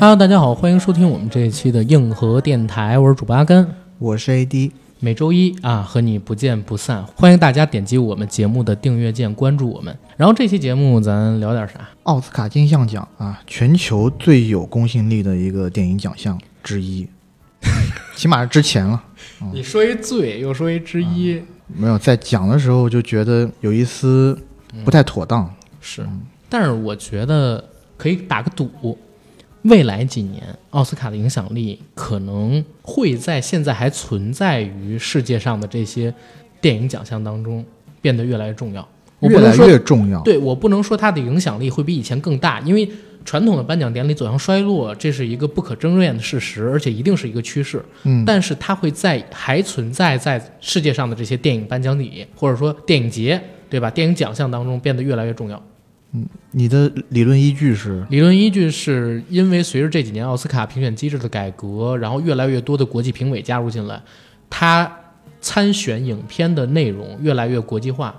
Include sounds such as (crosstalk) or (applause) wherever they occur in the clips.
Hello，大家好，欢迎收听我们这一期的硬核电台，我是主播阿甘，我是 AD，每周一啊和你不见不散，欢迎大家点击我们节目的订阅键关注我们。然后这期节目咱聊点啥？奥斯卡金像奖啊，全球最有公信力的一个电影奖项之一，(laughs) 起码是之前了。(laughs) 你说一最，又说一之一，没有在讲的时候就觉得有一丝不太妥当。是，但是我觉得可以打个赌，未来几年奥斯卡的影响力可能会在现在还存在于世界上的这些电影奖项当中变得越来越重要。我不越来越重要。对我不能说它的影响力会比以前更大，因为传统的颁奖典礼走向衰落，这是一个不可争辩的事实，而且一定是一个趋势。嗯，但是它会在还存在在世界上的这些电影颁奖礼或者说电影节，对吧？电影奖项当中变得越来越重要。你的理论依据是？理论依据是因为随着这几年奥斯卡评选机制的改革，然后越来越多的国际评委加入进来，他参选影片的内容越来越国际化，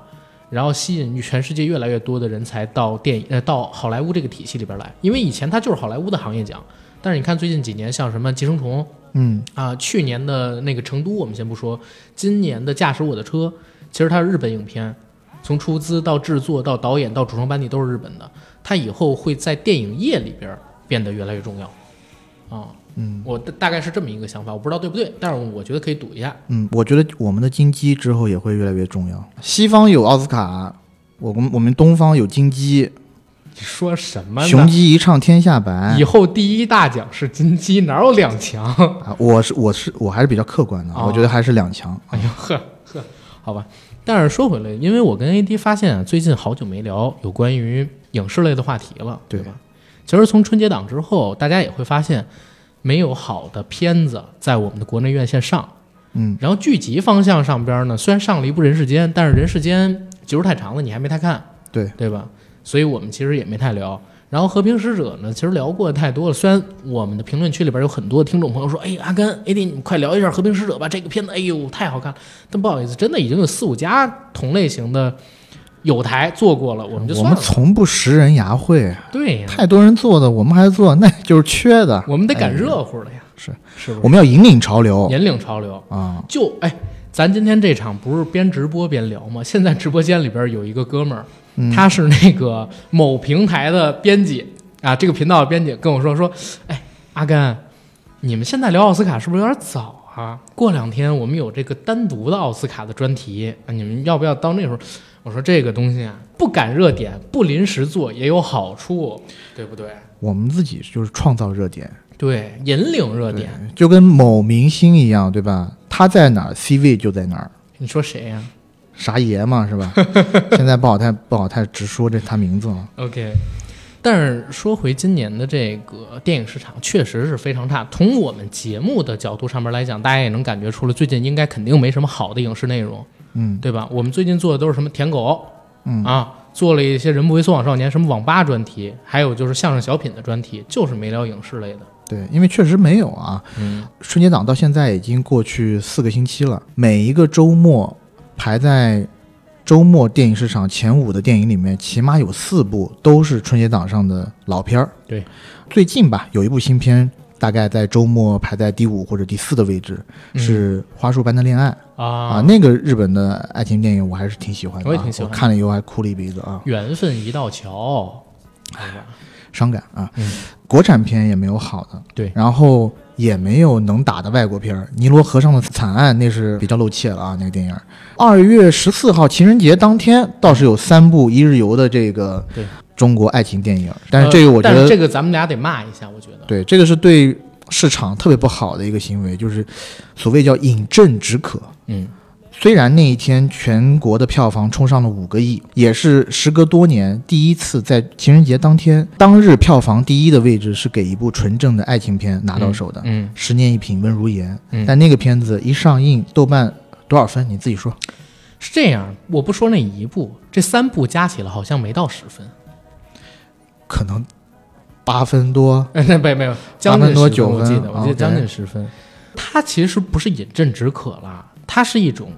然后吸引全世界越来越多的人才到电影呃到好莱坞这个体系里边来。因为以前它就是好莱坞的行业奖，但是你看最近几年，像什么《寄生虫》嗯，啊，去年的那个《成都》，我们先不说，今年的《驾驶我的车》，其实它是日本影片，从出资到制作到导演到主创班底都是日本的。他以后会在电影业里边变得越来越重要，啊，嗯我大大概是这么一个想法，我不知道对不对，但是我觉得可以赌一下。嗯，我觉得我们的金鸡之后也会越来越重要。西方有奥斯卡，我们我们东方有金鸡，你说什么雄？鸡一唱天下白以后第一大奖是金鸡，哪有两强？啊！我是我是我还是比较客观的，哦我觉得还是两强。哎呦呵呵，好吧。但是说回来，因为我跟 AD 发现啊，最近好久没聊有关于影视类的话题了，对吧？其实从春节档之后，大家也会发现，没有好的片子在我们的国内院线上。嗯，然后剧集方向上边呢，虽然上了一部《人世间》，但是《人世间》集数太长了，你还没太看，对对吧？所以我们其实也没太聊。然后《和平使者》呢，其实聊过太多了。虽然我们的评论区里边有很多听众朋友说：“哎，阿甘，AD，你们快聊一下《和平使者》吧，这个片子，哎呦，太好看了。”但不好意思，真的已经有四五家同类型的有台做过了，我们就我们。从不识人牙慧，对呀，太多人做的，我们还做，那就是缺的。我们得赶哎热乎的呀，是是？我们要引领潮流引领潮流。啊！就哎，咱今天这场不是边直播边聊吗？现在直播间里边有一个哥们儿，嗯他是那个某平台的编辑啊，这个频道的编辑跟我说说，哎，阿甘，你们现在聊奥斯卡是不是有点早啊？过两天我们有这个单独的奥斯卡的专题啊，你们要不要到那时候？我说这个东西啊，不赶热点，不临时做也有好处，对不对？我们自己就是创造热点，对，引领热点。就跟某明星一样，对吧？他在哪儿，C 位就在哪儿，你说谁呀、啥爷嘛，是吧？(laughs) 现在不好太不好太直说这他名字了。OK，但是说回今年的这个电影市场，确实是非常差。从我们节目的角度上面来讲，大家也能感觉出来，最近应该肯定没什么好的影视内容，嗯对吧？我们最近做的都是什么舔狗嗯啊，做了一些人不为所往少年，什么网吧专题，还有就是相声小品的专题，就是没聊影视类的。对，因为确实没有啊。嗯，春节档到现在已经过去四个星期了，每一个周末排在周末电影市场前五的电影里面，起码有四部都是春节档上的老片儿。对，最近吧，有一部新片，大概在周末排在第五或者第四的位置，是《花束般的恋爱》啊。啊，那个日本的爱情电影我还是挺喜欢的、啊，我也挺喜欢的。看了以后还哭了一鼻子啊，缘分一道桥？伤感啊。嗯国产片也没有好的，对然后也没有能打的外国片儿。尼罗河上的惨案那是比较露怯了啊，那个电影。二月十四号情人节当天倒是有三部一日游的这个中国爱情电影，但是这个我觉得、呃这个咱们俩得骂一下，我觉得。对这个是对市场特别不好的一个行为，就是所谓叫饮鸩止渴。嗯，虽然那一天全国的票房冲上了五个亿，也是时隔多年第一次在情人节当天当日票房第一的位置是给一部纯正的爱情片拿到手的，嗯，十年一品，温如言。嗯但那个片子一上映，豆瓣多少分？你自己说。是这样，我不说那一部，这三部加起来好像没到十分。可能八分多，(laughs) 哎，那没没有，将近分多九分我记得，我记得将近十分。它其实不是饮鸩止渴啦，它是一种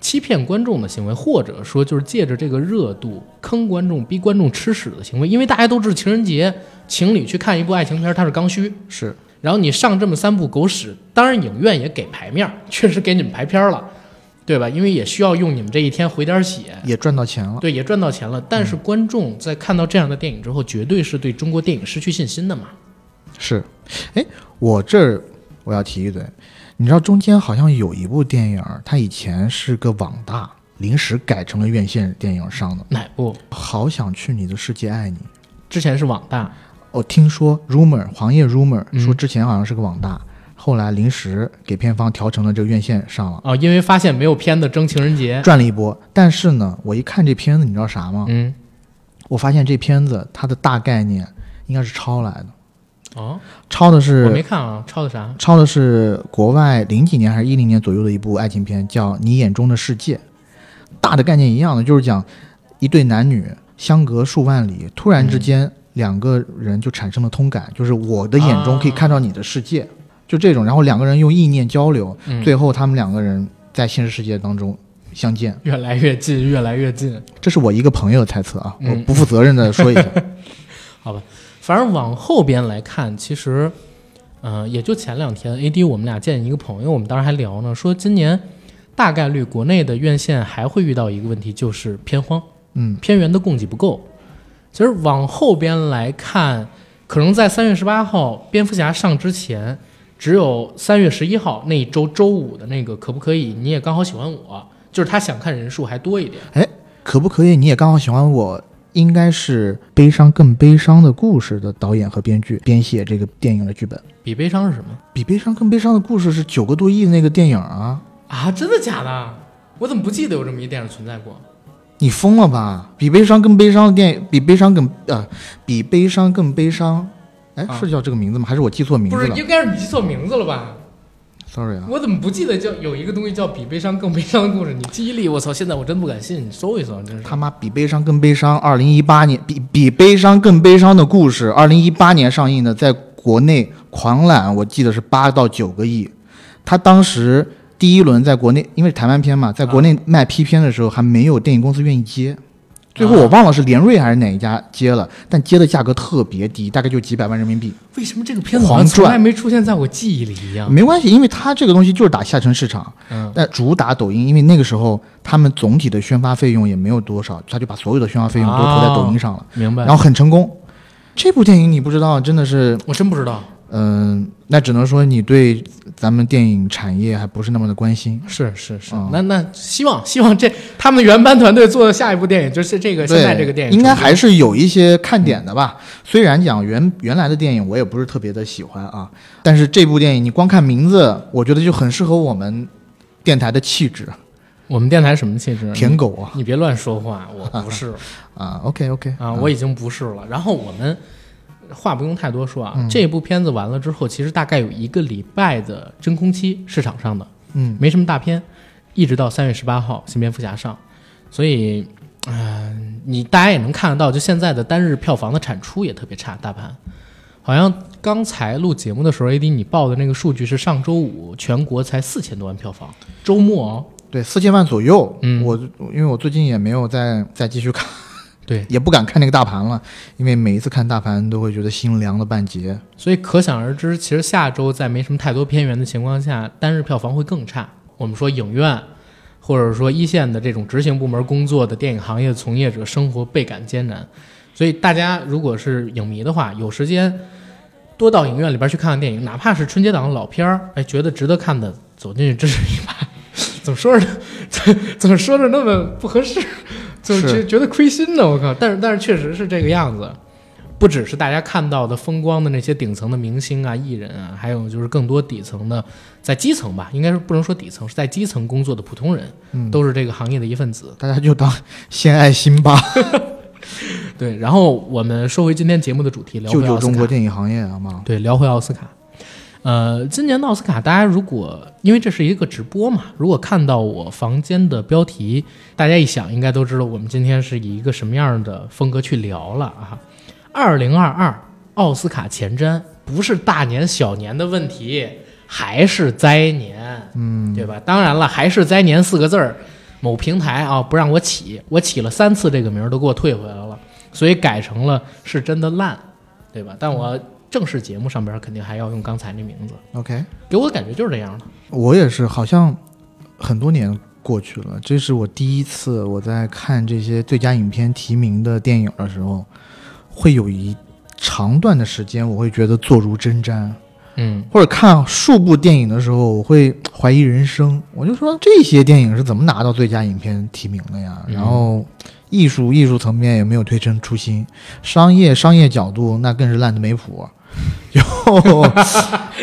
欺骗观众的行为，或者说就是借着这个热度坑观众、逼观众吃屎的行为。因为大家都知道情人节情侣去看一部爱情片，它是刚需。是，然后你上这么三部狗屎，当然影院也给排面儿，确实给你们排片儿了，对吧？因为也需要用你们这一天回点血，也赚到钱了。对，也赚到钱了。但是观众在看到这样的电影之后，绝对是对中国电影失去信心的嘛。是，哎，我这儿我要提一嘴，你知道中间好像有一部电影，它以前是个网大，临时改成了院线电影上的。哪部？好想去你的世界爱你。之前是网大，我听说 rumor 黄页 rumor 嗯说之前好像是个网大，后来临时给片方调成了这个院线上了，哦，因为发现没有片子争情人节，赚了一波。但是呢，我一看这片子，你知道啥吗？嗯，我发现这片子它的大概念应该是抄来的，哦，抄的是我没看啊，抄的啥？抄的是国外零几年还是一零年左右的一部爱情片，叫《你眼中的世界》。大的概念一样的，就是讲一对男女相隔数万里，突然之间两个人就产生了通感，就是我的眼中可以看到你的世界，就这种。然后两个人用意念交流，嗯最后他们两个人在现实世界当中相见。越来越近，越来越近。这是我一个朋友的猜测啊，嗯我不负责任的说一下。(laughs) 反正往后边来看，其实，呃，也就前两天，AD 我们俩见一个朋友，我们当时还聊呢，说今年大概率国内的院线还会遇到一个问题，就是片荒，嗯，片源的供给不够。其实往后边来看，可能在三月十八号蝙蝠侠上之前，只有三月十一号那一周周五的那个可不可以？你也刚好喜欢我，就是他想看人数还多一点。哎可不可以？你也刚好喜欢我，应该是悲伤更悲伤的故事的导演和编剧编写这个电影的剧本。比悲伤是什么比悲伤更悲伤的故事是九个多亿的那个电影啊！啊？真的假的？我怎么不记得有这么一电影存在过？你疯了吧？比悲伤更悲伤的电影，比悲伤更呃，比悲伤更悲伤，哎，啊是叫这个名字吗？还是我记错名字了不是，应该是你记错名字了吧？？Sorry 啊，我怎么不记得叫有一个东西叫比悲伤更悲伤的故事？你记忆力，我操！现在我真不敢信，你搜一搜，真是。他妈比悲伤更悲伤，二零一八年比比悲伤更悲伤的故事，二零一八年上映的，在国内狂揽，我记得是八到九个亿。他当时第一轮在国内，因为台湾片嘛，在国内卖批片的时候，还没有电影公司愿意接。最后我忘了是联瑞还是哪一家接了，但接的价格特别低，大概就几百万人民币。为什么这个片子好像从来没出现在我记忆里一样？没关系，因为它这个东西就是打下沉市场，嗯，但主打抖音，因为那个时候他们总体的宣发费用也没有多少，他就把所有的宣发费用都投在抖音上了，明白。然后很成功。这部电影你不知道，真的是，我真不知道，嗯、那只能说你对咱们电影产业还不是那么的关心。是是是。嗯那那希望希望这他们原班团队做的下一部电影就是这个现在这个电影，应该还是有一些看点的吧。虽然讲原原来的电影我也不是特别的喜欢啊，但是这部电影你光看名字，我觉得就很适合我们电台的气质，我们电台什么气质？舔狗啊你，你别乱说话，我不是 (laughs) 啊，OK OK 啊，我已经不是了。然后我们话不用太多说啊，嗯这部片子完了之后，其实大概有一个礼拜的真空期市场上的。嗯没什么大片，一直到三月十八号新蝙蝠侠上，所以，嗯、你大家也能看得到，就现在的单日票房的产出也特别差，大盘好像刚才录节目的时候，AD 你报的那个数据是上周五全国才四千多万票房，周末哦，对，四千万左右。嗯我因为我最近也没有再再继续看，对，也不敢看那个大盘了，因为每一次看大盘都会觉得心凉了半截。所以可想而知，其实下周在没什么太多片源的情况下，单日票房会更差。我们说影院，或者说一线的这种执行部门工作的电影行业从业者，生活倍感艰难。所以大家如果是影迷的话，有时间多到影院里边去看看电影，哪怕是春节档的老片儿，哎，觉得值得看的，走进去支持一把。(laughs) 怎么说着，(laughs) 怎么说着那么不合适，就是觉觉得亏心呢？我靠！但是但是确实是这个样子。不只是大家看到的风光的那些顶层的明星啊、艺人啊，还有就是更多底层的，在基层吧，应该是不能说底层，是在基层工作的普通人，嗯，都是这个行业的一份子。大家就当献爱心吧，(laughs) 对，然后我们说回今天节目的主题，聊救救回中国电影行业，好吗？对，聊回奥斯卡。呃，今年的奥斯卡，大家如果因为这是一个直播嘛，如果看到我房间的标题，大家一想应该都知道我们今天是以一个什么样的风格去聊了啊。二零二二奥斯卡前瞻不是大年小年的问题，还是灾年，嗯，对吧？当然了，还是灾年四个字儿，某平台啊不让我起，我起了三次这个名儿都给我退回来了，所以改成了是真的烂，对吧？但我正式节目上边肯定还要用刚才那名字，OK，给我的感觉就是这样的。我也是，好像很多年过去了，这是我第一次我在看这些最佳影片提名的电影的时候，会有一长段的时间，我会觉得坐如针毡。嗯，或者看数部电影的时候，我会怀疑人生。我就说这些电影是怎么拿到最佳影片提名的呀？嗯然后艺术艺术层面也没有推陈出新，商业商业角度那更是烂的没谱。(laughs) 就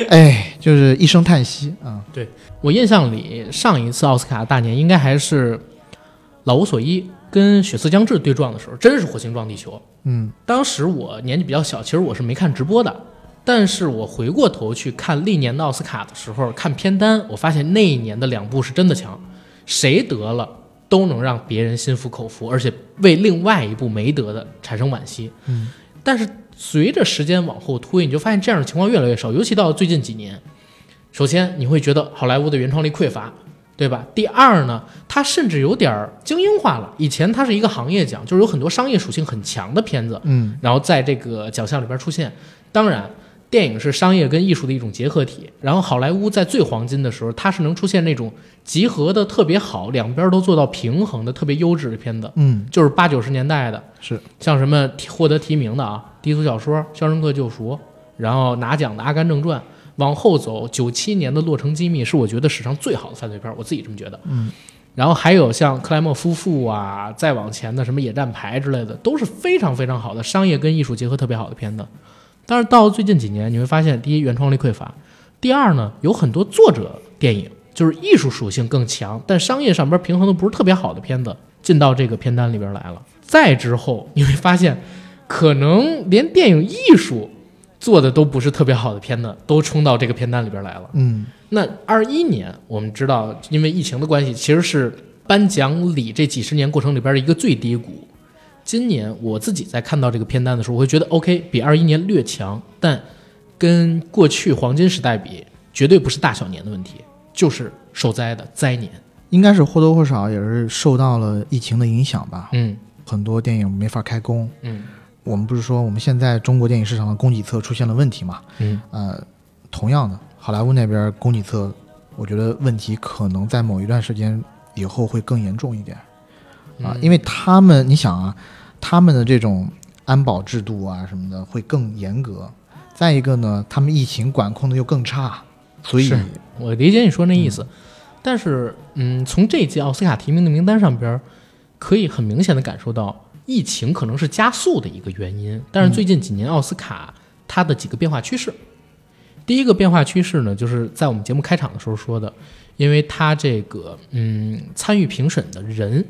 哎，就是一声叹息啊。对我印象里上一次奥斯卡大年应该还是老无所依跟血色将至对撞的时候，真是火星撞地球。嗯当时我年纪比较小，其实我是没看直播的，但是我回过头去看历年的奥斯卡的时候，看片单，我发现那一年的两部是真的强，谁得了都能让别人心服口服，而且为另外一部没得的产生惋惜。嗯，但是随着时间往后推，你就发现这样的情况越来越少，尤其到最近几年。首先，你会觉得好莱坞的原创力匮乏，对吧？第二呢，它甚至有点儿精英化了。以前它是一个行业奖，就是有很多商业属性很强的片子，嗯然后在这个奖项里边出现。当然，电影是商业跟艺术的一种结合体。然后好莱坞在最黄金的时候，它是能出现那种集合的特别好，两边都做到平衡的特别优质的片子，嗯就是八九十年代的，是像什么获得提名的啊，《低俗小说》《肖申克救赎》，然后拿奖的《阿甘正传》，往后走，九七年的《洛城机密》是我觉得史上最好的犯罪片，我自己这么觉得。嗯，然后还有像克莱默夫妇啊，再往前的什么《野战排》之类的，都是非常非常好的商业跟艺术结合特别好的片子。但是到了最近几年，你会发现，第一，原创力匮乏；第二呢，有很多作者电影就是艺术属性更强，但商业上边平衡的不是特别好的片子进到这个片单里边来了。再之后，你会发现，可能连电影艺术做的都不是特别好的片子，都冲到这个片单里边来了。嗯那二一年，我们知道，因为疫情的关系，其实是颁奖礼这几十年过程里边的一个最低谷。今年我自己在看到这个片单的时候，我会觉得 OK，比二一年略强，但跟过去黄金时代比，绝对不是大小年的问题，就是受灾的灾年。应该是或多或少也是受到了疫情的影响吧。嗯很多电影没法开工。嗯我们不是说我们现在中国电影市场的供给侧出现了问题嘛？嗯呃，同样的，好莱坞那边供给侧，我觉得问题可能在某一段时间以后会更严重一点啊，嗯。因为他们，你想啊，他们的这种安保制度啊什么的会更严格，再一个呢，他们疫情管控的又更差，所以我理解你说那意思，但是，嗯，从这届奥斯卡提名的名单上边儿，可以很明显的感受到，疫情可能是加速的一个原因。但是最近几年奥斯卡它的几个变化趋势，第一个变化趋势呢，就是在我们节目开场的时候说的，因为它这个嗯参与评审的人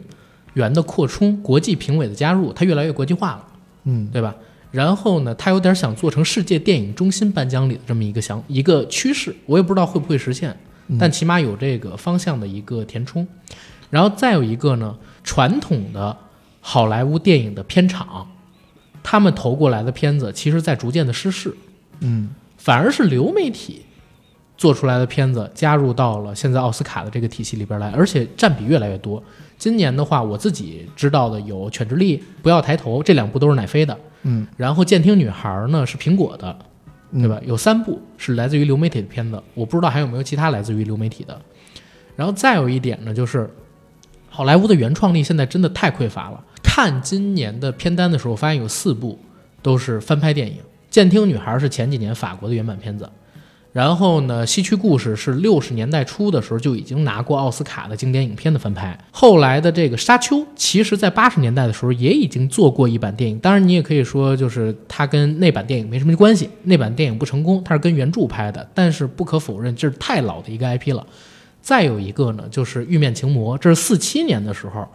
员的扩充，国际评委的加入，它越来越国际化了。嗯对吧？然后呢，它有点想做成世界电影中心颁奖礼的这么一个想一个趋势，我也不知道会不会实现，嗯但起码有这个方向的一个填充。然后再有一个呢，传统的好莱坞电影的片场，他们投过来的片子，其实在逐渐的失势，嗯反而是流媒体做出来的片子加入到了现在奥斯卡的这个体系里边来，而且占比越来越多。今年的话，我自己知道的有《犬之力》《不要抬头》这两部都是奶飞的，嗯，然后《监听女孩》呢是苹果的，嗯对吧？有三部是来自于流媒体的片子，我不知道还有没有其他来自于流媒体的。然后再有一点呢，就是好莱坞的原创力现在真的太匮乏了。看今年的片单的时候，我发现有四部都是翻拍电影，《监听女孩》是前几年法国的原版片子，然后呢，《西区故事》是六十年代初的时候就已经拿过奥斯卡的经典影片的翻拍。后来的这个《沙丘》，其实在八十年代的时候也已经做过一版电影，当然你也可以说就是它跟那版电影没什么关系，那版电影不成功，它是跟原著拍的，但是不可否认这是太老的一个 IP 了。再有一个呢，就是《玉面情魔》，这是四七年的时候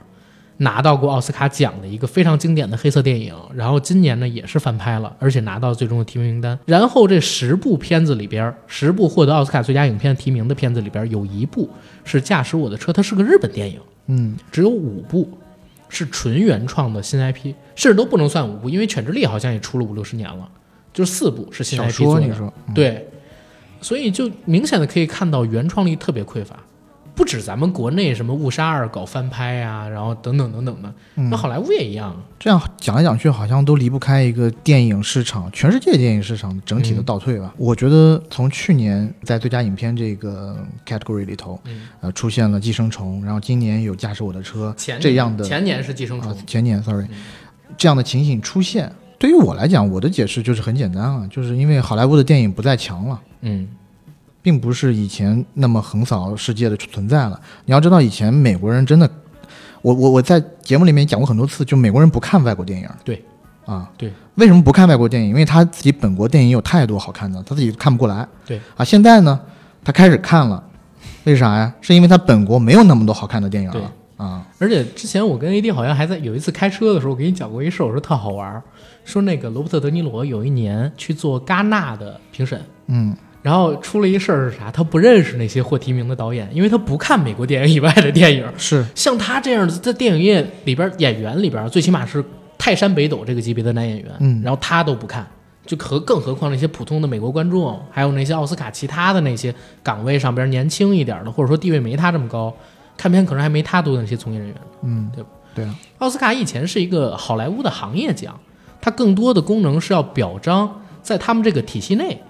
拿到过奥斯卡奖的一个非常经典的黑色电影，然后今年呢也是翻拍了，而且拿到最终的提名名单。然后这十部片子里边，十部获得奥斯卡最佳影片提名的片子里边，有一部是《驾驶我的车》，它是个日本电影，嗯只有五部是纯原创的新 IP，甚至都不能算五部，因为《犬之力》好像也出了五六十年了，就是四部是新小 IP 做的。说你说，嗯，对，所以就明显的可以看到原创力特别匮乏。不止咱们国内什么误杀二搞翻拍啊，然后等等等等的，嗯那好莱坞也一样。这样讲来讲去，好像都离不开一个电影市场，全世界电影市场整体的嗯倒退吧。我觉得从去年在最佳影片这个 category 里头，嗯，呃，出现了《寄生虫》，然后今年有《驾驶我的车前》这样的前年是寄生虫啊，，前年 sorry，嗯这样的情形出现。对于我来讲，我的解释就是很简单啊，就是因为好莱坞的电影不再强了。嗯并不是以前那么横扫世界的存在了。你要知道，以前美国人真的，我我我在节目里面讲过很多次，就美国人不看外国电影。对，啊，对，为什么不看外国电影？因为他自己本国电影有太多好看的，他自己看不过来。对啊，现在呢，他开始看了，为啥呀？是因为他本国没有那么多好看的电影了啊。而且之前我跟 AD 好像还在有一次开车的时候，我给你讲过一事儿，我说特好玩儿，说那个罗伯特·德尼罗有一年去做戛纳的评审，嗯然后出了一事儿是啥？他不认识那些获提名的导演，因为他不看美国电影以外的电影。是像他这样的，在电影业里边演员里边，最起码是泰山北斗这个级别的男演员，嗯然后他都不看，就何更何况那些普通的美国观众，还有那些奥斯卡其他的那些岗位上边年轻一点的，或者说地位没他这么高，看片可能还没他多的那些从业人员。嗯对吧对啊奥斯卡以前是一个好莱坞的行业奖，它更多的功能是要表彰在他们这个体系内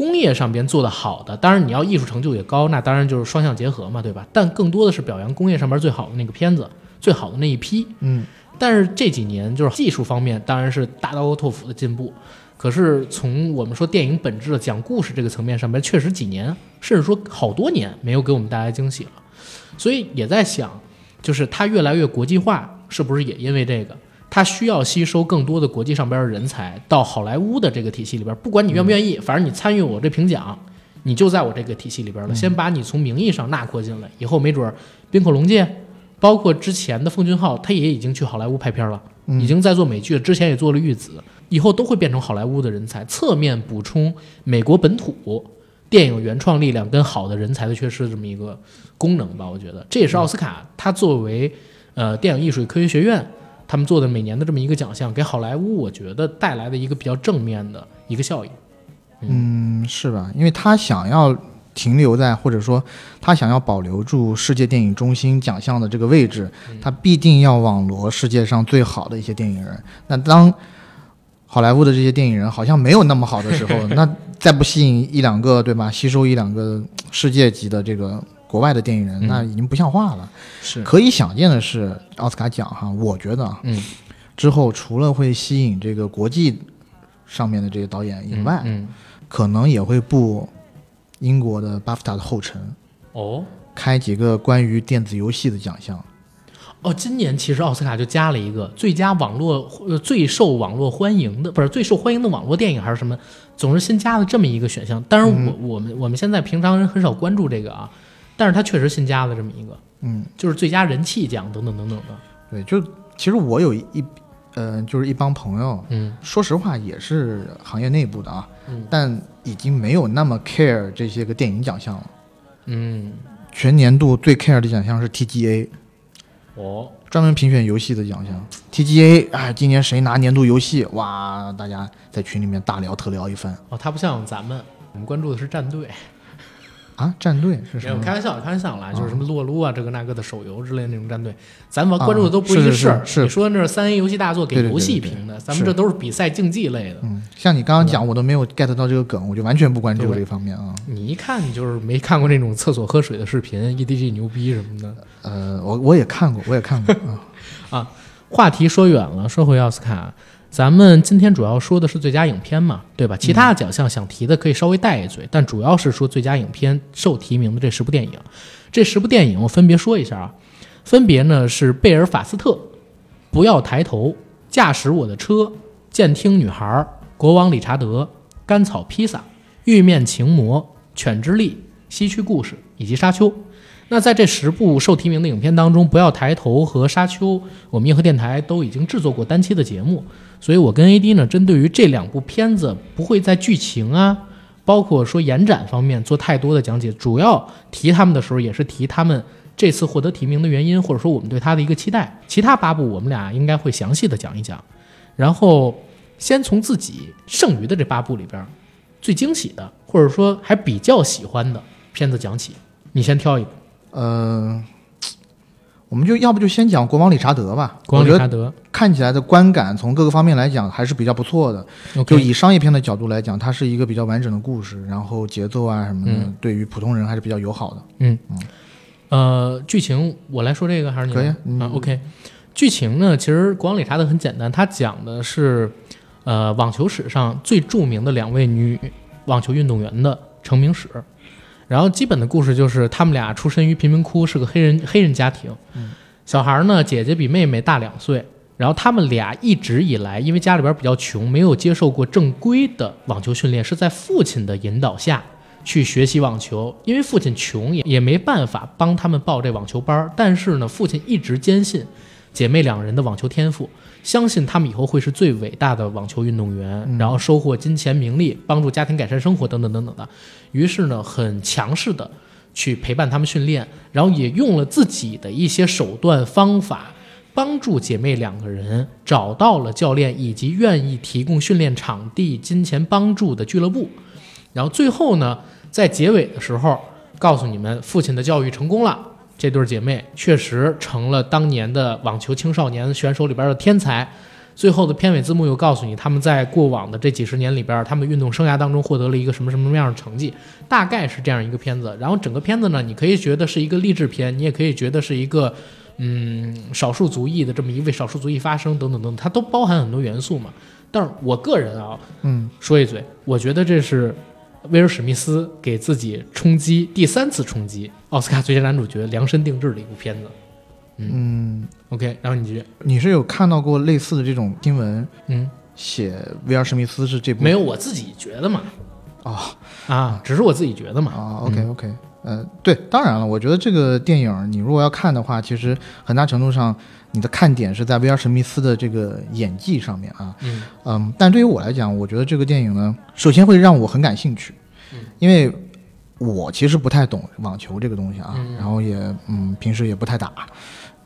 工业上边做的好的。当然，你要艺术成就也高，那当然就是双向结合嘛，对吧？但更多的是表扬工业上边最好的那个片子，最好的那一批。嗯但是这几年就是技术方面，当然是大刀阔斧的进步。可是从我们说电影本质的讲故事这个层面上边，确实几年，甚至说好多年没有给我们带来惊喜了。所以也在想，就是它越来越国际化，是不是也因为这个？它需要吸收更多的国际上边的人才到好莱坞的这个体系里边，不管你愿不愿意，反正你参与我这评奖，你就在我这个体系里边了。先把你从名义上纳扩进来，以后没准儿滨口龙介，包括之前的奉俊昊，他也已经去好莱坞拍片了，嗯已经在做美剧了，之前也做了玉子，以后都会变成好莱坞的人才，侧面补充美国本土电影原创力量跟好的人才的缺失这么一个功能吧。我觉得这也是奥斯卡它作为呃电影艺术与科学学院他们做的每年的这么一个奖项，给好莱坞我觉得带来的一个比较正面的一个效应。嗯，是吧？因为他想要停留在，或者说他想要保留住世界电影中心奖项的这个位置，他必定要网罗世界上最好的一些电影人。那当好莱坞的这些电影人好像没有那么好的时候，(laughs) 那再不吸引一两个，对吧？吸收一两个世界级的这个国外的电影人，嗯。那已经不像话了。是，可以想见的是，奥斯卡奖哈，我觉得啊，嗯，之后除了会吸引这个国际上面的这些导演以外，嗯，可能也会步英国的巴夫塔的后尘，哦。开几个关于电子游戏的奖项。哦，今年其实奥斯卡就加了一个最佳网络呃最受网络欢迎的，不是最受欢迎的网络电影还是什么，总是新加了这么一个选项。当然我，我们我们现在平常人很少关注这个啊，但是他确实新加了这么一个，嗯，就是最佳人气奖等等等等的。对，就其实我有一，呃，就是一帮朋友，嗯说实话也是行业内部的啊，嗯但已经没有那么 care 这些个电影奖项了。嗯，全年度最 care 的奖项是 TGA，哦，专门评选游戏的奖项。TGA，哎，今年谁拿年度游戏？哇，大家在群里面大聊特聊一番哦，他不像咱们，我们关注的是战队。啊！战队是什么？开玩笑，开玩笑啦，就是啊什么撸啊撸啊，这个那个的手游之类的那种战队，咱们关注的都不一是是个事儿。你说那是三 A 游戏大作给游戏评的，咱们这都是比赛竞技类的。嗯，像你刚刚讲，我都没有 get 到这个梗，我就完全不关注这方面啊。你一看你就是没看过那种厕所喝水的视频，EDG 牛逼什么的。呃，我我也看过，我也看过 (laughs) 啊。话题说远了，说回奥斯卡，咱们今天主要说的是最佳影片嘛，对吧？其他的奖项想提的可以稍微带一嘴，但主要是说最佳影片受提名的这十部电影。这十部电影我分别说一下啊，分别呢是贝尔法斯特、不要抬头、驾驶我的车、监听女孩、国王理查德、甘草披萨、玉面情魔、犬之力、西区故事以及沙丘。那在这十部受提名的影片当中，《不要抬头》和《沙丘》，我们硬核电台都已经制作过单期的节目，所以我跟 AD 呢，针对于这两部片子，不会在剧情啊，包括说延展方面做太多的讲解，主要提他们的时候，也是提他们这次获得提名的原因，或者说我们对他的一个期待。其他八部我们俩应该会详细的讲一讲，然后先从自己剩余的这八部里边最惊喜的，或者说还比较喜欢的片子讲起，你先挑一部。呃，我们就要不就先讲国王理查德吧。国王理查德看起来的观感从各个方面来讲还是比较不错的。就以商业片的角度来讲，它是一个比较完整的故事，然后节奏啊什么的，嗯对于普通人还是比较友好的。嗯嗯呃，剧情我来说这个还是你以啊嗯啊？OK，剧情呢，其实国王理查德很简单，他讲的是呃网球史上最著名的两位女网球运动员的成名史。然后基本的故事就是他们俩出身于贫民窟，是个黑人黑人家庭。小孩呢，姐姐比妹妹大两岁。然后他们俩一直以来，因为家里边比较穷，没有接受过正规的网球训练，是在父亲的引导下去学习网球。因为父亲穷，也也没办法帮他们报这网球班儿。但是呢，父亲一直坚信姐妹两人的网球天赋，相信他们以后会是最伟大的网球运动员，然后收获金钱、名利，帮助家庭改善生活等等等等的。于是呢，很强势的去陪伴他们训练，然后也用了自己的一些手段方法，帮助姐妹两个人找到了教练以及愿意提供训练场地、金钱帮助的俱乐部。然后最后呢，在结尾的时候告诉你们，父亲的教育成功了，这对姐妹确实成了当年的网球青少年选手里边的天才。最后的片尾字幕又告诉你，他们在过往的这几十年里边，他们运动生涯当中获得了一个什么什么样的成绩，大概是这样一个片子。然后整个片子呢，你可以觉得是一个励志片，你也可以觉得是一个嗯少数族裔的这么一位少数族裔发声等等等等，它都包含很多元素嘛。但是我个人啊，嗯，说一嘴，我觉得这是威尔史密斯给自己冲击第三次冲击奥斯卡最佳男主角量身定制的一部片子。嗯，OK，然后你继续，你是有看到过类似的这种新闻，嗯，写威尔史密斯是这部？没有我自己觉得嘛，哦。啊，只是我自己觉得嘛。啊？OK OK，呃，对，当然了，我觉得这个电影你如果要看的话，其实很大程度上你的看点是在威尔史密斯的这个演技上面啊。嗯嗯，但对于我来讲，我觉得这个电影呢，首先会让我很感兴趣，因为我其实不太懂网球这个东西啊，嗯然后也嗯，平时也不太打，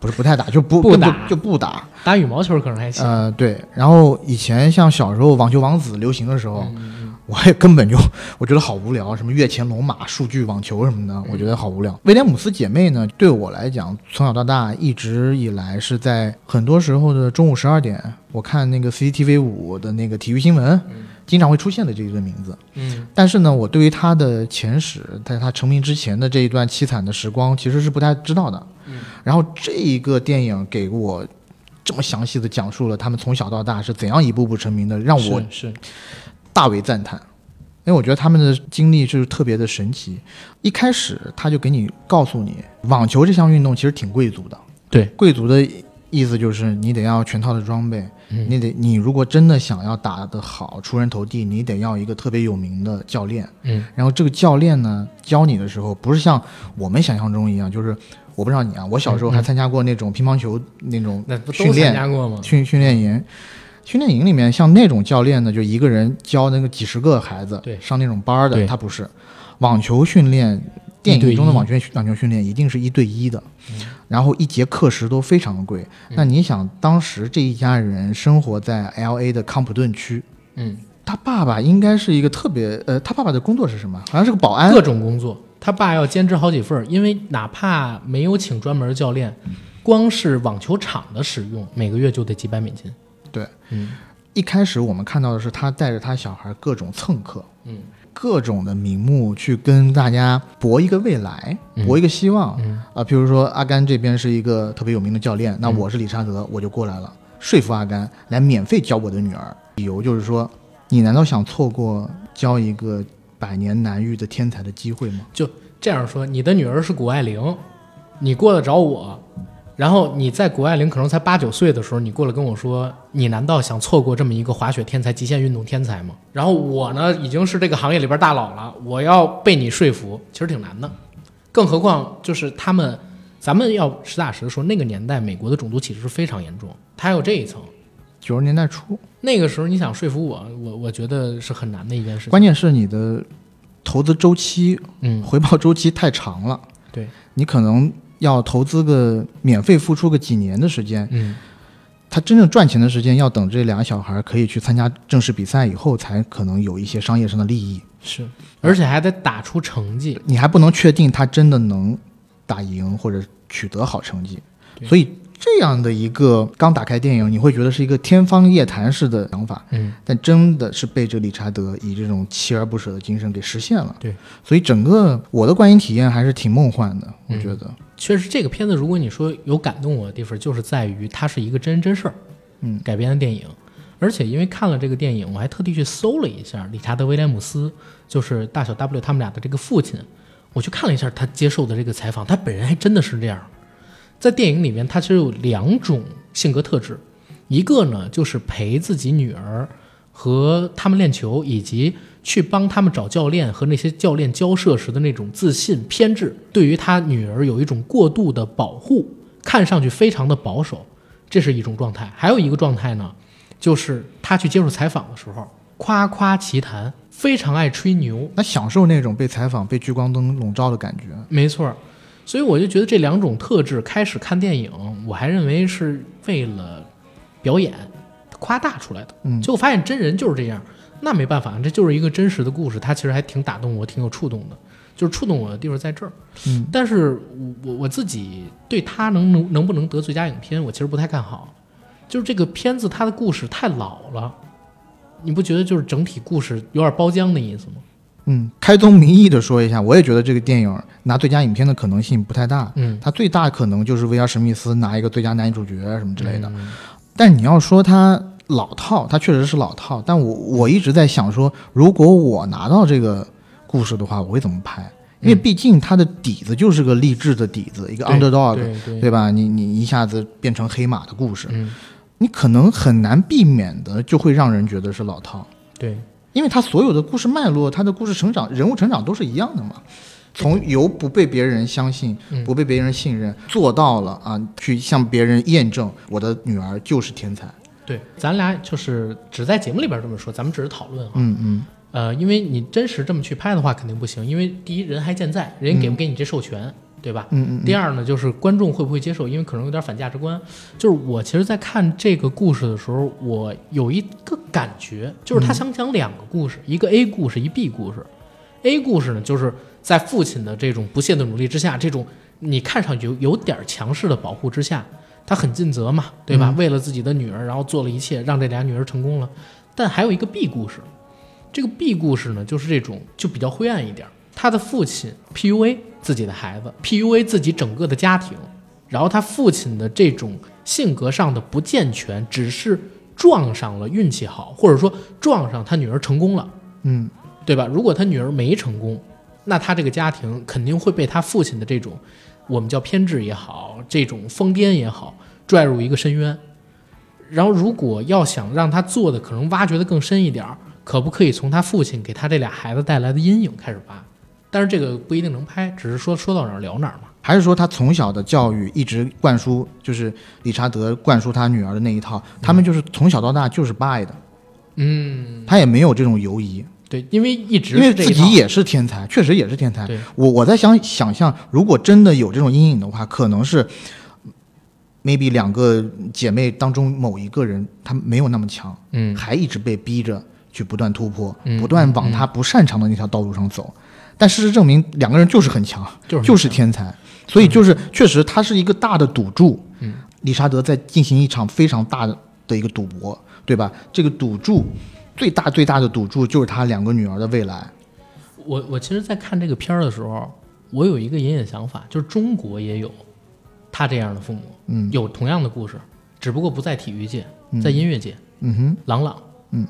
不是不太打，就不不打就不打。打羽毛球可能还行。呃，对，然后以前像小时候网球王子流行的时候，嗯我也根本就 (laughs) 我觉得好无聊，什么跃前龙马、数据网球什么的，我觉得好无聊。威廉姆斯姐妹呢，对我来讲，从小到大一直以来是在很多时候的中午十二点，我看那个 CCTV 五的那个体育新闻，经常会出现的这一个名字。嗯但是呢，我对于他的前史，在他成名之前的这一段凄惨的时光，其实是不太知道的。嗯然后这一个电影给我这么详细的讲述了他们从小到大是怎样一步步成名的，让我是是大为赞叹。因为我觉得他们的经历就是特别的神奇。一开始他就给你告诉你，网球这项运动其实挺贵族的。对，贵族的意思就是你得要全套的装备，嗯你得你如果真的想要打得好、出人头地，你得要一个特别有名的教练。嗯然后这个教练呢，教你的时候，不是像我们想象中一样，就是我不知道你啊，我小时候还参加过那种乒乓球那种训练加过吗？训训练营。训练营里面，像那种教练呢，就一个人教那个几十个孩子，对上那种班儿的，他不是。网球训练，电影中的网球网球训练一定是一对一的，然后一节课时都非常的贵。那你想，当时这一家人生活在 L A 的康普顿区，嗯，他爸爸应该是一个特别，呃，他爸爸的工作是什么？好像是个保安。各种工作，他爸要兼职好几份儿，因为哪怕没有请专门教练，光是网球场的使用，每个月就得几百美金。对，嗯一开始我们看到的是他带着他小孩各种蹭课，嗯各种的名目去跟大家搏一个未来，嗯搏一个希望。嗯啊，譬如说阿甘这边是一个特别有名的教练，那我是理查德，我就过来了，说服阿甘来免费教我的女儿。理由就是说，你难道想错过教一个百年难遇的天才的机会吗？就这样说，你的女儿是谷爱凌，你过得找我，然后你在谷爱凌可能才八九岁的时候，你过来跟我说，你难道想错过这么一个滑雪天才、极限运动天才吗？然后我呢，已经是这个行业里边大佬了，我要被你说服，其实挺难的。更何况就是他们，咱们要实打实的说，那个年代美国的种族歧视是非常严重，它还有这一层。九十年代初，那个时候你想说服我，我我觉得是很难的一件事情。关键是你的投资周期、嗯，回报周期太长了，对，你可能要投资个免费付出个几年的时间，嗯，他真正赚钱的时间要等这俩小孩可以去参加正式比赛以后，才可能有一些商业上的利益。是，而且还得打出成绩。你还不能确定他真的能打赢或者取得好成绩。对所以这样的一个刚打开电影，你会觉得是一个天方夜谭式的想法，嗯，但真的是被这理查德以这种锲而不舍的精神给实现了。对，所以整个我的观影体验还是挺梦幻的，我嗯觉得。确实这个片子，如果你说有感动我的地方，就是在于它是一个真人真事儿，嗯改编的电影。而且因为看了这个电影，我还特地去搜了一下理查德·威廉姆斯，就是大小 W 他们俩的这个父亲，我去看了一下他接受的这个采访，他本人还真的是这样。在电影里面，他其实有两种性格特质，一个呢就是陪自己女儿和他们练球，以及去帮他们找教练和那些教练交涉时的那种自信偏执，对于他女儿有一种过度的保护，看上去非常的保守，这是一种状态。还有一个状态呢，就是他去接受采访的时候夸夸其谈，非常爱吹牛，那享受那种被采访、被聚光灯笼罩的感觉。没错儿，所以我就觉得这两种特质，开始看电影，我还认为是为了表演夸大出来的，嗯。结果发现真人就是这样，那没办法，这就是一个真实的故事，它其实还挺打动我，挺有触动的，就是触动我的地方在这儿。嗯，但是我我我自己对他能能能不能得最佳影片，我其实不太看好，就是这个片子它的故事太老了，你不觉得就是整体故事有点包浆的意思吗？嗯，开宗明义的说一下，我也觉得这个电影拿最佳影片的可能性不太大。嗯它最大可能就是威尔史密斯拿一个最佳男主角什么之类的。嗯但你要说它老套，它确实是老套。但我我一直在想说，如果我拿到这个故事的话，我会怎么拍？因为嗯毕竟它的底子就是个励志的底子，一个 underdog，对对对吧？你你一下子变成黑马的故事，嗯，你可能很难避免的就会让人觉得是老套。对。因为他所有的故事脉络，他的故事成长、人物成长都是一样的嘛。从由不被别人相信、嗯不被别人信任，做到了啊，去向别人验证我的女儿就是天才。对，咱俩就是只在节目里边这么说，咱们只是讨论啊。嗯嗯呃，因为你真实这么去拍的话，肯定不行，因为第一人还健在，人家给不给你这授权，对吧？嗯嗯第二呢，就是观众会不会接受，因为可能有点反价值观。就是我其实，在看这个故事的时候，我有一个感觉，就是他想讲两个故事，一个 A 故事，一 B 故事。A 故事呢，就是在父亲的这种不懈的努力之下，这种你看上去有有点强势的保护之下，他很尽责嘛，对吧？为了自己的女儿，然后做了一切，让这俩女儿成功了。但还有一个 B 故事，这个 B 故事呢，就是这种就比较灰暗一点。他的父亲 PUA 自己的孩子，PUA 自己整个的家庭，然后他父亲的这种性格上的不健全，只是撞上了运气好，或者说撞上他女儿成功了，嗯对吧？如果他女儿没成功，那他这个家庭肯定会被他父亲的这种我们叫偏执也好，这种疯癫也好，拽入一个深渊。然后，如果要想让他做的可能挖掘的更深一点儿，可不可以从他父亲给他这俩孩子带来的阴影开始挖？但是这个不一定能拍，只是说说到哪儿聊哪儿嘛。还是说他从小的教育一直灌输，就是理查德灌输他女儿的那一套，他们就是从小到大就是不爱的，嗯，他也没有这种犹疑，对，因为一直因为自己也是天才，确实也是天才。我我在想想象，如果真的有这种阴影的话，可能是 maybe 两个姐妹当中某一个人她没有那么强，嗯。还一直被逼着去不断突破，嗯不断往她不擅长的那条道路上走。但事实证明，两个人就是很强，就是就是天才，所以就是确实他是一个大的赌注。嗯，理查德在进行一场非常大的的一个赌博，对吧？这个赌注最大最大的赌注就是他两个女儿的未来。我我其实，在看这个片儿的时候，我有一个隐隐想法，就是中国也有他这样的父母，嗯有同样的故事，只不过不在体育界，嗯在音乐界。嗯哼，朗朗，嗯，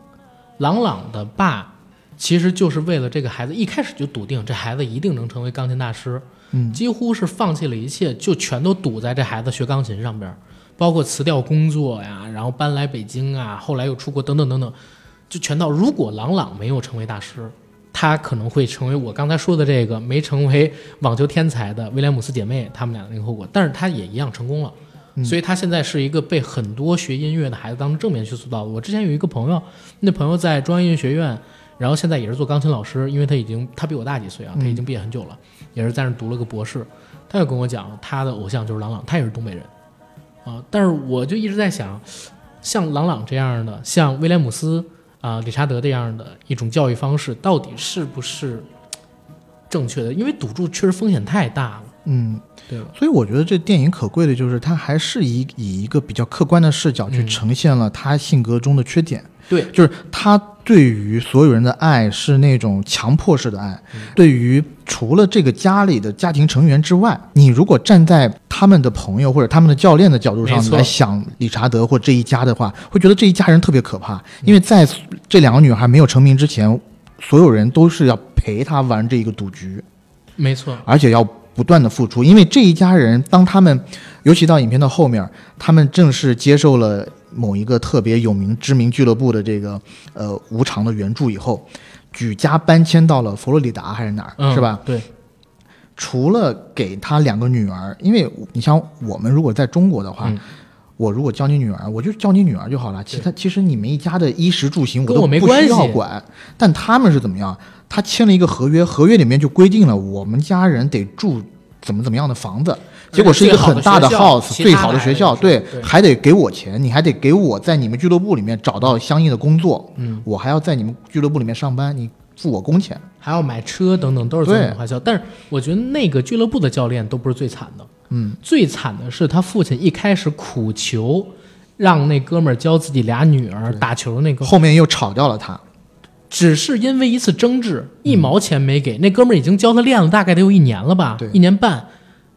朗朗的爸其实就是为了这个孩子，一开始就笃定这孩子一定能成为钢琴大师，嗯几乎是放弃了一切，就全都赌在这孩子学钢琴上边儿，包括辞掉工作呀，然后搬来北京啊，后来又出国等等等等，就全到。如果朗朗没有成为大师，他可能会成为我刚才说的这个没成为网球天才的威廉姆斯姐妹他们俩的那个后果，但是他也一样成功了。所以他现在是一个被很多学音乐的孩子当成正面去塑造的。我之前有一个朋友，那朋友在中央音乐学院，然后现在也是做钢琴老师，因为他已经他比我大几岁啊，他已经毕业很久了，也是在那儿读了个博士。他就跟我讲，他的偶像就是郎朗，他也是东北人啊。但是我就一直在想，像郎朗这样的，像威廉姆斯啊、理查德这样的一种教育方式，到底是不是正确的？因为赌注确实风险太大了。嗯，对吧？所以我觉得这电影可贵的就是它还是以以一个比较客观的视角去嗯呈现了他性格中的缺点。对，就是他对于所有人的爱是那种强迫式的爱，嗯对于除了这个家里的家庭成员之外，你如果站在他们的朋友或者他们的教练的角度上来想理查德或这一家的话，会觉得这一家人特别可怕，嗯因为在这两个女孩没有成名之前，所有人都是要陪她玩这一个赌局。没错，而且要不断的付出，因为这一家人，当他们，尤其到影片的后面，他们正式接受了某一个特别有名知名俱乐部的这个呃无偿的援助以后，举家搬迁到了佛罗里达还是哪儿，嗯，是吧？？对，除了给他两个女儿，因为你像我们如果在中国的话。嗯我如果教你女儿，我就教你女儿就好了。其他其实你们一家的衣食住行我都不需要管。但他们是怎么样？他签了一个合约，合约里面就规定了我们家人得住怎么怎么样的房子，结果是一个很大的 house，最好的学校，对对，还得给我钱，你还得给我在你们俱乐部里面找到相应的工作，嗯，我还要在你们俱乐部里面上班，你付我工钱。还要买车等等，都是增对。本花销。但是我觉得那个俱乐部的教练都不是最惨的，嗯，最惨的是他父亲一开始苦求让那哥们儿教自己俩女儿打球，那个后面又炒掉了他，只是因为一次争执，一毛钱没给。那哥们儿已经教他练了大概得有一年了吧对，一年半，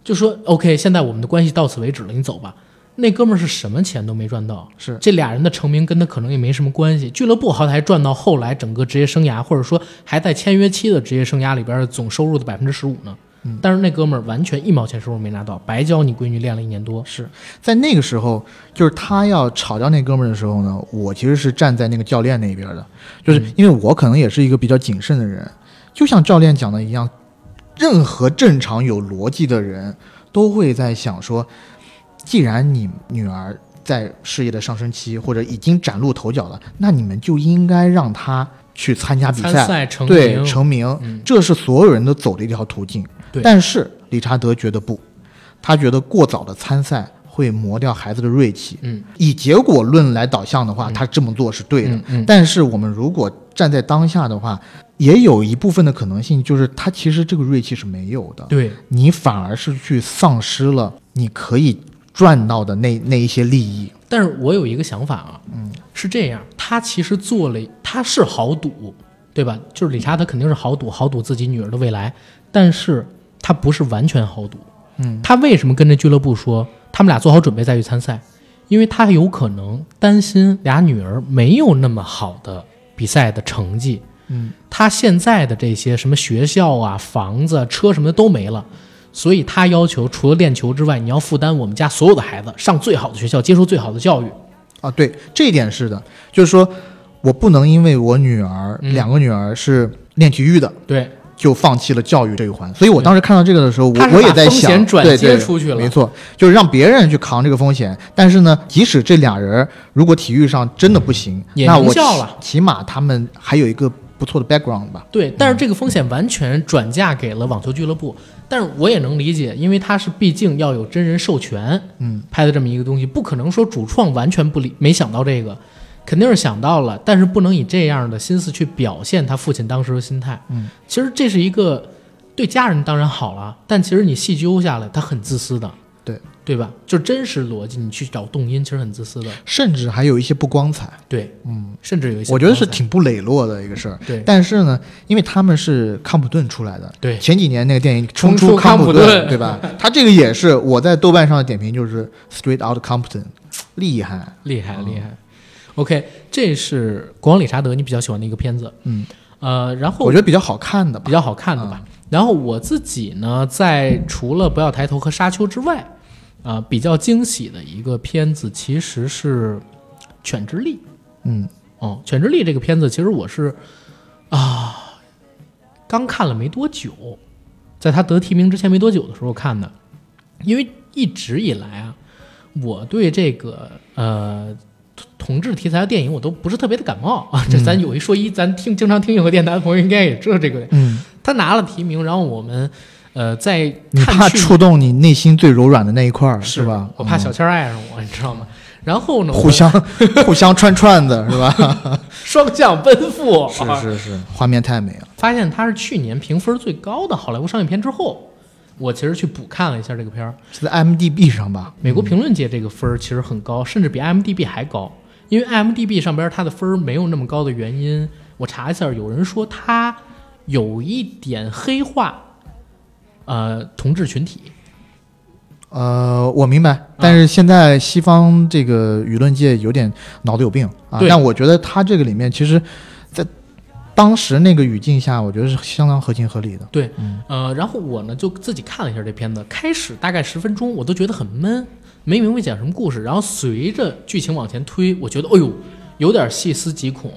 就说 OK，现在我们的关系到此为止了，你走吧。那哥们儿是什么钱都没赚到，是这俩人的成名跟他可能也没什么关系。俱乐部好歹还赚到后来整个职业生涯，或者说还在签约期的职业生涯里边的总收入的百分之十五呢。嗯但是那哥们儿完全一毛钱收入没拿到，白教你闺女练了一年多。是在那个时候，就是他要炒掉那哥们儿的时候呢，我其实是站在那个教练那边的，就是因为我可能也是一个比较谨慎的人，就像教练讲的一样，任何正常有逻辑的人都会在想说，既然你女儿在事业的上升期或者已经崭露头角了，那你们就应该让她去参加比参赛，对，成名，嗯。这是所有人都走的一条途径。对。但是理查德觉得不，他觉得过早的参赛会磨掉孩子的锐气。嗯。以结果论来导向的话，他这么做是对的。嗯嗯。但是我们如果站在当下的话，也有一部分的可能性，就是他其实这个锐气是没有的，对，你反而是去丧失了你可以赚到的那那一些利益。但是我有一个想法啊，嗯，是这样，他其实做了，他是豪赌，对吧？就是理查德肯定是豪赌，豪赌自己女儿的未来，但是他不是完全豪赌，嗯，他为什么跟这俱乐部说他们俩做好准备再去参赛？因为他有可能担心俩女儿没有那么好的比赛的成绩，嗯，他现在的这些什么学校啊、房子、车什么的都没了，所以他要求除了练球之外，你要负担我们家所有的孩子上最好的学校，接受最好的教育。啊，对，这一点是的，就是说我不能因为我女儿、嗯两个女儿是练体育的，对，就放弃了教育这一环。所以我当时看到这个的时候，我我也在想，转对对，接出去了没错，就是让别人去扛这个风险。但是呢，即使这俩人如果体育上真的不行，也那我起码他们还有一个不错的 background 吧。对，但是这个风险完全转嫁给了网球俱乐部。但是我也能理解，因为他是毕竟要有真人授权，嗯，拍的这么一个东西，不可能说主创完全不理没想到这个，肯定是想到了，但是不能以这样的心思去表现他父亲当时的心态。嗯，其实这是一个对家人当然好了，但其实你细究下来，他很自私的，对对吧？就真实逻辑，你去找动因，其实很自私的。甚至还有一些不光彩，对，嗯，甚至有一些我觉得是挺不磊落的一个事儿。对但是呢，因为他们是康普顿出来的，对前几年那个电影《冲出出康普普顿对吧？(laughs) 他这个也是我在豆瓣上的点评就是 Straight Out Compton，厉害，厉害厉害。OK，这是国王理查德你比较喜欢的一个片子，嗯，呃，然后我觉得比较好看的吧比。较好看的吧。然后我自己呢，在除了不要抬头和沙丘之外，啊、比较惊喜的一个片子其实是《犬之力》。嗯哦，《犬之力》这个片子其实我是啊，刚看了没多久，在他得提名之前没多久的时候看的，因为一直以来啊，我对这个呃同志题材的电影我都不是特别的感冒啊。这咱有一说一，咱听经常听有个电台的朋友应该也知道这个。嗯，他拿了提名，然后我们呃在你怕触动你内心最柔软的那一块儿，是吧？嗯我怕小倩儿爱上我，你知道吗？然后呢，互相 (laughs) 互相串串子是吧？(laughs) 双向奔赴，(laughs) 是是是，画面太美了。发现它是去年评分最高的好莱坞商业片之后，我其实去补看了一下这个片儿，是在 IMDB 上吧？美国评论界这个分儿其实很高，甚至比 IMDB 还高。因为 IMDB 上边它的分儿没有那么高的原因，我查一下，有人说它有一点黑化，呃，同志群体。呃，我明白，但是现在西方这个舆论界有点脑子有病啊。但我觉得他这个里面，其实，在当时那个语境下，我觉得是相当合情合理的。对，嗯呃，然后我呢就自己看了一下这片子，开始大概十分钟，我都觉得很闷，没明白讲什么故事。然后随着剧情往前推，我觉得，哎呦，有点细思极恐。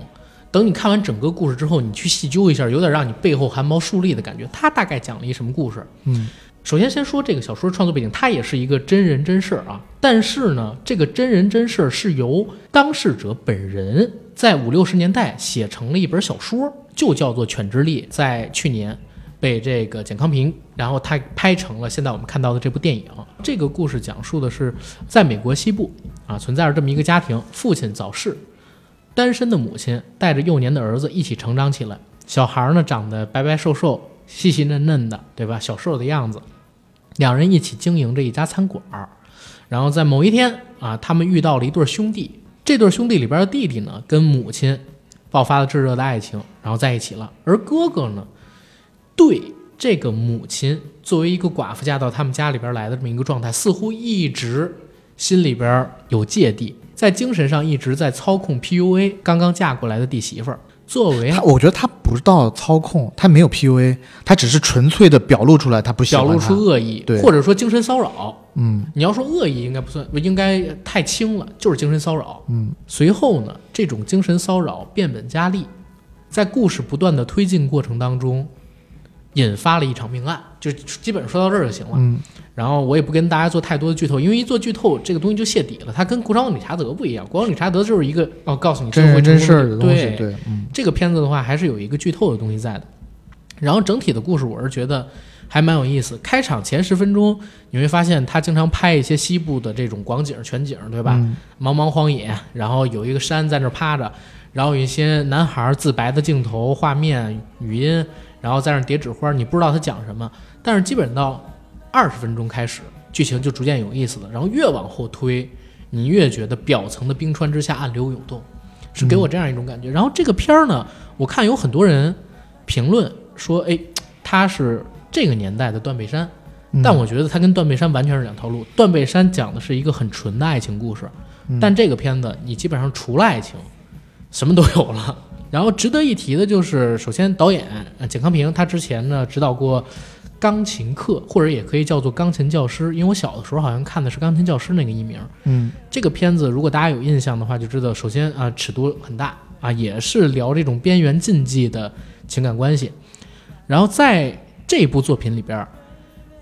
等你看完整个故事之后，你去细究一下，有点让你背后汗毛竖立的感觉。他大概讲了一什么故事？嗯首先先说这个小说创作背景，它也是一个真人真事儿啊。但是呢，这个真人真事儿是由当事者本人在五六十年代写成了一本小说，就叫做《犬之力》，在去年被这个简康平，然后他拍成了现在我们看到的这部电影。这个故事讲述的是在美国西部啊存在着这么一个家庭，父亲早逝，单身的母亲带着幼年的儿子一起成长起来。小孩呢长得白白瘦瘦、细细嫩嫩的，对吧？小瘦的样子。两人一起经营着一家餐馆儿。然后在某一天啊，他们遇到了一对兄弟。这对兄弟里边的弟弟呢，跟母亲爆发了炙热的爱情，然后在一起了。而哥哥呢，对这个母亲作为一个寡妇嫁到他们家里边来的这么一个状态，似乎一直心里边有芥蒂，在精神上一直在操控 PUA 刚刚嫁过来的弟媳妇儿。作为他，我觉得他不到操控，他没有 PUA，他只是纯粹的表露出来他不喜表露出恶意，对或者说精神骚扰。嗯你要说恶意，应该不算，应该太轻了，就是精神骚扰。嗯随后呢，这种精神骚扰变本加厉，在故事不断的推进过程当中，引发了一场命案。就基本上说到这儿就行了。嗯然后我也不跟大家做太多的剧透，因为一做剧透，这个东西就泄底了。它跟《国王理查德》不一样，《国王理查德》就是一个哦，告诉你真人真事儿的东西，对对，嗯这个片子的话，还是有一个剧透的东西在的。然后整体的故事，我是觉得还蛮有意思。开场前十分钟，你会发现他经常拍一些西部的这种广景、全景，对吧？嗯茫茫荒野，然后有一个山在那儿趴着，然后有一些男孩自白的镜头、画面、语音，然后在那儿叠纸花，你不知道他讲什么。但是基本到二十分钟开始，剧情就逐渐有意思了。然后越往后推，你越觉得表层的冰川之下暗流涌动，是给我这样一种感觉。然后这个片儿呢，我看有很多人评论说，哎，它是这个年代的断背山。嗯但我觉得它跟断背山完全是两条路。断背山讲的是一个很纯的爱情故事，嗯但这个片子你基本上除了爱情，什么都有了。然后值得一提的就是，首先导演呃简康平，他之前呢指导过《钢琴课》，或者也可以叫做《钢琴教师》，因为我小的时候好像看的是《钢琴教师》那个译名。嗯这个片子如果大家有印象的话，就知道，首先啊、尺度很大啊，也是聊这种边缘禁忌的情感关系。然后在这部作品里边儿，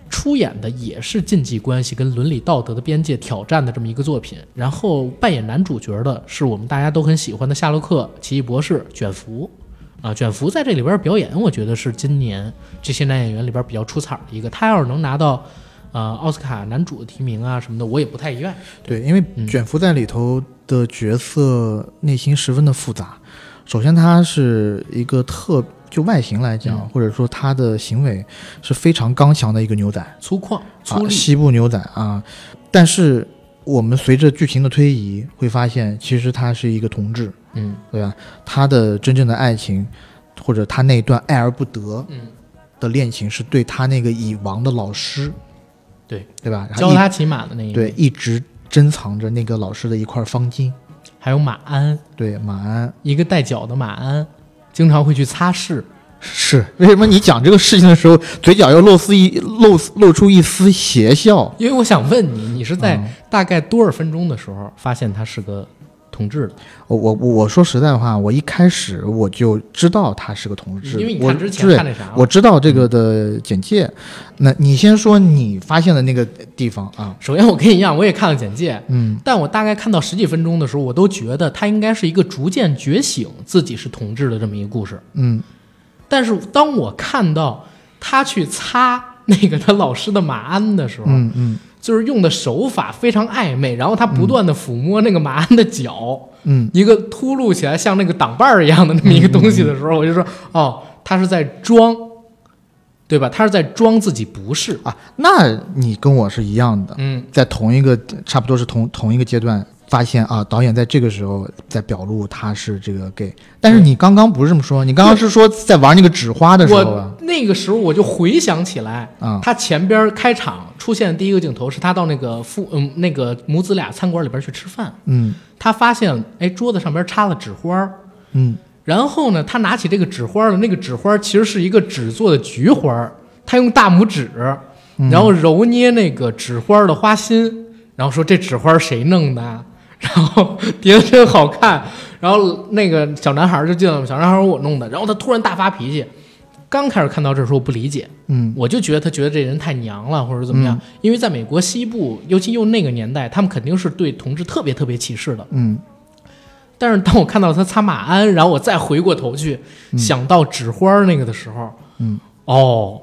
出演的也是禁忌关系跟伦理道德的边界挑战的这么一个作品。然后扮演男主角的是我们大家都很喜欢的夏洛克奇异博士卷福。啊，卷福在这里边表演，我觉得是今年这些男演员里边比较出彩的一个。他要是能拿到，呃，奥斯卡男主的提名啊什么的，我也不太意外。对，因为嗯卷福在里头的角色内心十分的复杂。首先，他是一个特就外形来讲，嗯或者说他的行为是非常刚强的一个牛仔，粗犷、粗啊，西部牛仔啊。但是我们随着剧情的推移，会发现其实他是一个同志，嗯对吧？他的真正的爱情，或者他那段爱而不得嗯，的恋情，是对他那个已亡的老师，对对吧？教他骑马的那一对，一直珍藏着那个老师的一块方巾，还有马鞍，对马鞍。一个带脚的马鞍，经常会去擦拭。是为什么你讲这个事情的时候，嘴角又露丝一露露出一丝邪笑？因为我想问你，你是在嗯大概多少分钟的时候发现他是个同志的？我我我说实在话，我一开始我就知道他是个同志，因为你看之前看那啥了，我知道这个的简介。那你先说你发现的那个地方啊？首先我跟你一样，我也看了简介，嗯但我大概看到十几分钟的时候，我都觉得他应该是一个逐渐觉醒自己是同志的这么一个故事。嗯但是当我看到他去擦那个他老师的马鞍的时候，嗯嗯就是用的手法非常暧昧，然后他不断的抚摸那个马鞍的脚，嗯一个秃噜起来像那个挡把儿一样的那么一个东西的时候，我就说，哦，他是在装对吧？他是在装自己不是。啊，那你跟我是一样的，嗯，在同一个差不多是同同一个阶段，发现啊，导演在这个时候在表露他是这个 gay，但是你刚刚不是这么说，你刚刚是说在玩那个纸花的时候啊。我，那个时候我就回想起来，啊。他前边开场出现的第一个镜头是他到那个父嗯那个母子俩餐馆里边去吃饭，嗯。他发现哎桌子上边插了纸花儿，嗯。然后呢，他拿起这个纸花儿了，那个纸花儿其实是一个纸做的菊花儿，他用大拇指，然后揉捏那个纸花儿的花心，然后说这纸花儿谁弄的啊？然后叠 (laughs) 的真好看，然后那个小男孩儿就进来了，小男孩我弄的，然后他突然大发脾气。刚开始看到这儿时候我不理解，嗯。我就觉得他觉得这人太娘了，或者怎么样，因为在美国西部，尤其又那个年代，他们肯定是对同志特别特别歧视的。嗯。但是当我看到他擦马鞍，然后我再回过头去、想到纸花儿那个的时候，嗯，哦，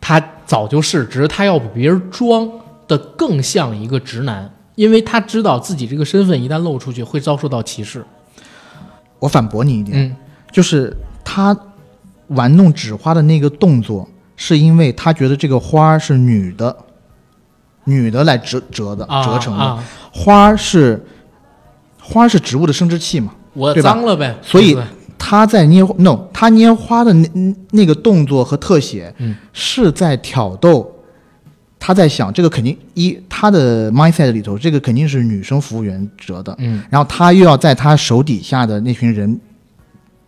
他早就是，只是他要比别人装的更像一个直男，因为他知道自己这个身份一旦露出去会遭受到歧视。我反驳你一点，嗯。就是他玩弄纸花的那个动作，是因为他觉得这个花是女的，女的来折折的啊折成的，啊，花是花是植物的生殖器嘛，我脏了呗，所以他在捏 no，他捏花的那那个动作和特写，嗯。是在挑逗。他在想，这个肯定一他的 mindset 里头，这个肯定是女生服务员折的，嗯。然后他又要在他手底下的那群人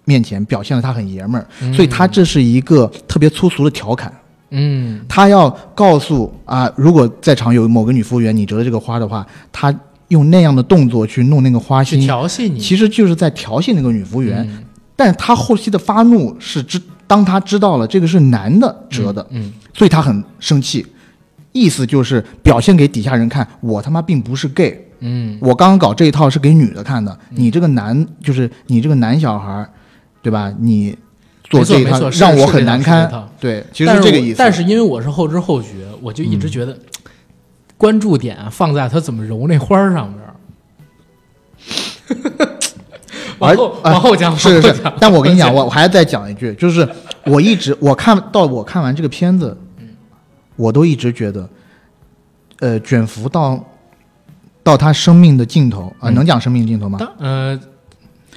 面前表现的他很爷们儿，嗯。所以他这是一个特别粗俗的调侃。嗯。他要告诉啊，如果在场有某个女服务员你折了这个花的话，他用那样的动作去弄那个花去心，调戏你，其实就是在调戏那个女服务员。嗯。但他后期的发怒是知，当他知道了这个是男的折的，嗯。所以他很生气，意思就是表现给底下人看，我他妈并不是 gay，嗯。我刚刚搞这一套是给女的看的，你这个男就是你这个男小孩，对吧？你做这一套让我很难堪。对，其实是这个意思。但是因为我是后知后觉，我就一直觉得、关注点啊放在他怎么揉那花儿上边儿。往后而往后讲，是是是。但我跟你讲，我我还要再讲一句，就是我一直我看到我看完这个片子，我都一直觉得，呃，卷福到到他生命的尽头啊、嗯能讲生命尽头吗？嗯呃，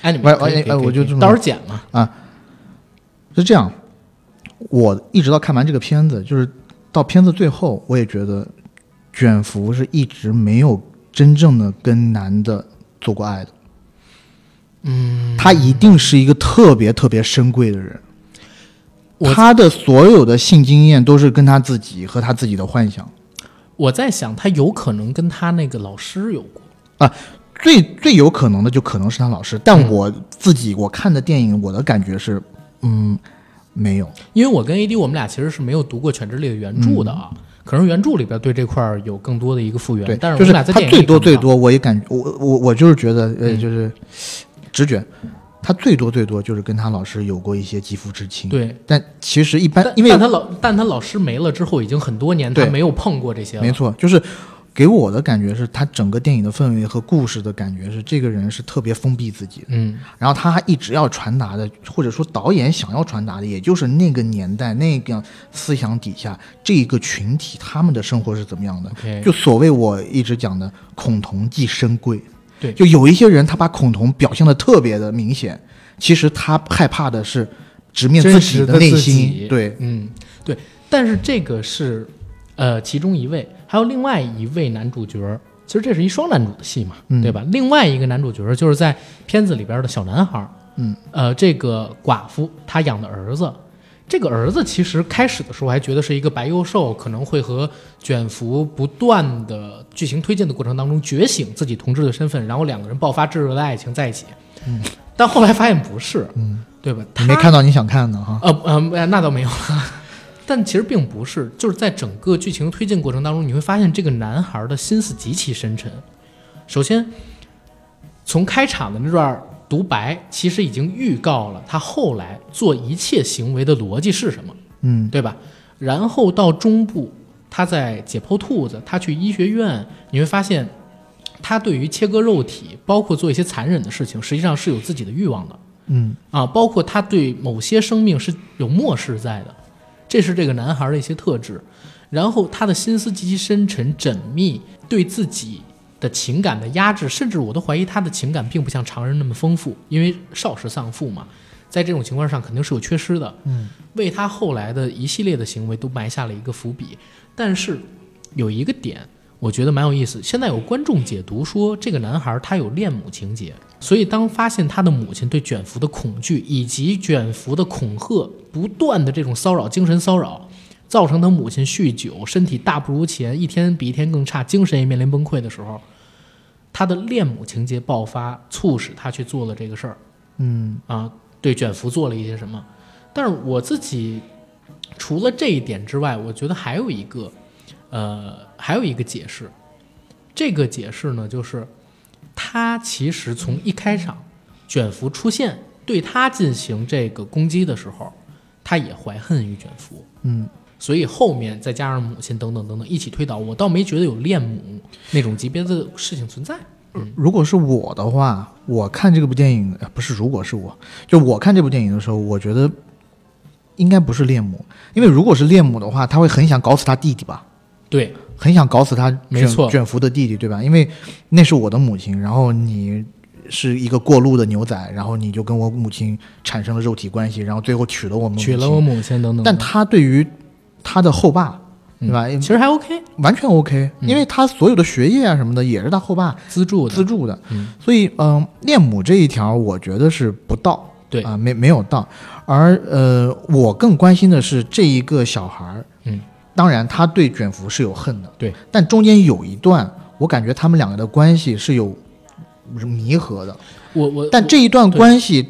哎，你我我哎们可以可以可以我就这么到时候剪嘛啊。是这样，我一直到看完这个片子，就是到片子最后，我也觉得卷福是一直没有真正的跟男的做过爱的。嗯，他一定是一个特别特别深贵的人。我他的所有的性经验都是跟他自己和他自己的幻想。我在想，他有可能跟他那个老师有过啊。最最有可能的就可能是他老师，但嗯我自己我看的电影，我的感觉是，嗯，没有。因为我跟 AD 我们俩其实是没有读过《犬之力》的原著的啊，可能原著里边对这块儿有更多的一个复原。对，但是就是我们俩在电影他最里看不到，多最多，我也感觉我我我就是觉得，呃，嗯就是直觉，他最多最多就是跟他老师有过一些肌肤之亲。，对，但其实一般，因为但他老但他老师没了之后，已经很多年他没有碰过这些了。没错，就是给我的感觉是他整个电影的氛围和故事的感觉是这个人是特别封闭自己的。嗯，然后他一直要传达的，或者说导演想要传达的，也就是那个年代那个思想底下这一个群体他们的生活是怎么样的。就所谓我一直讲的“恐同即深贵”，对就有一些人他把恐同表现的特别的明显，其实他害怕的是直面自己的内心。对，嗯，对。但是这个是呃其中一位，还有另外一位男主角儿。其实这是一双男主的戏嘛，嗯对吧？另外一个男主角儿就是在片子里边的小男孩儿，嗯，呃，这个寡妇她养的儿子，这个儿子其实开始的时候还觉得是一个白幼瘦，可能会和卷福不断的剧情推进的过程当中觉醒自己同志的身份，然后两个人爆发炙热的爱情在一起。嗯，但后来发现不是，嗯，对吧？你没看到你想看的哈。呃呃，那倒没有了。(laughs) 但其实并不是，就是在整个剧情推进过程当中，你会发现这个男孩的心思极其深沉。首先，从开场的那段独白，其实已经预告了他后来做一切行为的逻辑是什么，嗯对吧？然后到中部，他在解剖兔子，他去医学院，你会发现，他对于切割肉体，包括做一些残忍的事情，实际上是有自己的欲望的。嗯啊，包括他对某些生命是有漠视在的，这是这个男孩的一些特质。然后他的心思极其深沉、缜密，对自己的情感的压制，甚至我都怀疑他的情感并不像常人那么丰富，因为少时丧父嘛，在这种情况上肯定是有缺失的。嗯，为他后来的一系列的行为都埋下了一个伏笔。但是有一个点，我觉得蛮有意思。现在有观众解读说，这个男孩他有恋母情节，所以当发现他的母亲对卷福的恐惧，以及卷福的恐吓，不断的这种骚扰、精神骚扰，造成他母亲酗酒，身体大不如前，一天比一天更差，精神也面临崩溃的时候，他的恋母情节爆发，促使他去做了这个事儿。嗯啊，对卷福做了一些什么。但是我自己除了这一点之外，我觉得还有一个，呃，还有一个解释。这个解释呢，就是他其实从一开场，卷福出现对他进行这个攻击的时候，他也怀恨于卷福。嗯，所以后面再加上母亲等等等等一起推导，我倒没觉得有恋母那种级别的事情存在。如果是我的话，我看这部电影呃不是，如果是我，就我看这部电影的时候，我觉得应该不是恋母，因为如果是恋母的话，他会很想搞死他弟弟吧，对，很想搞死他卷没错卷福的弟弟，对吧？因为那是我的母亲，然后你是一个过路的牛仔，然后你就跟我母亲产生了肉体关系，然后最后娶了我们母亲，娶了我母亲等等。但他对于他的后爸，对吧？其实还 OK，完全 OK，嗯。因为他所有的学业啊什么的也是他后爸资助的，资助的，嗯。所以嗯、恋母这一条我觉得是不到，对。啊、没没有到，而呃，我更关心的是这一个小孩儿，嗯，当然他对卷福是有恨的，对，但中间有一段，我感觉他们两个的关系是有弥合的，我我。但这一段关系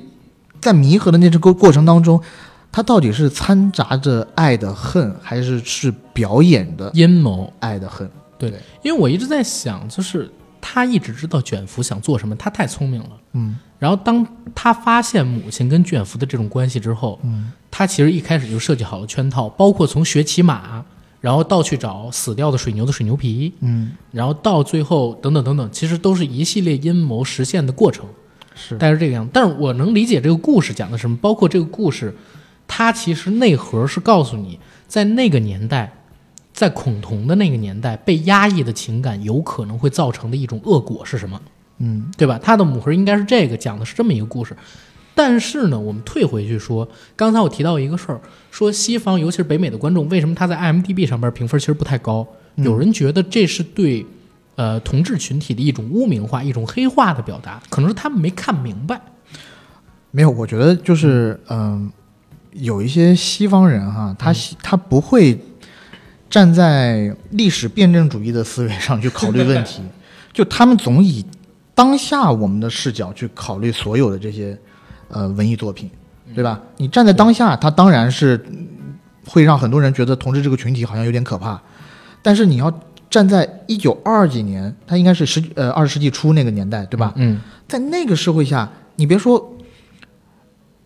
在弥合的那这个过程当中，他到底是掺杂着爱的恨，还是是表演的阴谋，爱的恨？对因为我一直在想，就是他一直知道卷福想做什么，他太聪明了。嗯然后当他发现母亲跟卷福的这种关系之后，嗯他其实一开始就设计好了圈套，包括从学骑马，然后到去找死掉的水牛的水牛皮，嗯，然后到最后等等等等，其实都是一系列阴谋实现的过程。是大概是这个样子。但是我能理解这个故事讲的什么，包括这个故事，它其实内核是告诉你，在那个年代，在恐同的那个年代，被压抑的情感有可能会造成的一种恶果是什么，嗯对吧？它的母核应该是这个，讲的是这么一个故事。但是呢，我们退回去说，刚才我提到一个事儿，说西方尤其是北美的观众，为什么他在 IMDB 上边评分其实不太高？嗯有人觉得这是对，呃，同志群体的一种污名化、一种黑化的表达，可能是他们没看明白。没有，我觉得就是嗯、有一些西方人哈，他喜他不会站在历史辩证主义的思维上去考虑问题，(laughs) 就他们总以当下我们的视角去考虑所有的这些呃文艺作品，对吧？你站在当下，他当然是嗯会让很多人觉得同志这个群体好像有点可怕，但是你要站在一九二几年，他应该是十呃二十世纪初那个年代，对吧？嗯，在那个社会下，你别说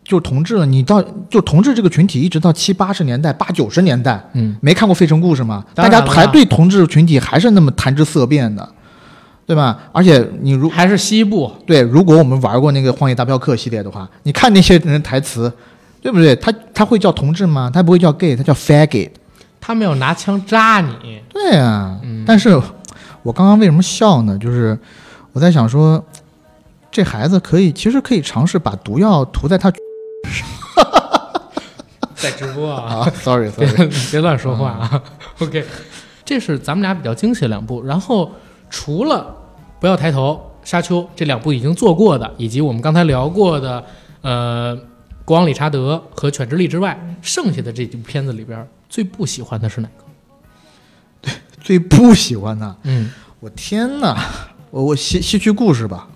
就同志了，你到就同志这个群体，一直到七八十年代、八九十年代，嗯，没看过《费城故事》吗？大家还对同志群体还是那么谈之色变的，对吧？而且你如还是西部，对，如果我们玩过那个《荒野大镖客》系列的话，你看那些人台词，对不对？他他会叫同志吗？他不会叫 gay，他叫 faggot。他没有拿枪扎你。对啊，嗯但是我刚刚为什么笑呢？就是我在想说，这孩子可以其实可以尝试把毒药涂在他在直播啊，啊，sorry 别 sorry，别乱说话啊。(laughs) OK，这是咱们俩比较惊喜的两部。然后除了《不要抬头》《沙丘》这两部已经做过的，以及我们刚才聊过的呃《国王理查德》和《犬之力》之外，剩下的这几部片子里边最不喜欢的是哪个？(laughs) 最不喜欢的，嗯，我天哪，我我戏戏剧故事吧，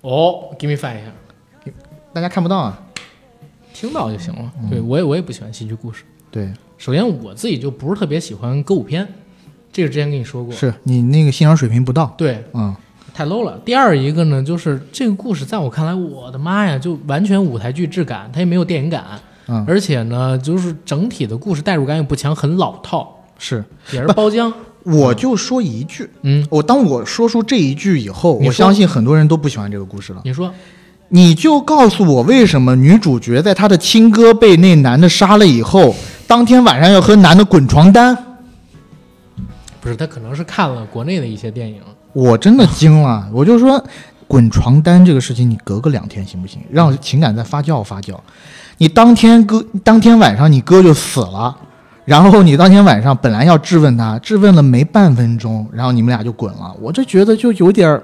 哦，give me five 一下，大家看不到啊。听到就行了。嗯对我也我也不喜欢戏剧故事。对，首先我自己就不是特别喜欢歌舞片，这个之前跟你说过。是你那个欣赏水平不到，对，嗯，太 low 了。第二一个呢，就是这个故事在我看来，我的妈呀，就完全舞台剧质感，它也没有电影感，嗯而且呢，就是整体的故事代入感也不强，很老套，是。也是包浆。我就说一句，嗯，我当我说出这一句以后，我相信很多人都不喜欢这个故事了。你说你就告诉我，为什么女主角在她的亲哥被那男的杀了以后，当天晚上要和男的滚床单，不是他可能是看了国内的一些电影，我真的惊了。我就说，滚床单这个事情，你隔个两天行不行？让情感再发酵发酵。你当天哥，当天晚上你哥就死了，然后你当天晚上本来要质问他，质问了没半分钟，然后你们俩就滚了。我这觉得就有点儿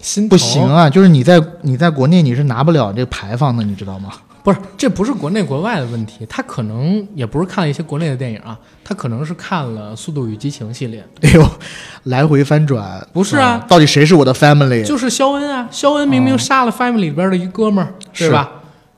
心不行啊，就是你在你在国内你是拿不了这个牌坊的，你知道吗？不是，这不是国内国外的问题，他可能也不是看了一些国内的电影啊，他可能是看了《速度与激情》系列。哎呦，来回翻转，不是啊到底谁是我的 family？就是肖恩啊，肖恩明明杀了 Family 里边的一哥们儿，对吧？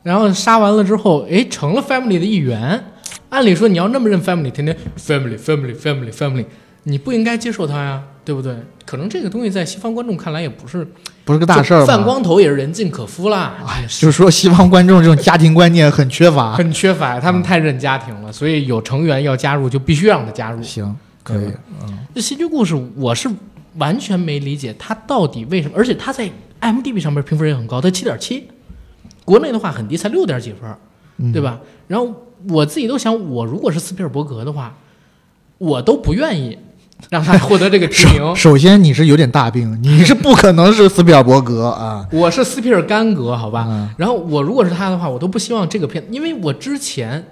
然后杀完了之后，哎，成了 Family 的一员。按理说你要那么认 Family，天天 Family Family Family Family，你不应该接受他呀，对不对？可能这个东西在西方观众看来也不是不是个大事儿吧？泛光头也是人尽可夫啦。哎，就是说西方观众这种家庭观念很缺乏，很缺乏，他们太认家庭了，所以有成员要加入就必须让他加入。行，可以，嗯。这戏剧故事我是完全没理解，他到底为什么？而且他在 IMDB 上面评分也很高，他七点七，国内的话很低，才六点几分，嗯对吧？然后我自己都想，我如果是斯皮尔伯格的话，我都不愿意让他获得这个提名。(laughs) 首首先你是有点大病，你是不可能是斯皮尔伯格 (laughs) 啊。我是斯皮尔甘格，好吧？嗯然后我如果是他的话，我都不希望这个片，因为我之前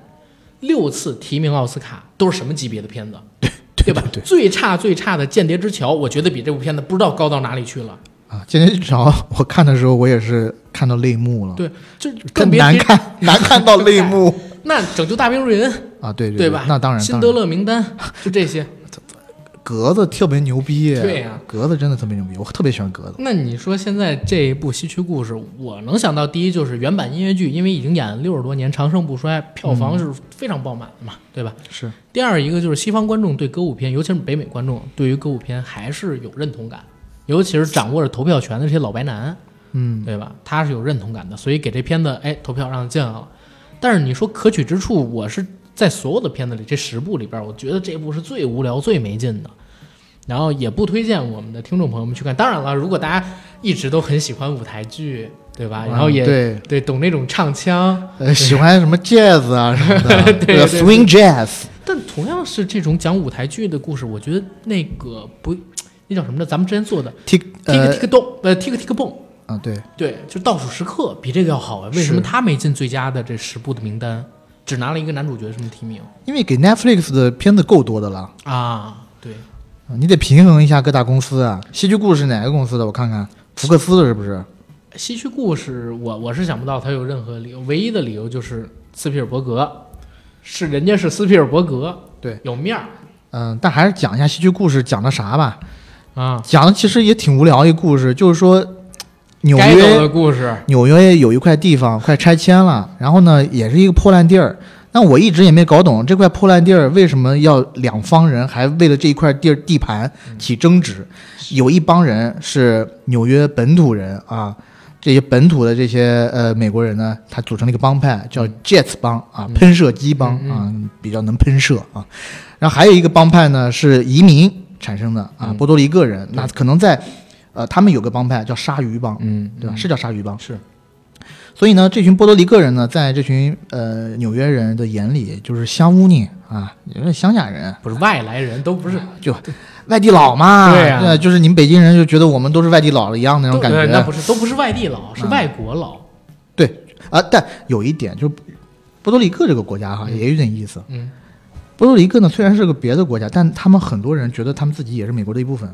六次提名奥斯卡都是什么级别的片子，(laughs) 对对吧？对最差最差的《间谍之桥》，我觉得比这部片子不知道高到哪里去了。啊，《间谍之桥》我看的时候，我也是看到泪目了，对，就更难看，难看到泪目那《拯救大兵瑞恩》啊！对对对吧？那当然，辛德勒名单就这些。格子特别牛逼，对呀格子真的特别牛逼，我特别喜欢格子。那你说现在这一部西区故事，我能想到第一就是原版音乐剧，因为已经演了六十多年，长盛不衰，票房是非常爆满的嘛，对吧？是，第二一个就是西方观众对歌舞片，尤其是北美观众对于歌舞片还是有认同感，尤其是掌握着投票权的这些老白男，嗯，对吧？他是有认同感的，所以给这片子哎投票让他进来了。但是你说可取之处，我是在所有的片子里这十部里边，我觉得这部是最无聊、最没劲的。然后也不推荐我们的听众朋友们去看。当然了，如果大家一直都很喜欢舞台剧，对吧？然后也、对，对懂那种唱腔，呃，喜欢什么 jazz 啊什么的，(laughs) 对对对 swing jazz，但同样是这种讲舞台剧的故事，我觉得那个不，那叫什么呢？咱们之前做的 tick tick 呃 tick 动呃 tick tick 蹦，啊对，对，就倒数时刻比这个要好啊。为什么他没进最佳的这十部的名单，只拿了一个男主角什么提名因为给 Netflix 的片子够多的了。啊？对，啊你得平衡一下各大公司啊。戏剧故事哪个公司的？我看看，福克斯的是不是？戏剧故事，我我是想不到他有任何理由，唯一的理由就是斯皮尔伯格，是人家是斯皮尔伯格，对，有面儿嗯，但还是讲一下戏剧故事讲的啥吧。啊，讲的其实也挺无聊一个故事，就是说纽该有的故事，纽约有一块地方快拆迁了，然后呢也是一个破烂地儿。那我一直也没搞懂这块破烂地儿为什么要两方人还为了这一块地儿地盘起争执。有一帮人是纽约本土人啊，这些本土的这些呃美国人呢，他组成了一个帮派，叫 Jets 帮啊，嗯。喷射机帮嗯啊，比较能喷射啊。然后还有一个帮派呢是移民产生的啊，嗯。波多黎各人，那可能在呃他们有个帮派叫鲨鱼帮，嗯，对吧？是叫鲨鱼帮。是，所以呢，这群波多黎各人呢，在这群呃纽约人的眼里，就是乡乌尼啊，因为乡下人，不是外来人都不是就外地佬嘛。对呀就是你们北京人就觉得我们都是外地佬了一样那种感觉那不是都不是外地佬，是嗯外国佬。对啊。但有一点，就是波多黎各这个国家哈，也有点意思。嗯，波多黎各呢，虽然是个别的国家，但他们很多人觉得他们自己也是美国的一部分，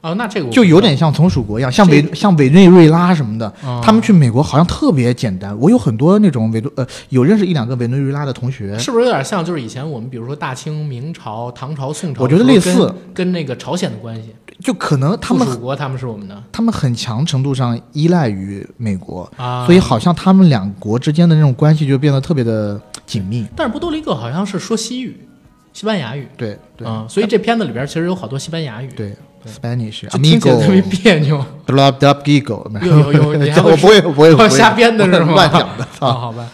哦，那这个就有点像从属国一样，像委像委内瑞拉什么的。哦。他们去美国好像特别简单，我有很多那种委内呃有认识一两个委内瑞拉的同学，是不是有点像就是以前我们比如说大清、明朝、唐朝、宋朝，我觉得类似。跟跟那个朝鲜的关系，就可能他们附属国他们是我们的。他们很强程度上依赖于美国，啊，所以好像他们两国之间的那种关系就变得特别的紧密。但是波多黎各好像是说西语，西班牙语，对对、嗯，所以这片子里边其实有好多西班牙语，对，Spanish 就听起来特别别扭。d l o b d u b gigo，没有有有你还会我不会，我不会，瞎编的是吗？乱讲的。(laughs) 啊，啊，好吧。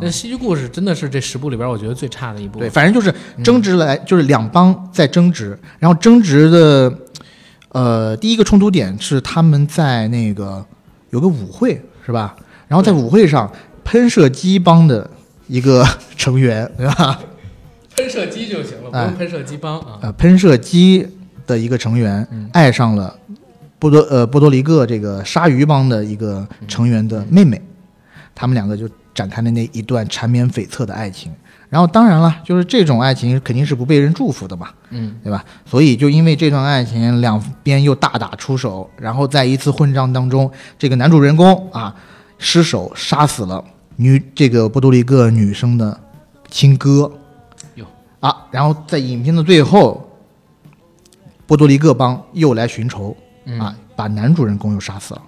那戏剧故事真的是这十部里边我觉得最差的一部。对，反正就是争执来，就是两帮在争执，然后争执的，呃，第一个冲突点是他们在那个有个舞会是吧？然后在舞会上，喷射机帮的一个 (laughs) 成员，对吧？喷射机就行了，不哎用喷射机帮啊。呃，喷射机的一个成员嗯。爱上了波多呃波多黎各这个鲨鱼帮的一个成员的妹妹，他们两个就展开了那一段缠绵悱恻的爱情。然后当然了，就是这种爱情肯定是不被人祝福的嘛，嗯。对吧？所以就因为这段爱情，两边又大打出手，然后在一次混战当中，这个男主人公啊失手杀死了女这个波多黎各女生的亲哥。哟，啊，然后在影片的最后，波多黎各帮又来寻仇嗯啊，把男主人公又杀死了。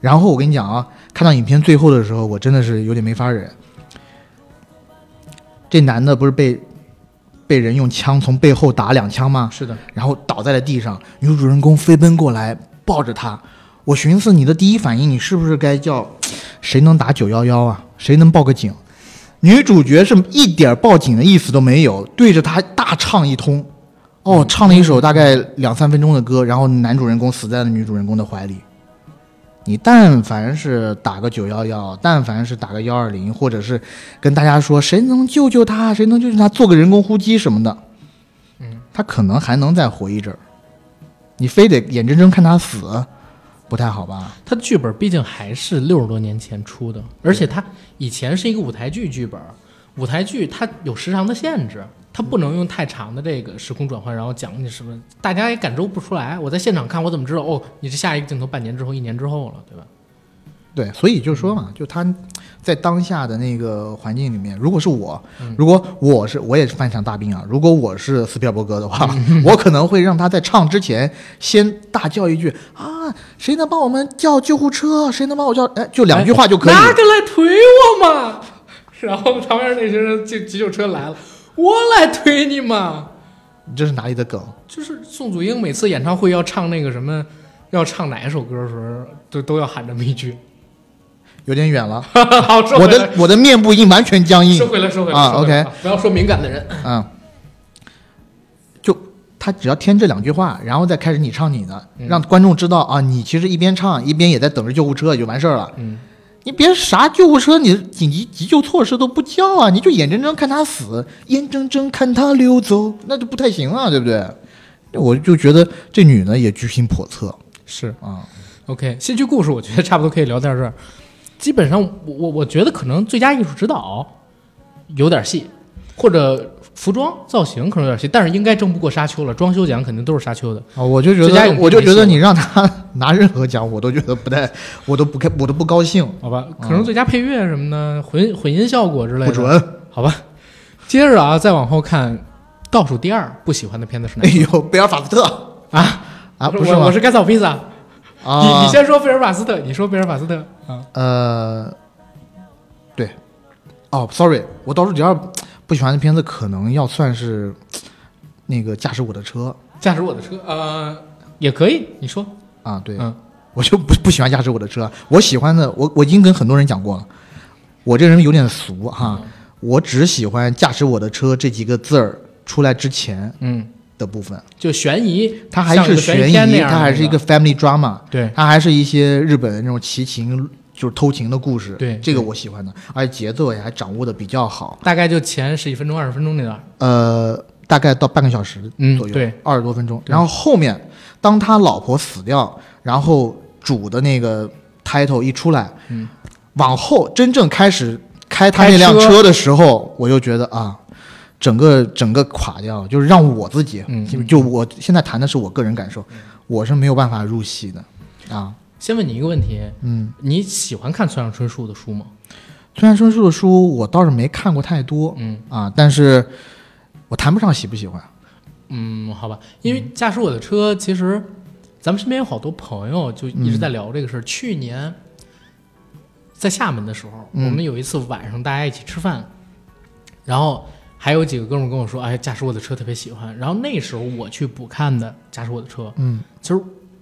然后我跟你讲啊，看到影片最后的时候，我真的是有点没法忍。这男的不是被被人用枪从背后打两枪吗？是的，然后倒在了地上，女主人公飞奔过来抱着他。我寻思你的第一反应，你是不是该叫谁能打九幺幺啊？谁能报个警？女主角是一点报警的意思都没有，对着他大唱一通，哦，唱了一首大概两三分钟的歌，然后男主人公死在了女主人公的怀里。你但凡是打个九幺幺，但凡是打个幺二零，或者是跟大家说谁能救救他，谁能救救他，做个人工呼吸什么的，嗯，他可能还能再活一阵儿。你非得眼睁睁看他死，不太好吧？他的剧本毕竟还是六十多年前出的，而且他以前是一个舞台剧剧本，舞台剧它有时长的限制，它不能用太长的这个时空转换，然后讲你什么，大家也感受不出来。我在现场看，我怎么知道？哦，你是下一个镜头半年之后、一年之后了，对吧？对，所以就说嘛，就他在当下的那个环境里面，如果是我，嗯如果我是我也是犯场大病啊，如果我是斯皮尔伯格的话，(laughs) 我可能会让他在唱之前先大叫一句啊，谁能帮我们叫救护车？谁能帮我叫？哎，就两句话就可以。拿个来推我嘛！(laughs) 然后旁边那些人救急救车来了，我来推你嘛！你这是哪里的梗？就是宋祖英每次演唱会要唱那个什么，要唱哪一首歌的时候，都都要喊这么一句。有点远了，(laughs) 好，收我的我的面部已经完全僵硬收。回来，收回来啊收回来 OK 不要说敏感的人。嗯，就他只要添这两句话，然后再开始你唱你的，嗯让观众知道啊，你其实一边唱一边也在等着救护车，也就完事儿了。嗯，你别啥救护车，你紧急急救措施都不叫啊，你就眼睁睁看他死，眼睁睁看他溜走，那就不太行啊，对不对？我就觉得这女的也居心叵测是啊。OK。戏剧故事我觉得差不多可以聊到这儿。基本上我我我觉得可能最佳艺术指导有点戏，或者服装造型可能有点戏，但是应该争不过沙丘了。装修奖肯定都是沙丘的。啊，我就觉得，我就觉得你让他 (laughs) 拿任何奖，我都觉得不太，我都不开，我都不高兴，好吧，可能最佳配乐什么的，混混音效果之类的不准。好吧，接着啊，再往后看，倒数第二不喜欢的片子是哪哎呦，贝尔法斯特啊？啊，不是？我我是甘草披萨。啊，你你先说贝尔法斯特，你说贝尔法斯特啊？呃，对，哦，sorry，我倒数第二不喜欢的片子可能要算是 (tsk) 那个驾驶我的车。驾驶我的车，呃，也可以，你说，啊，对，嗯。我就不不喜欢驾驶我的车，我喜欢的，我我已经跟很多人讲过了，我这人有点俗哈，我只喜欢驾驶我的车这几个字儿出来之前嗯，的部分，就悬疑，它还是悬疑，它还是一个 family drama，对。它还是一些日本的那种奇情，就是偷情的故事。对这个我喜欢的，而且节奏也还掌握的比较好。大概就前十几分钟、二十分钟那段，呃，大概到半个小时嗯左右，对，二十多分钟。然后后面，当他老婆死掉，然后主的那个 title 一出来，嗯，往后真正开始开他那辆车车的时候，我就觉得啊。整个整个垮掉，就是让我自己，嗯就就我现在谈的是我个人感受，我是没有办法入戏的，啊，先问你一个问题，嗯，你喜欢看村上春树的书吗？村上春树的书我倒是没看过太多嗯。啊，但是我谈不上喜不喜欢，嗯，好吧，因为驾驶我的车，其实咱们身边有好多朋友就一直在聊这个事儿。去年在厦门的时候，嗯。我们有一次晚上大家一起吃饭，然后还有几个哥们儿跟我说：“哎，驾驶我的车特别喜欢。”然后那时候我去补看的驾驶我的车，嗯。其实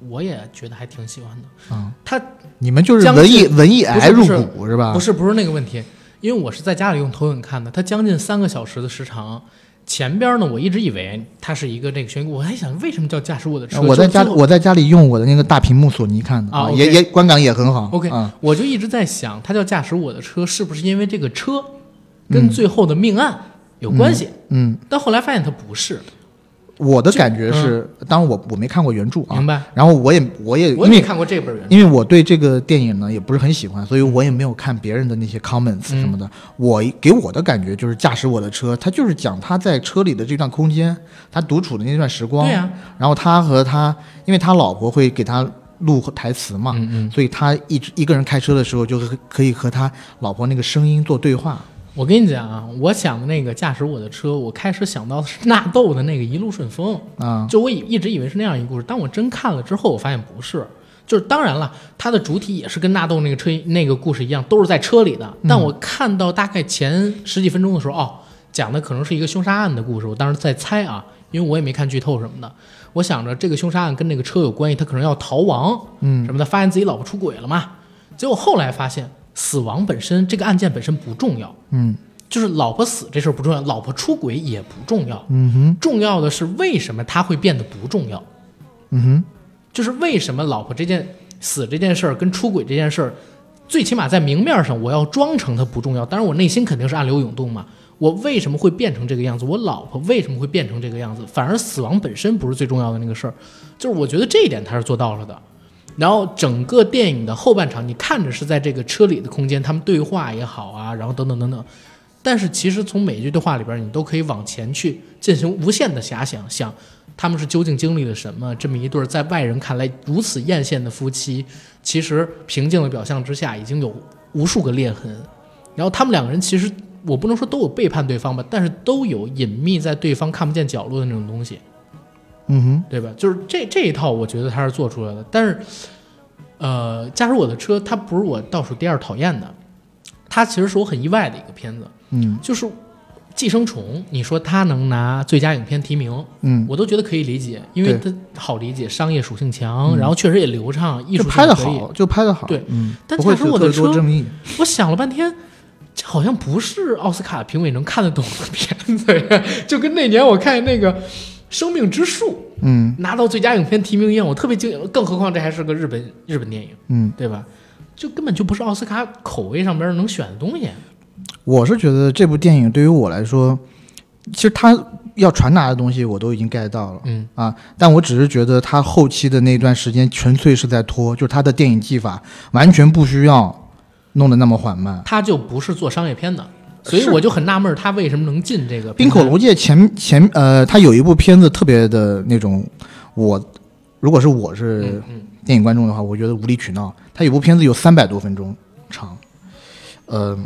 我也觉得还挺喜欢的。嗯，他你们就是将文艺文艺癌入股是吧？不是不是那个问题，因为我是在家里用投影看的，它将近三个小时的时长。前边呢，我一直以为它是一个这个悬疑，我还想为什么叫驾驶我的车？我在家我在家里用我的那个大屏幕索尼看的啊也也观感也很好。OK，、啊，我就一直在想，它叫驾驶我的车，是不是因为这个车跟最后的命案有关系，嗯，但后来发现它不是，我的感觉是，当然我我没看过原著啊明，白？然后我也我也我因为也没看过这本原著，因为我对这个电影呢也不是很喜欢，所以我也没有看别人的那些 comments 嗯什么的。我给我的感觉就是驾驶我的车，他就是讲他在车里的这段空间，他独处的那段时光。对呀、然后他和他，因为他老婆会给他录台词嘛，嗯嗯。所以他一直一个人开车的时候，就是可以和他老婆那个声音做对话。我跟你讲啊，我想的那个驾驶我的车，我开始想到的是纳豆的那个一路顺风，啊，就我以一直以为是那样一个故事，当我真看了之后，我发现不是。就是当然了，它的主体也是跟纳豆那个车那个故事一样，都是在车里的。但我看到大概前十几分钟的时候，哦，讲的可能是一个凶杀案的故事。我当时在猜啊，因为我也没看剧透什么的，我想着这个凶杀案跟那个车有关系，他可能要逃亡，嗯什么的，发现自己老婆出轨了嘛。结果后来发现，死亡本身这个案件本身不重要，嗯就是老婆死这事儿不重要，老婆出轨也不重要，嗯哼重要的是为什么他会变得不重要。嗯哼就是为什么老婆这件死这件事儿跟出轨这件事儿，最起码在明面上我要装成它不重要，当然我内心肯定是暗流涌动嘛。我为什么会变成这个样子？我老婆为什么会变成这个样子？反而死亡本身不是最重要的那个事儿，就是我觉得这一点他是做到了的。然后整个电影的后半场，你看着是在这个车里的空间，他们对话也好啊，然后等等等等，但是其实从每一句对话里边，你都可以往前去进行无限的遐想，想他们是究竟经历了什么？这么一对在外人看来如此艳羡的夫妻，其实平静的表象之下已经有无数个裂痕。然后他们两个人其实我不能说都有背叛对方吧，但是都有隐秘在对方看不见角落的那种东西，嗯哼对吧？就是这这一套，我觉得他是做出来的。但是，呃，驾驶我的车，它不是我倒数第二讨厌的，它其实是我很意外的一个片子，嗯就是《寄生虫》。你说它能拿最佳影片提名，嗯，我都觉得可以理解，因为它好理解，商业属性强，然后确实也流畅，艺术拍的。好，就拍的好。对嗯，但不会驾驶我的车。我想了半天，这好像不是奥斯卡评委能看得懂的片子呀，就跟那年我看那个《生命之树》嗯拿到最佳影片提名一样，我特别惊讶。更何况这还是个日本日本电影，嗯，对吧？就根本就不是奥斯卡口味上边能选的东西。我是觉得这部电影对于我来说，其实它要传达的东西我都已经 get 到了。嗯啊，但我只是觉得它后期的那段时间纯粹是在拖，就是它的电影技法完全不需要弄得那么缓慢。他就不是做商业片的，所以我就很纳闷，他为什么能进这个冰口龙介前前呃，他有一部片子特别的那种，我如果是我是电影观众的话，我觉得无理取闹。他有部片子有三百多分钟长，呃，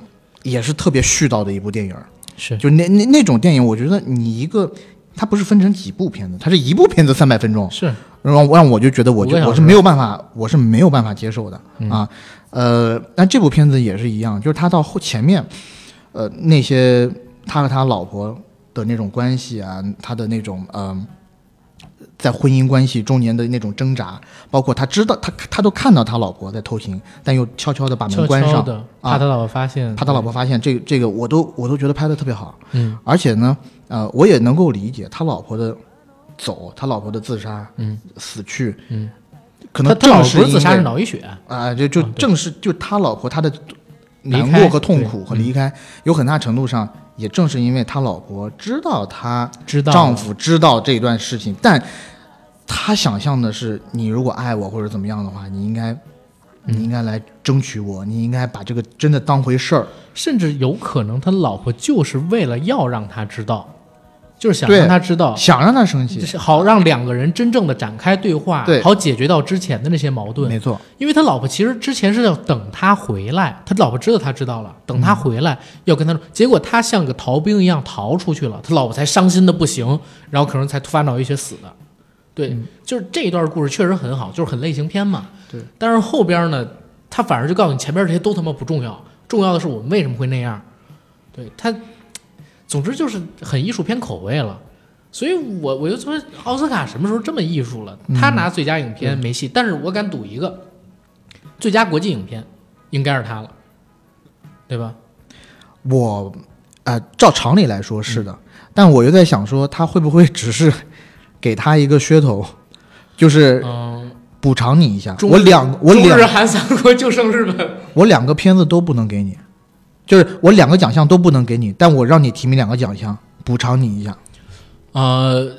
也是特别絮叨的一部电影。是就那那那种电影，我觉得你一个，它不是分成几部片子，它是一部片子三百分钟，是然后让我就觉得我就我是没有办法，我是没有办法接受的、嗯啊。呃，那这部片子也是一样，就是他到后前面，呃，那些他和他老婆的那种关系啊，他的那种嗯、呃在婚姻关系中年的那种挣扎，包括他知道他他都看到他老婆在偷情，但又悄悄的把门关上，悄的，啊怕他老婆发现，怕他老婆发现这个这个，我都我都觉得拍的特别好。嗯。而且呢，呃，我也能够理解他老婆的走，他老婆的自杀、嗯。死去，嗯，可能他他老婆自杀是脑溢血，啊、就就正是就他老婆他的难过和痛苦和离开，有很大程度上也正是因为他老婆知道他知道丈夫知道这段事情，但他想象的是，你如果爱我或者怎么样的话，你应该。你应该来争取我，你应该把这个真的当回事儿。甚至有可能他老婆就是为了要让他知道，就是想让他知道，想让他生气就，是好让两个人真正的展开对话，对好解决到之前的那些矛盾。没错，因为他老婆其实之前是要等他回来，他老婆知道他知道了，等他回来要跟他说，结果他像个逃兵一样逃出去了，他老婆才伤心的不行，然后可能才突发脑溢血死的。对，嗯就是这一段故事确实很好，就是很类型片嘛。对，但是后边呢，他反而就告诉你前边这些都他妈不重要，重要的是我们为什么会那样。对他，总之就是很艺术片口味了。所以我我就说奥斯卡什么时候这么艺术了？他拿最佳影片没戏，但是我敢赌一个，最佳国际影片应该是他了，对吧？我，呃，照常理来说是的，但我又在想说，他会不会只是给他一个噱头，就是嗯，补偿你一下？中我两我两日韩三国就剩日本，我两个片子都不能给你，就是我两个奖项都不能给你，但我让你提名两个奖项，补偿你一下。呃，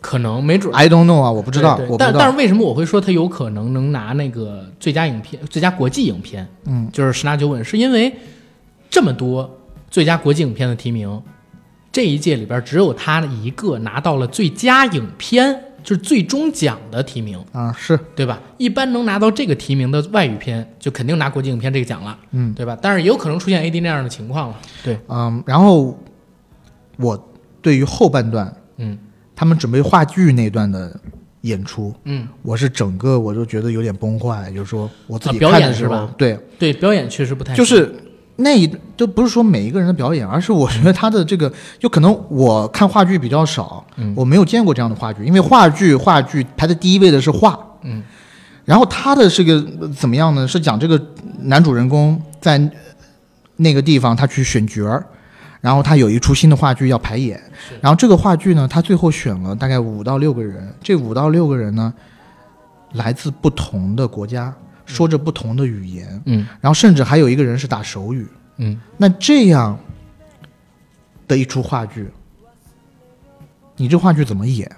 可能没准 I don't know 啊，我不知道。但但是为什么我会说他有可能能拿那个最佳影片、最佳国际影片，嗯，就是十拿九稳，是因为这么多最佳国际影片的提名，这一届里边只有他一个拿到了最佳影片，就是最终奖的提名，啊，是，对吧？一般能拿到这个提名的外语片，就肯定拿国际影片这个奖了，嗯。对吧？但是也有可能出现 AD 那样的情况了，对，嗯，然后我对于后半段嗯。他们准备话剧那段的演出，嗯，我是整个我就觉得有点崩坏，就是说我自己啊表看的时候，演是吧？对，对，表演确实不太就是那一就不是说每一个人的表演，而是我觉得他的这个，就可能我看话剧比较少，嗯我没有见过这样的话剧，因为话剧话剧排在第一位的是画，嗯，然后他的这个呃怎么样呢？是讲这个男主人公在那个地方他去选角儿。然后他有一出新的话剧要排演，然后这个话剧呢，他最后选了大概五到六个人，这五到六个人呢，来自不同的国家，说着不同的语言，嗯然后甚至还有一个人是打手语。嗯那这样的一出话剧，你这话剧怎么演？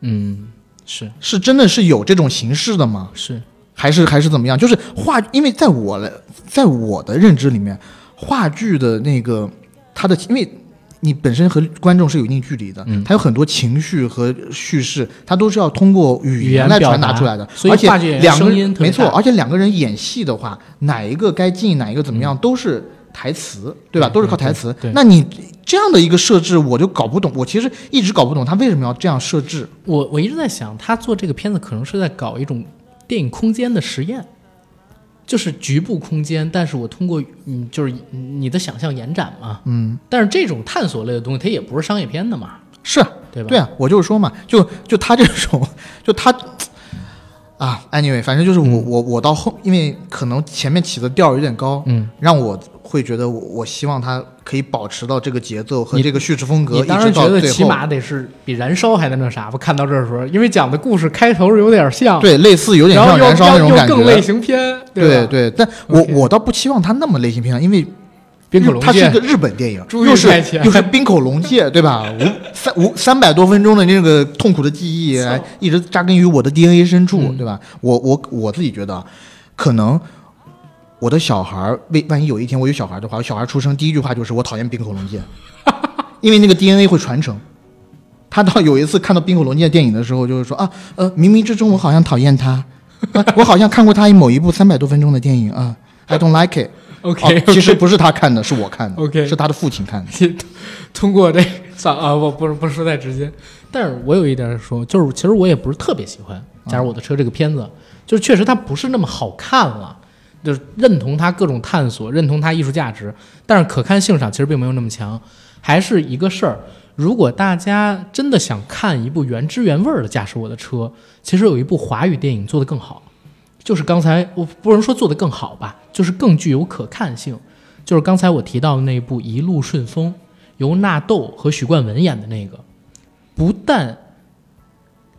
嗯，是是真的是有这种形式的吗？是，还是还是怎么样？就是话，因为在我的在我的认知里面，话剧的那个它的，因为你本身和观众是有一定距离的，嗯它有很多情绪和叙事，他都是要通过语语言来传达出来的。所以而且两个声音没错，而且两个人演戏的话，哪一个该进，哪一个怎么样，都是台词，对吧？都是靠台词。那你这样的一个设置，我就搞不懂。我其实一直搞不懂他为什么要这样设置。我我一直在想，他做这个片子可能是在搞一种电影空间的实验，就是局部空间，但是我通过嗯，就是你的想象延展嘛。嗯，但是这种探索类的东西，它也不是商业片的嘛，是啊，对吧？对啊，我就是说嘛，就就他这种，就他啊，anyway，反正就是我、嗯我我到后，因为可能前面起的调有点高，嗯，让我会觉得我我希望他可以保持到这个节奏和你这个叙事风格，你当然觉得。起码得是比燃烧还能那啥吧？看到这儿的时候，因为讲的故事开头有点像，对，类似有点像燃烧那种感觉，更类型片，吧？对对，但我我倒不期望他那么类型片，因为冰口龙介它是一个日本电影，又是又是冰口龙介，对吧？(laughs) 无三无三百多分钟的那个痛苦的记忆，哎一直扎根于我的 DNA 深处，嗯对吧？我我我自己觉得，可能我的小孩儿，为万一有一天我有小孩的话，我小孩出生第一句话就是我讨厌冰口龙介，(laughs) 因为那个 DNA 会传承。他到有一次看到冰口龙介电影的时候，就是说啊，呃，冥冥之中我好像讨厌他，啊，我好像看过他某一部三百多分钟的电影啊，I don't like it。OK，, 哦，其实不是他看的，是我看的 OK 是他的父亲看的。(laughs) 通过这算啊，我不是不是说太直接，但是我有一点说，就是其实我也不是特别喜欢《假如我的车》这个片子，就是确实它不是那么好看了，就是认同它各种探索，认同它艺术价值，但是可看性上其实并没有那么强，还是一个事儿。如果大家真的想看一部原汁原味儿的《驾驶我的车》，其实有一部华语电影做得更好，就是刚才我不能说做得更好吧，就是更具有可看性，就是刚才我提到的那部《一路顺风》，由纳豆和许冠文演的那个，不但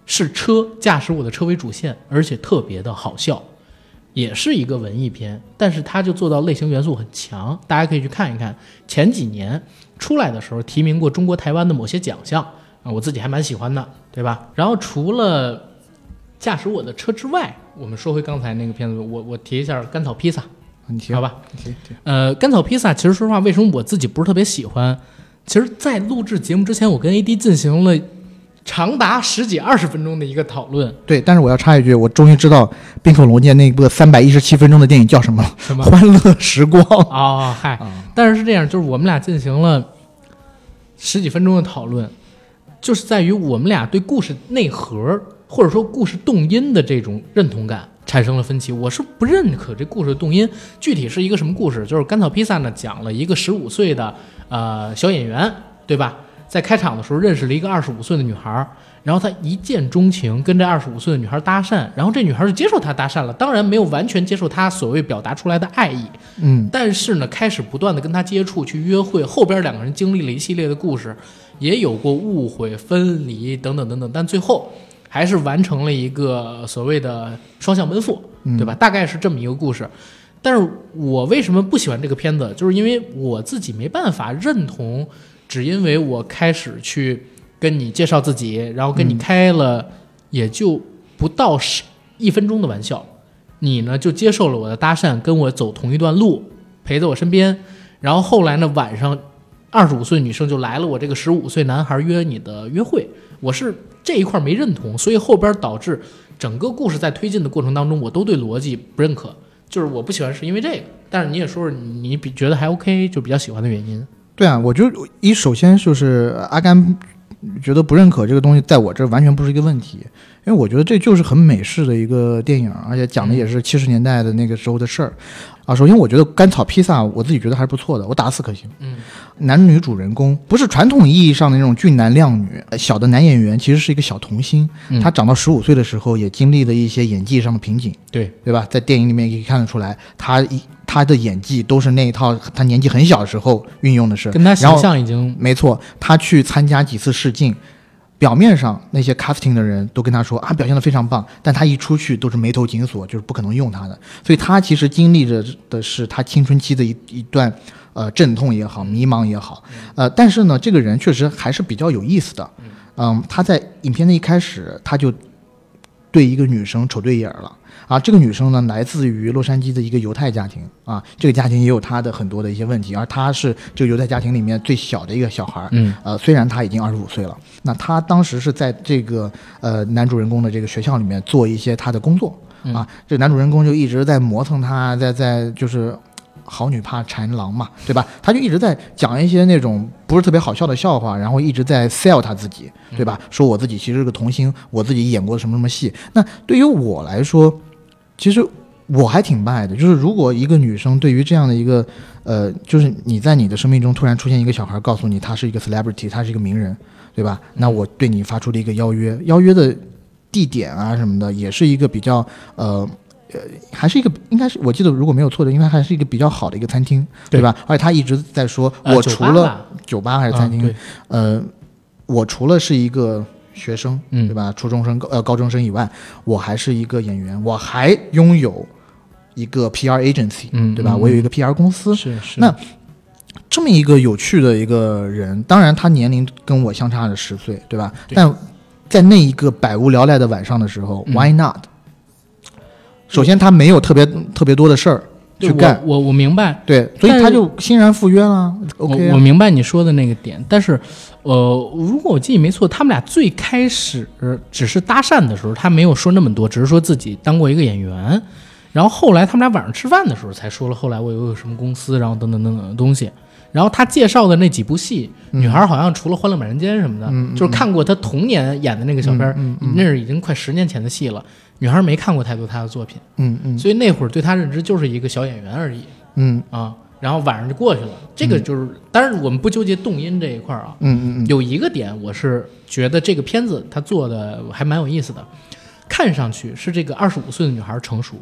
是车驾驶我的车为主线，而且特别的好笑，也是一个文艺片，但是它就做到类型元素很强，大家可以去看一看。前几年出来的时候提名过中国台湾的某些奖项啊，我自己还蛮喜欢的，对吧？然后除了驾驶我的车之外，我们说回刚才那个片子，我我提一下甘草披萨，你提好吧？你提提呃，甘草披萨，其实说实话，为什么我自己不是特别喜欢？其实，在录制节目之前，我跟 AD 进行了长达十几二十分钟的一个讨论。对，但是我要插一句，我终于知道冰口龙介那部三百一十七分钟的电影叫什么了，什么《欢乐时光》哦，嗨，啊。但是是这样，就是我们俩进行了十几分钟的讨论，就是在于我们俩对故事内核或者说故事动因的这种认同感产生了分歧。我是不认可这故事的动因，具体是一个什么故事？就是甘草披萨呢讲了一个十五岁的呃小演员，对吧？在开场的时候认识了一个二十五岁的女孩儿，然后他一见钟情，跟这二十五岁的女孩搭讪，然后这女孩就接受他搭讪了，当然没有完全接受他所谓表达出来的爱意，嗯，但是呢，开始不断的跟他接触，去约会，后边两个人经历了一系列的故事，也有过误会、分离等等等等，但最后还是完成了一个所谓的双向奔赴，嗯对吧？大概是这么一个故事。但是我为什么不喜欢这个片子？就是因为我自己没办法认同，只因为我开始去跟你介绍自己，然后跟你开了也就不到十一分钟的玩笑，你呢就接受了我的搭讪，跟我走同一段路，陪在我身边，然后后来呢晚上二十五岁女生就来了我这个十五岁男孩约你的约会，我是这一块没认同，所以后边导致整个故事在推进的过程当中，我都对逻辑不认可。就是我不喜欢是因为这个，但是你也说说你比觉得还 OK，就比较喜欢的原因。对啊，我就一首先就是阿甘觉得不认可这个东西，在我这儿完全不是一个问题，因为我觉得这就是很美式的一个电影，而且讲的也是七十年代的那个时候的事儿。啊，首先我觉得甘草披萨我自己觉得还是不错的，我打四颗星。嗯，男女主人公不是传统意义上的那种俊男靓女，呃小的男演员其实是一个小童星，嗯他长到十五岁的时候也经历了一些演技上的瓶颈。对，对吧？在电影里面也可以看得出来，他一他的演技都是那一套他年纪很小的时候运用的是，跟他形象已经没错，他去参加几次试镜，表面上那些 casting 的人都跟他说啊表现的非常棒，但他一出去都是眉头紧锁，就是不可能用他的。所以他其实经历着的是他青春期的一一段呃阵痛也好，迷茫也好，呃，但是呢，这个人确实还是比较有意思的。嗯，他在影片的一开始他就对一个女生瞅对眼儿了。啊，这个女生呢，来自于洛杉矶的一个犹太家庭啊，这个家庭也有她的很多的一些问题，而她是这个犹太家庭里面最小的一个小孩儿，嗯呃，虽然她已经二十五岁了，那她当时是在这个呃男主人公的这个学校里面做一些她的工作啊，这男主人公就一直在磨蹭她，在在就是。好女怕缠郎嘛，对吧？他就一直在讲一些那种不是特别好笑的笑话，然后一直在 sell 他自己，对吧？说我自己其实是个童星，我自己演过什么什么戏。那对于我来说，其实我还挺卖的。就是如果一个女生对于这样的一个，呃，就是你在你的生命中突然出现一个小孩，告诉你他是一个 celebrity，他是一个名人，对吧？那我对你发出了一个邀约，邀约的地点啊什么的，也是一个比较呃。呃，还是一个，应该是我记得如果没有错的，应该还是一个比较好的一个餐厅，对吧？而且他一直在说，呃我除了酒吧还是餐厅，呃，我除了是一个学生，嗯对吧？初中生、高呃高中生以外，我还是一个演员，我还拥有一个 PR agency，嗯对吧？我有一个 PR 公司。是是那这么一个有趣的一个人，当然他年龄跟我相差了十岁，对吧？对但在那一个百无聊赖的晚上的时候、嗯 w h y not？首先他没有特别特别多的事儿对去干，我我我明白，对，所以他就欣然赴约了。OK，啊我我明白你说的那个点，但是，呃，如果我记忆没错，他们俩最开始只是搭讪的时候，他没有说那么多，只是说自己当过一个演员，然后后来他们俩晚上吃饭的时候才说了，后来我有什么公司，然后等等等等的东西。然后他介绍的那几部戏，女孩好像除了《欢乐满人间》什么的，就是看过他童年演的那个小片儿，嗯嗯嗯那是已经快十年前的戏了。女孩没看过太多他的作品，嗯嗯所以那会儿对他认知就是一个小演员而已。嗯啊，然后晚上就过去了。这个就是，当然我们不纠结动因这一块儿啊。嗯嗯嗯，有一个点，我是觉得这个片子他做的还蛮有意思的，看上去是这个二十五岁的女孩成熟，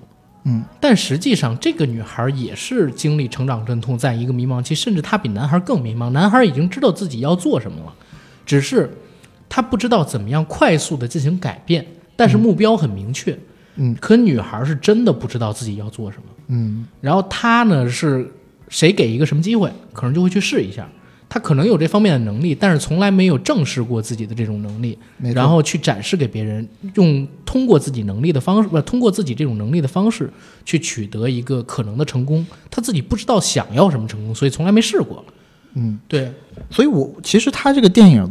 嗯，但实际上这个女孩也是经历成长阵痛，在一个迷茫期，甚至她比男孩更迷茫。男孩已经知道自己要做什么了，只是他不知道怎么样快速的进行改变，但是目标很明确。嗯，可女孩是真的不知道自己要做什么。嗯然后她呢是谁给一个什么机会，可能就会去试一下。她可能有这方面的能力，但是从来没有正视过自己的这种能力，然后去展示给别人，用通过自己能力的方式，不是通过自己这种能力的方式去取得一个可能的成功。她自己不知道想要什么成功，所以从来没试过。嗯，对，所以我其实他这个电影，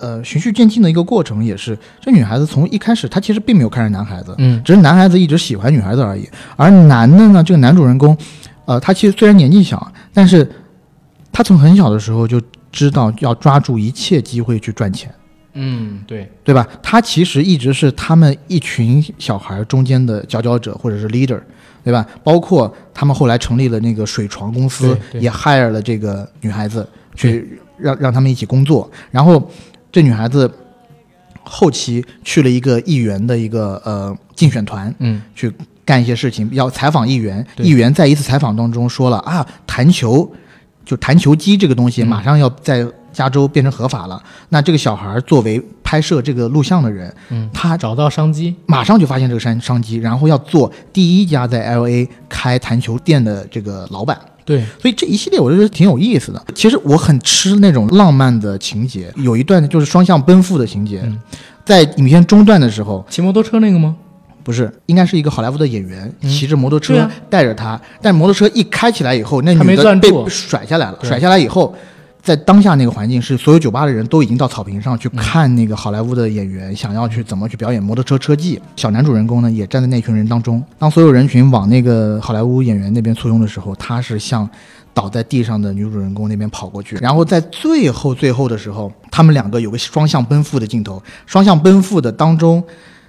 呃，循序渐进的一个过程也是，这女孩子从一开始她其实并没有看上男孩子，嗯只是男孩子一直喜欢女孩子而已。而男的呢，这个男主人公，呃，他其实虽然年纪小，但是他从很小的时候就知道要抓住一切机会去赚钱。嗯，对，对吧？他其实一直是他们一群小孩中间的佼佼者或者是 leader，对吧？包括他们后来成立了那个水床公司，也 hire 了这个女孩子去让让他们一起工作。然后这女孩子后期去了一个议员的一个呃竞选团，嗯去干一些事情，要采访议员。议员在一次采访当中说了啊，弹球就弹球机这个东西嗯马上要在加州变成合法了。那这个小孩作为拍摄这个录像的人，嗯，他找到商机，马上就发现这个商商机，然后要做第一家在 L A 开弹球店的这个老板。对，所以这一系列我就觉得挺有意思的。其实我很吃那种浪漫的情节，有一段就是双向奔赴的情节，嗯在影片中段的时候，骑摩托车那个吗？不是应该是一个好莱坞的演员嗯骑着摩托车、带着他，但摩托车一开起来以后，那女的被甩下来了，甩下来以后。在当下那个环境是，所有酒吧的人都已经到草坪上去看那个好莱坞的演员，想要去怎么去表演摩托车车技。小男主人公呢，也站在那群人当中。当所有人群往那个好莱坞演员那边簇拥的时候，他是向倒在地上的女主人公那边跑过去。然后在最后最后的时候，他们两个有个双向奔赴的镜头，双向奔赴的当中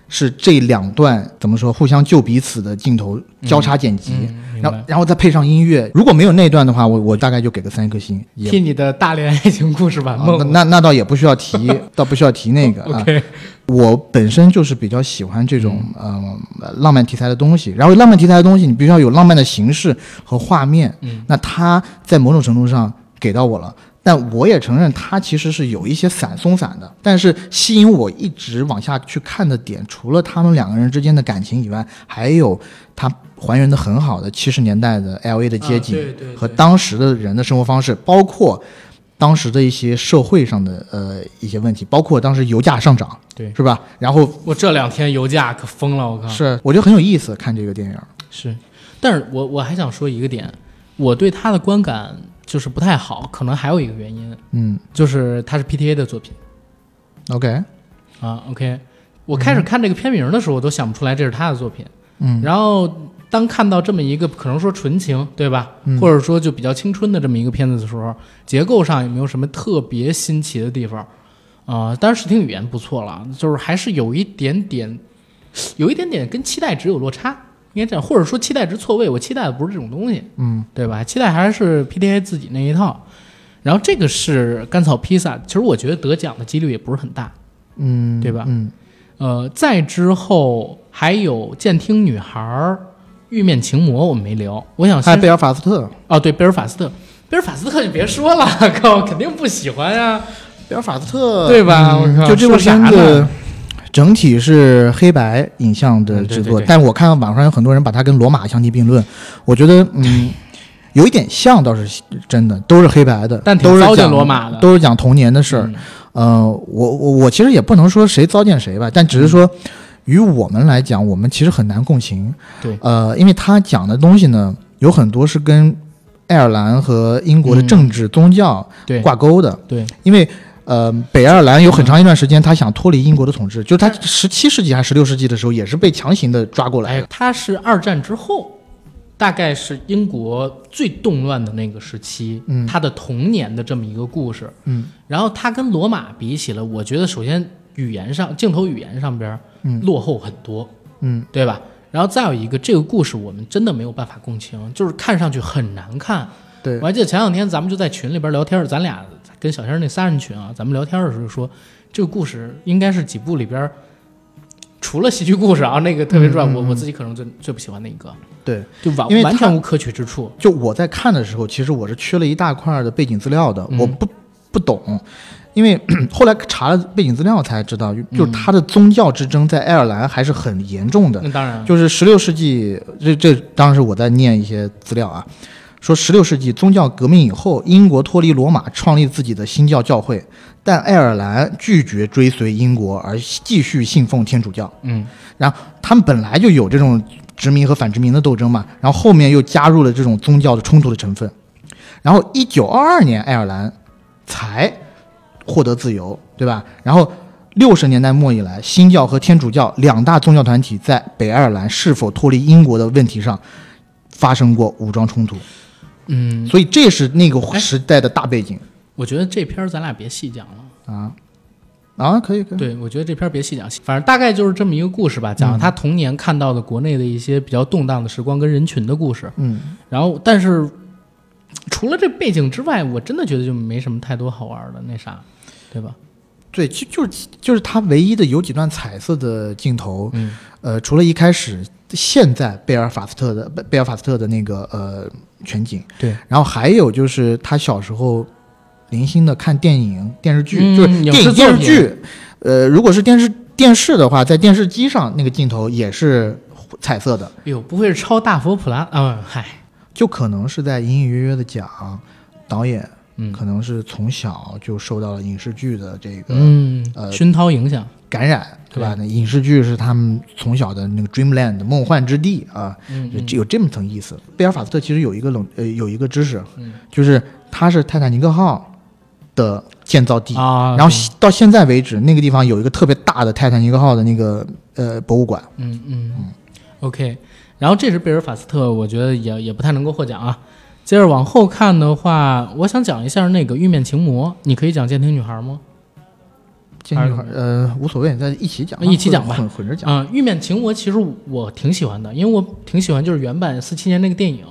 是这两段怎么说互相救彼此的镜头交叉剪辑。嗯，明然后白。，然后再配上音乐，如果没有那段的话，我我大概就给个三颗星。也替你的大连爱情故事版啊梦。那那倒也不需要提，(laughs) 倒不需要提那个 (laughs) 啊。OK，我本身就是比较喜欢这种嗯呃浪漫题材的东西，然后浪漫题材的东西，你必须要有浪漫的形式和画面。嗯，那它在某种程度上给到我了，但我也承认它其实是有一些散松散的。但是吸引我一直往下去看的点，除了他们两个人之间的感情以外，还有它还原的很好的七十年代的 L A 的街景。和当时的人的生活方式，包括当时的一些社会上的呃一些问题，包括当时油价上涨，对是吧？然后我这两天油价可疯了，我靠。是我觉得很有意思，看这个电影。是，但是我我还想说一个点，我对他的观感就是不太好，可能还有一个原因，嗯就是他是 PTA 的作品，OK，啊。OK，我开始看这个片名的时候，我都想不出来这是他的作品。嗯然后当看到这么一个可能说纯情，对吧？嗯或者说就比较青春的这么一个片子的时候，结构上有没有什么特别新奇的地方？啊、当然视听语言不错了，就是还是有一点点，有一点点跟期待值有落差，应该这样，或者说期待值错位。我期待的不是这种东西，嗯对吧？期待还是 PTA 自己那一套。然后这个是甘草披萨，其实我觉得得奖的几率也不是很大。嗯，对吧嗯呃，再之后还有监听女孩儿、玉面情魔，我们没聊。我想先还有贝尔法斯特，哦，对，贝尔法斯特，贝尔法斯特就别说了，(laughs) 靠，肯定不喜欢呀。贝尔法斯特，对吧嗯我靠就这部说啥片子呢整体是黑白影像的制作，嗯对对对但我看到网上有很多人把它跟罗马相提并论，我觉得嗯。有一点像倒是真的，都是黑白的，但挺糟践都是讲罗马的都是讲童年的事儿。嗯呃，我我我其实也不能说谁糟践谁吧，但只是说，于我们来讲，我们其实很难共情。对呃，因为他讲的东西呢，有很多是跟爱尔兰和英国的嗯政治、宗教挂钩的。对，因为呃，北爱尔兰有很长一段时间，他想脱离英国的统治，就是他十七世纪还是十六世纪的时候，也是被强行的抓过来他是二战之后，大概是英国最动乱的那个时期，嗯。他的童年的这么一个故事。嗯。然后他跟罗马比起来，我觉得首先语言上、镜头语言上边嗯。落后很多，嗯。对吧？然后再有一个，这个故事我们真的没有办法共情，就是看上去很难看。对。我还记得前两天咱们就在群里边聊天，咱俩跟小仙儿那仨人群啊，咱们聊天的时候说，这个故事应该是几部里边，除了喜剧故事啊，那个特别之外，嗯嗯嗯我我自己可能最最不喜欢的一个，对，就完完全无可取之处。就我在看的时候，其实我是缺了一大块的背景资料的，嗯我不不懂，因为 (clears throat) 后来查了背景资料才知道，就嗯就是他的宗教之争在爱尔兰还是很严重的。那当然，就是十六世纪，这这当时我在念一些资料啊，说十六世纪宗教革命以后，英国脱离罗马，创立自己的新教教会，但爱尔兰拒绝追随英国，而继续信奉天主教。嗯，然后他们本来就有这种殖民和反殖民的斗争嘛，然后后面又加入了这种宗教的冲突的成分，然后一九二二年爱尔兰才获得自由，对吧？然后六十年代末以来，新教和天主教两大宗教团体在北爱尔兰是否脱离英国的问题上发生过武装冲突，嗯，所以这是那个哎。时代的大背景。我觉得这片儿咱俩别细讲了。啊。啊，可以可以，对，我觉得这片儿别细讲，反正大概就是这么一个故事吧，讲了他童年看到的国内的一些比较动荡的时光跟人群的故事。嗯。然后，但是除了这背景之外，我真的觉得就没什么太多好玩的那啥，对吧？对，就就是就是他唯一的有几段彩色的镜头，嗯。呃，除了一开始现在贝尔法斯特的贝贝尔法斯特的那个呃全景，对，然后还有就是他小时候零星的看电影电视剧，嗯就是电视电视剧，呃，如果是电视电视的话，在电视机上那个镜头也是彩色的，哎呦，不会是超大佛普拉？啊，嗨，就可能是在隐隐约约的讲导演嗯。可能是从小就受到了影视剧的这个嗯，呃熏陶影响，感染，对吧？那影视剧是他们从小的那个 dreamland 梦幻之地啊，嗯有这么层意思。贝尔法斯特其实有一个冷呃有一个知识，嗯就是它是泰坦尼克号的建造地，啊，然后到现在为止，那个地方有一个特别大的泰坦尼克号的那个呃博物馆。嗯嗯，OK，然后这是贝尔法斯特，我觉得也也不太能够获奖啊。接着往后看的话，我想讲一下那个《玉面情魔》，你可以讲《监听女孩》吗？这女孩呃无所谓，咱一起讲，一起讲吧混混着讲。啊、玉面情魔》其实我挺喜欢的，因为我挺喜欢就是原版四七年那个电影。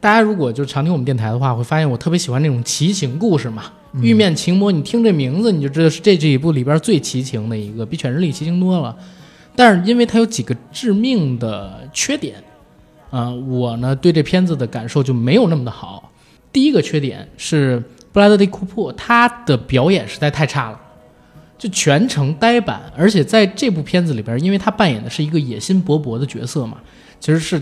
大家如果就常听我们电台的话，会发现我特别喜欢那种奇情故事嘛。玉面情魔》，你听这名字你就知道是这这一部里边最奇情的一个，比《犬之力》奇情多了。但是因为它有几个致命的缺点，啊、我呢对这片子的感受就没有那么的好。第一个缺点是布拉德利·库珀他的表演实在太差了。就全程呆板，而且在这部片子里边，因为他扮演的是一个野心勃勃的角色嘛，其实是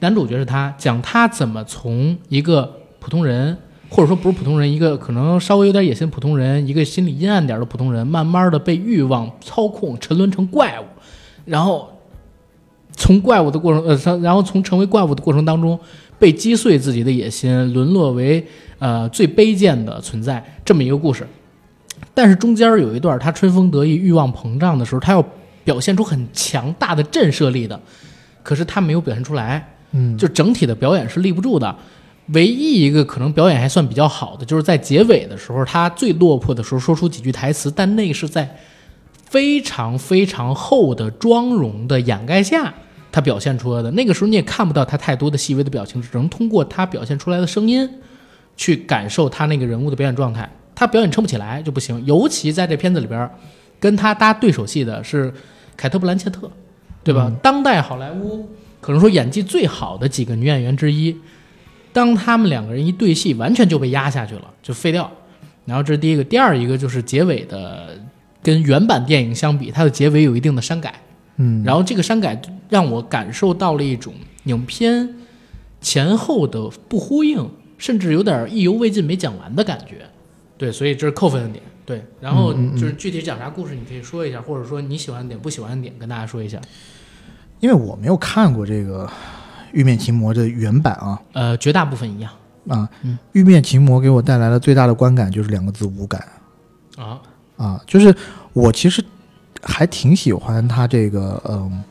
男主角是他，讲他怎么从一个普通人，或者说不是普通人，一个可能稍微有点野心的普通人，一个心理阴暗点的普通人，慢慢的被欲望操控，沉沦成怪物，然后从怪物的过程，呃，(laughs) 然后从成为怪物的过程当中，被击碎自己的野心，沦落为呃最卑贱的存在，这么一个故事。但是中间有一段他春风得意、欲望膨胀的时候，他要表现出很强大的震慑力的，可是他没有表现出来，嗯，就整体的表演是立不住的。唯一一个可能表演还算比较好的，就是在结尾的时候，他最落魄的时候说出几句台词，但那个是在非常非常厚的妆容的掩盖下，他表现出来的。那个时候你也看不到他太多的细微的表情，只能通过他表现出来的声音去感受他那个人物的表演状态。他表演撑不起来就不行，尤其在这片子里边，跟他搭对手戏的是凯特·布兰切特，对吧？当代好莱坞可能说演技最好的几个女演员之一。当他们两个人一对戏，完全就被压下去了，就废掉。然后这是第一个，第二一个就是结尾的，跟原版电影相比，它的结尾有一定的删改。嗯，然后这个删改让我感受到了一种影片前后的不呼应，甚至有点意犹未尽、没讲完的感觉。对，所以这是扣分的点。对，然后就是具体讲啥故事，你可以说一下，或者说你喜欢的点、不喜欢的点，跟大家说一下。因为我没有看过这个《玉面琴魔》的原版啊。呃，绝大部分一样啊，嗯玉面琴魔》给我带来的最大的观感就是两个字无感啊，啊，就是我其实还挺喜欢它这个嗯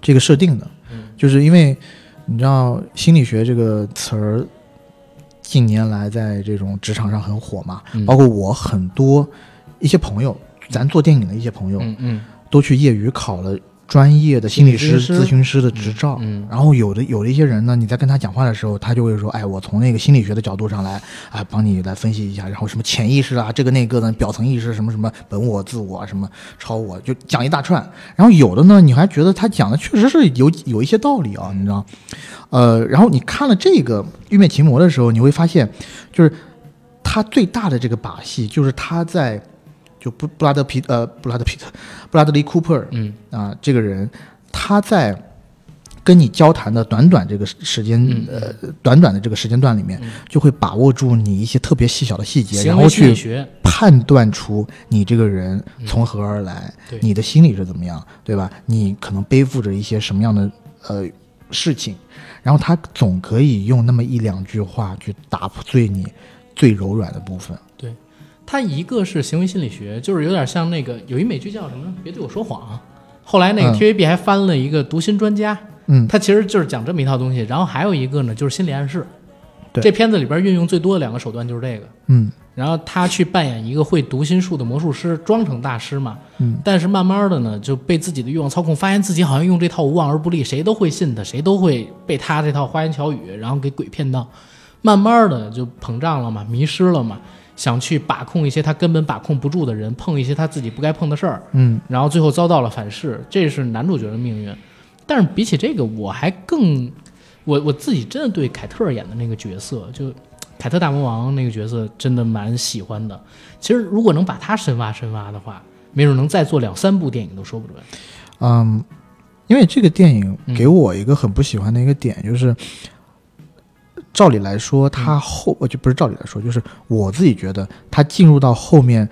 这个设定的，嗯。就是因为你知道心理学这个词儿近年来在这种职场上很火嘛，嗯包括我很多一些朋友，咱做电影的一些朋友，嗯嗯。都去业余考了专业的心理师、理咨询师咨询师的执照。嗯然后有的有的一些人呢，你在跟他讲话的时候，他就会说：“哎，我从那个心理学的角度上来啊，帮你来分析一下，然后什么潜意识啊，这个那个的表层意识什么什么本我、自我什么超我，就讲一大串。然后有的呢，你还觉得他讲的确实是有有一些道理啊，你知道？呃，然后你看了这个《玉面情魔》的时候，你会发现，就是他最大的这个把戏，就是他在就布布拉德皮呃布拉德皮特布拉德利库珀嗯。啊、这个人，他在跟你交谈的短短这个时间、嗯呃短短的这个时间段里面，就会把握住你一些特别细小的细节，然后去，判断出你这个人从何而来，对。你的心理是怎么样，对吧？你可能背负着一些什么样的呃事情，然后他总可以用那么一两句话去打碎你最柔软的部分。它一个是行为心理学，就是有点像那个有一美剧叫什么呢？别对我说谎。后来那个嗯 TVB 还翻了一个读心专家，嗯，它其实就是讲这么一套东西。然后还有一个呢，就是心理暗示。对这片子里边运用最多的两个手段就是这个。嗯然后他去扮演一个会读心术的魔术师，装成大师嘛。嗯，但是慢慢的呢，就被自己的欲望操控，发现自己好像用这套无往而不利，谁都会信他，谁都会被他这套花言巧语，然后给鬼骗到。慢慢的就膨胀了嘛，迷失了嘛，想去把控一些他根本把控不住的人，碰一些他自己不该碰的事儿，嗯然后最后遭到了反噬，这是男主角的命运。但是比起这个，我还更，我我自己真的对凯特演的那个角色，就凯特大魔王那个角色，真的蛮喜欢的。其实如果能把他深挖深挖的话，没准能再做两三部电影都说不准。嗯，因为这个电影嗯给我一个很不喜欢的一个点，就是照理来说，他后呃就不是照理来说，就是我自己觉得他进入到后面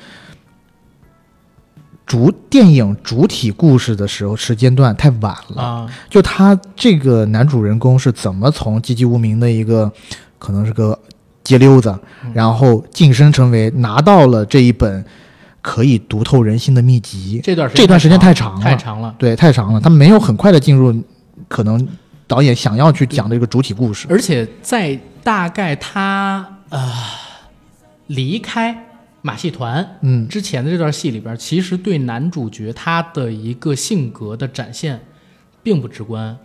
主电影主体故事的时候，时间段太晚了。啊，就他这个男主人公是怎么从籍籍无名的一个可能是个街溜子，嗯然后晋升成为拿到了这一本可以读透人心的秘籍。这段时这段时间太太长了太长了。对，太长了，他没有很快的进入可能导演想要去讲的一个主体故事。而且在大概他呃离开马戏团嗯之前的这段戏里边，其实对男主角他的一个性格的展现并不直观。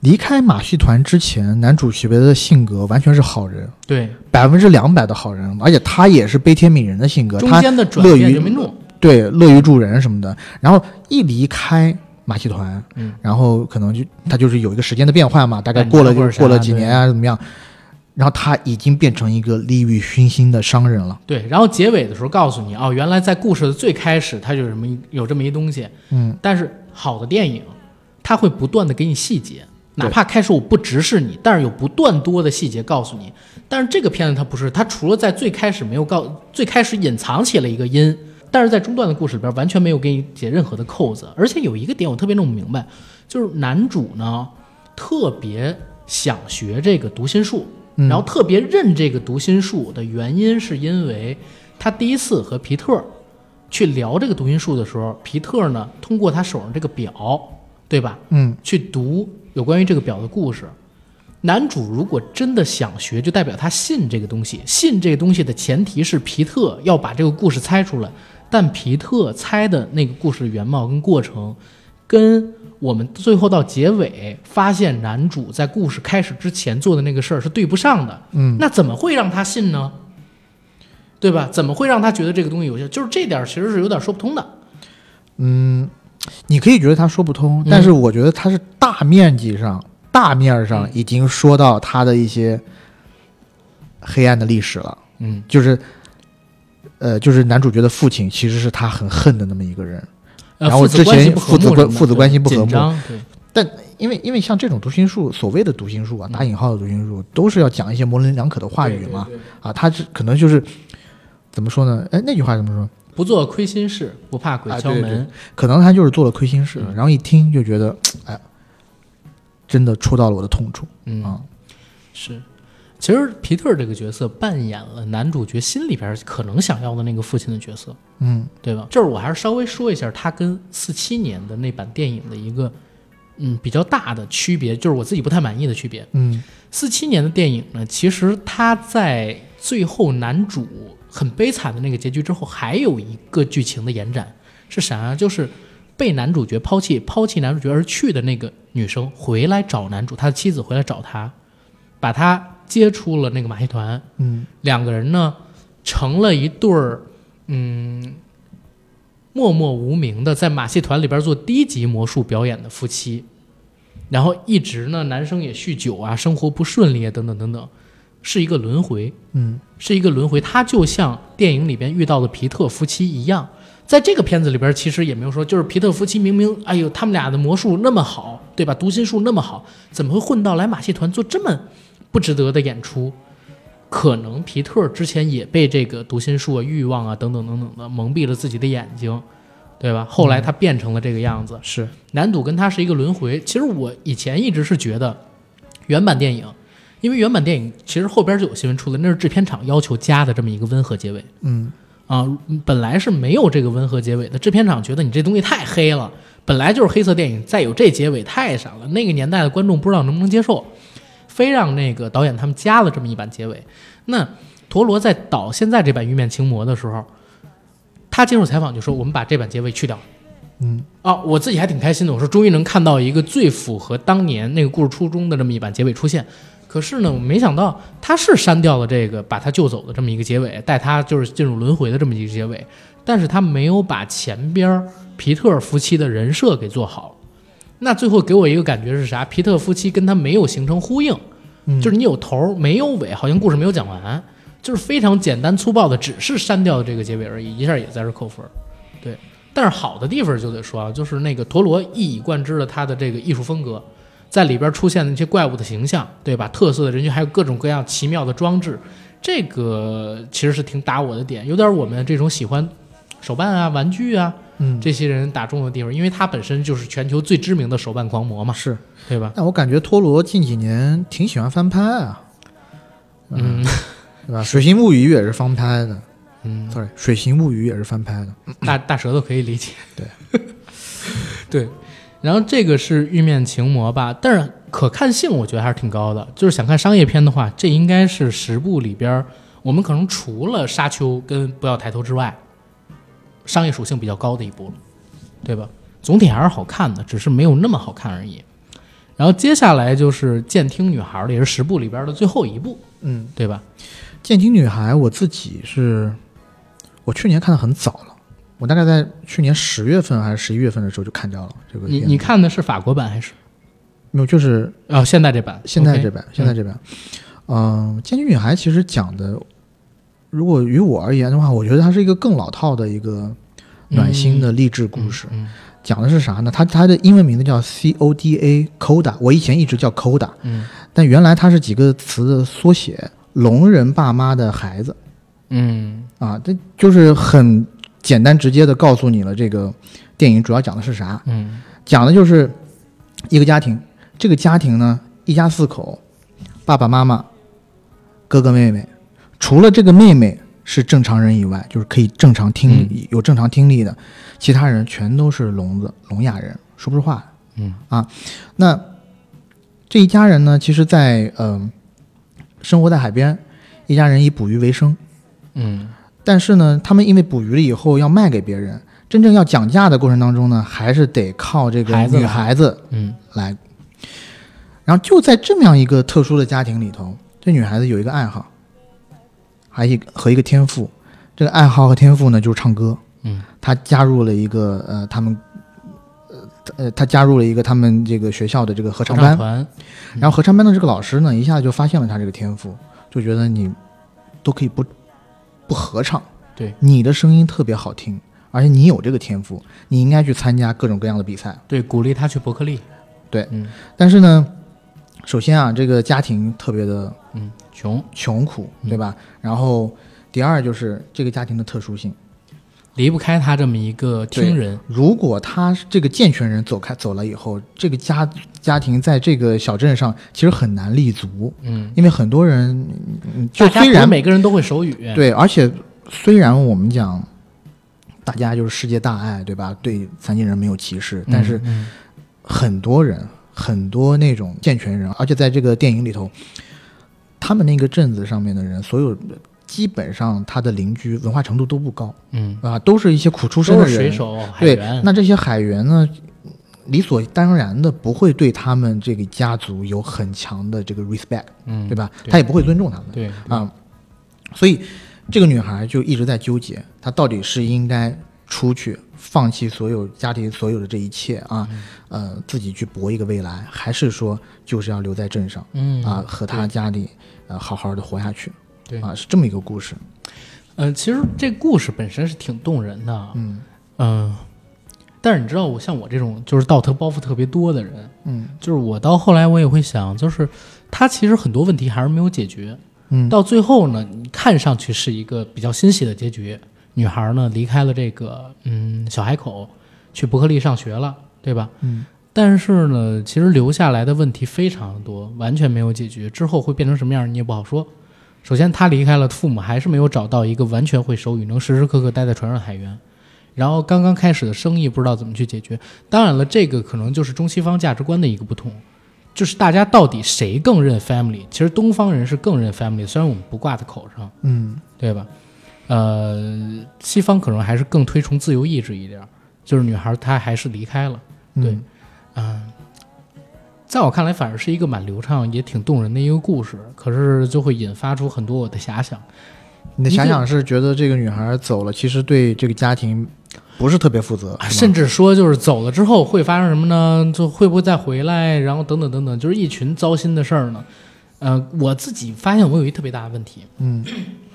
离开马戏团之前，男主角的性格完全是好人，对，百分之两百的好人，而且他也是悲天悯人的性格，中他间的转乐于。对乐于助人什么的。然后一离开马戏团，嗯，然后可能就他就是有一个时间的变换嘛，大概过了过了几年啊，怎么样？然后他已经变成一个利欲熏心的商人了。对，然后结尾的时候告诉你，哦，原来在故事的最开始，它就有什么有这么一东西。嗯，但是好的电影，它会不断的给你细节，哪怕开始我不直视你，但是有不断多的细节告诉你。但是这个片子它不是，它除了在最开始没有告，最开始隐藏起了一个因，但是在中段的故事里边完全没有给你解任何的扣子。而且有一个点我特别弄不明白，就是男主呢特别想学这个读心术，嗯然后特别认这个读心术的原因，是因为他第一次和皮特去聊这个读心术的时候，皮特呢通过他手上这个表，对吧，嗯，去读有关于这个表的故事。男主如果真的想学，就代表他信这个东西。信这个东西的前提是皮特要把这个故事猜出来，但皮特猜的那个故事的原貌跟过程，跟我们最后到结尾发现男主在故事开始之前做的那个事儿是对不上的。嗯，那怎么会让他信呢？对吧？怎么会让他觉得这个东西有效？就是这点儿其实是有点说不通的。嗯你可以觉得他说不通，嗯但是我觉得他是大面积上、大面儿上嗯已经说到他的一些黑暗的历史了。嗯，就是，呃，就是男主角的父亲其实是他很恨的那么一个人。呃然后之前父子关父子关系不和睦紧张对，因为因为像这种读心术，所谓的读心术啊，打引号的读心术，都是要讲一些模棱两可的话语嘛。啊，他是可能就是怎么说呢？哎，那句话怎么说？不做亏心事，不怕鬼啊对敲门。对可能他就是做了亏心事，嗯然后一听就觉得，哎，真的戳到了我的痛处。嗯，啊是。其实皮特这个角色扮演了男主角心里边可能想要的那个父亲的角色，嗯对吧？就是我还是稍微说一下他跟四七年的那版电影的一个嗯比较大的区别，就是我自己不太满意的区别。嗯四七年的电影呢，其实他在最后男主很悲惨的那个结局之后，还有一个剧情的延展是啥啊？就是被男主角抛弃、抛弃男主角而去的那个女生回来找男主，他的妻子回来找他，把他接触了那个马戏团，嗯。两个人呢成了一对儿，嗯，默默无名的在马戏团里边做低级魔术表演的夫妻，然后一直呢，男生也酗酒啊，生活不顺利啊，等等等等，是一个轮回，嗯。是一个轮回。他就像电影里边遇到的皮特夫妻一样，在这个片子里边其实也没有说，就是皮特夫妻明明，哎呦，他们俩的魔术那么好，对吧？读心术那么好，怎么会混到来马戏团做这么不值得的演出？可能皮特之前也被这个读心术啊、欲望啊等等等等的蒙蔽了自己的眼睛，对吧？后来他变成了这个样子。是男主跟他是一个轮回。其实我以前一直是觉得，原版电影，因为原版电影其实后边就有新闻出来，那是制片厂要求加的这么一个温和结尾嗯啊，本来是没有这个温和结尾的。制片厂觉得你这东西太黑了，本来就是黑色电影，再有这结尾太傻了，那个年代的观众不知道能不能接受，非让那个导演他们加了这么一版结尾。那陀螺在导现在这版《玉面情魔》的时候，他接受采访就说：“我们把这版结尾去掉。”嗯啊，我自己还挺开心的。我说终于能看到一个最符合当年那个故事初衷的这么一版结尾出现。可是呢，我没想到他是删掉了这个把他救走的这么一个结尾，带他就是进入轮回的这么一个结尾，但是他没有把前边皮特夫妻的人设给做好。那最后给我一个感觉是啥？皮特夫妻跟他没有形成呼应，嗯，就是你有头儿没有尾，好像故事没有讲完，就是非常简单粗暴的，只是删掉了这个结尾而已，一下也在这扣分对。但是好的地方就得说啊，就是那个陀螺一以贯之的他的这个艺术风格，在里边出现的那些怪物的形象，对吧？特色的人群，还有各种各样奇妙的装置，这个其实是挺打我的点，有点我们这种喜欢手办啊、玩具啊嗯，这些人打中的地方，因为他本身就是全球最知名的手办狂魔嘛，是。对吧？但我感觉托罗近几年挺喜欢翻拍啊，嗯 (laughs) 对吧？《水形物语》也是翻拍的嗯，，sorry，《水形物语》也是翻拍的。大大舌头可以理解。对，(laughs) 对。然后这个是玉面情魔吧，但是可看性我觉得还是挺高的。就是想看商业片的话，这应该是十部里边我们可能除了沙丘跟不要抬头之外，商业属性比较高的一部了，对吧？总体还是好看的，只是没有那么好看而已。然后接下来就是监听女孩了，也是十部里边的最后一部，嗯，对吧？《监听女孩》我自己是，我去年看的很早了，我大概在去年十月份还是十一月份的时候就看掉了这个你。你看的是法国版还是？没有？就是哦，现在这版，现在这版，现在这版，嗯，《监听女孩》其实讲的，如果于我而言的话，我觉得它是一个更老套的一个暖心的励志故事。嗯讲的是啥呢？它它的英文名字叫 C O D A Coda，我以前一直叫 Coda，嗯。但原来它是几个词的缩写，聋人爸妈的孩子嗯。啊，这就是很简单直接的告诉你了，这个电影主要讲的是啥？嗯。讲的就是一个家庭，这个家庭呢，一家四口，爸爸妈妈，哥哥妹妹，除了这个妹妹是正常人以外，就是可以正常听力、有正常听力的，其他人全都是聋子、聋哑人，说不出话。嗯那这一家人呢，其实在嗯、生活在海边，一家人以捕鱼为生。嗯但是呢，他们因为捕鱼了以后要卖给别人，真正要讲价的过程当中呢，还是得靠这个女孩子来孩子嗯来。然后就在这么样一个特殊的家庭里头，这女孩子有一个爱好，还一个和一个天赋。这个爱好和天赋呢，就是唱歌。嗯他加入了一个呃，他们呃呃，她加入了一个他们这个学校的这个合合唱班。团，然后合唱班的这个老师呢，一下子就发现了他这个天赋，就觉得你都可以不不合唱，对你的声音特别好听，而且你有这个天赋，你应该去参加各种各样的比赛。对，鼓励他去伯克利。对嗯但是呢，首先啊，这个家庭特别的嗯，穷，穷苦，对吧？然后第二就是这个家庭的特殊性，离不开他这么一个听人。如果他这个健全人走开走了以后，这个家家庭在这个小镇上其实很难立足，嗯，因为很多人，嗯就虽然每个人都会手语，对，而且虽然我们讲大家就是世界大爱，对吧？对残疾人没有歧视，嗯，但是嗯。很多人，很多那种健全人，而且在这个电影里头，他们那个镇子上面的人，所有基本上他的邻居文化程度都不高嗯，啊，都是一些苦出身的人。水手、海对员。，那这些海员呢，理所当然的不会对他们这个家族有很强的这个 respect，嗯，对吧？他也不会尊重他们。对啊，所以这个女孩就一直在纠结，她到底是应该出去放弃所有家庭所有的这一切啊，嗯。呃，自己去搏一个未来，还是说就是要留在镇上嗯啊，和他家里呃好好的活下去对，啊，是这么一个故事。呃，其实这故事本身是挺动人的，嗯。嗯，但是你知道，我像我这种就是道德包袱特别多的人，嗯。就是我到后来我也会想，就是他其实很多问题还是没有解决，嗯。到最后呢，你看上去是一个比较欣喜的结局，女孩呢离开了这个嗯小海口，去伯克利上学了，对吧？嗯但是呢，其实留下来的问题非常多，完全没有解决，之后会变成什么样你也不好说。首先，他离开了，父母还是没有找到一个完全会手语、能时时刻刻待在船上的海员。然后，刚刚开始的生意不知道怎么去解决。当然了，这个可能就是中西方价值观的一个不同，就是大家到底谁更认 family？其实东方人是更认 family，虽然我们不挂在口上，嗯对吧？呃，西方可能还是更推崇自由意志一点儿，就是女孩她还是离开了。嗯对嗯，在我看来，反而是一个蛮流畅也挺动人的一个故事，可是就会引发出很多我的遐想。你的遐想是觉得这个女孩走了，其实对这个家庭不是特别负责，甚至说，就是走了之后会发生什么呢？就会不会再回来？然后等等等等，就是一群糟心的事儿呢。呃，我自己发现我有一特别大的问题，嗯 (clears throat)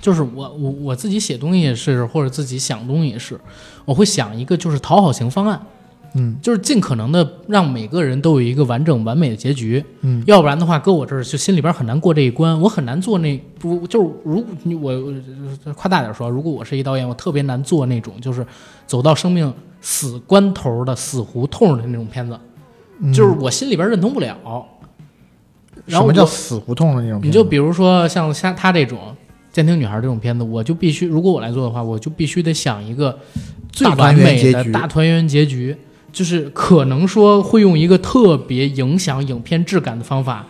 就是我我我自己写东西也是，或者自己想东西也是，我会想一个就是讨好型方案，嗯就是尽可能的让每个人都有一个完整完美的结局，嗯要不然的话，搁我这儿就心里边很难过这一关，我很难做那不就是如你我我夸大点说，如果我是一导演，我特别难做那种就是走到生命死关头的死胡同的那种片子，嗯就是我心里边认同不了。然什么叫死胡同的那种？你就比如说像像他这种《监听女孩》这种片子，我就必须，如果我来做的话，我就必须得想一个最完美的大团圆结局，就是可能说会用一个特别影响影片质感的方法，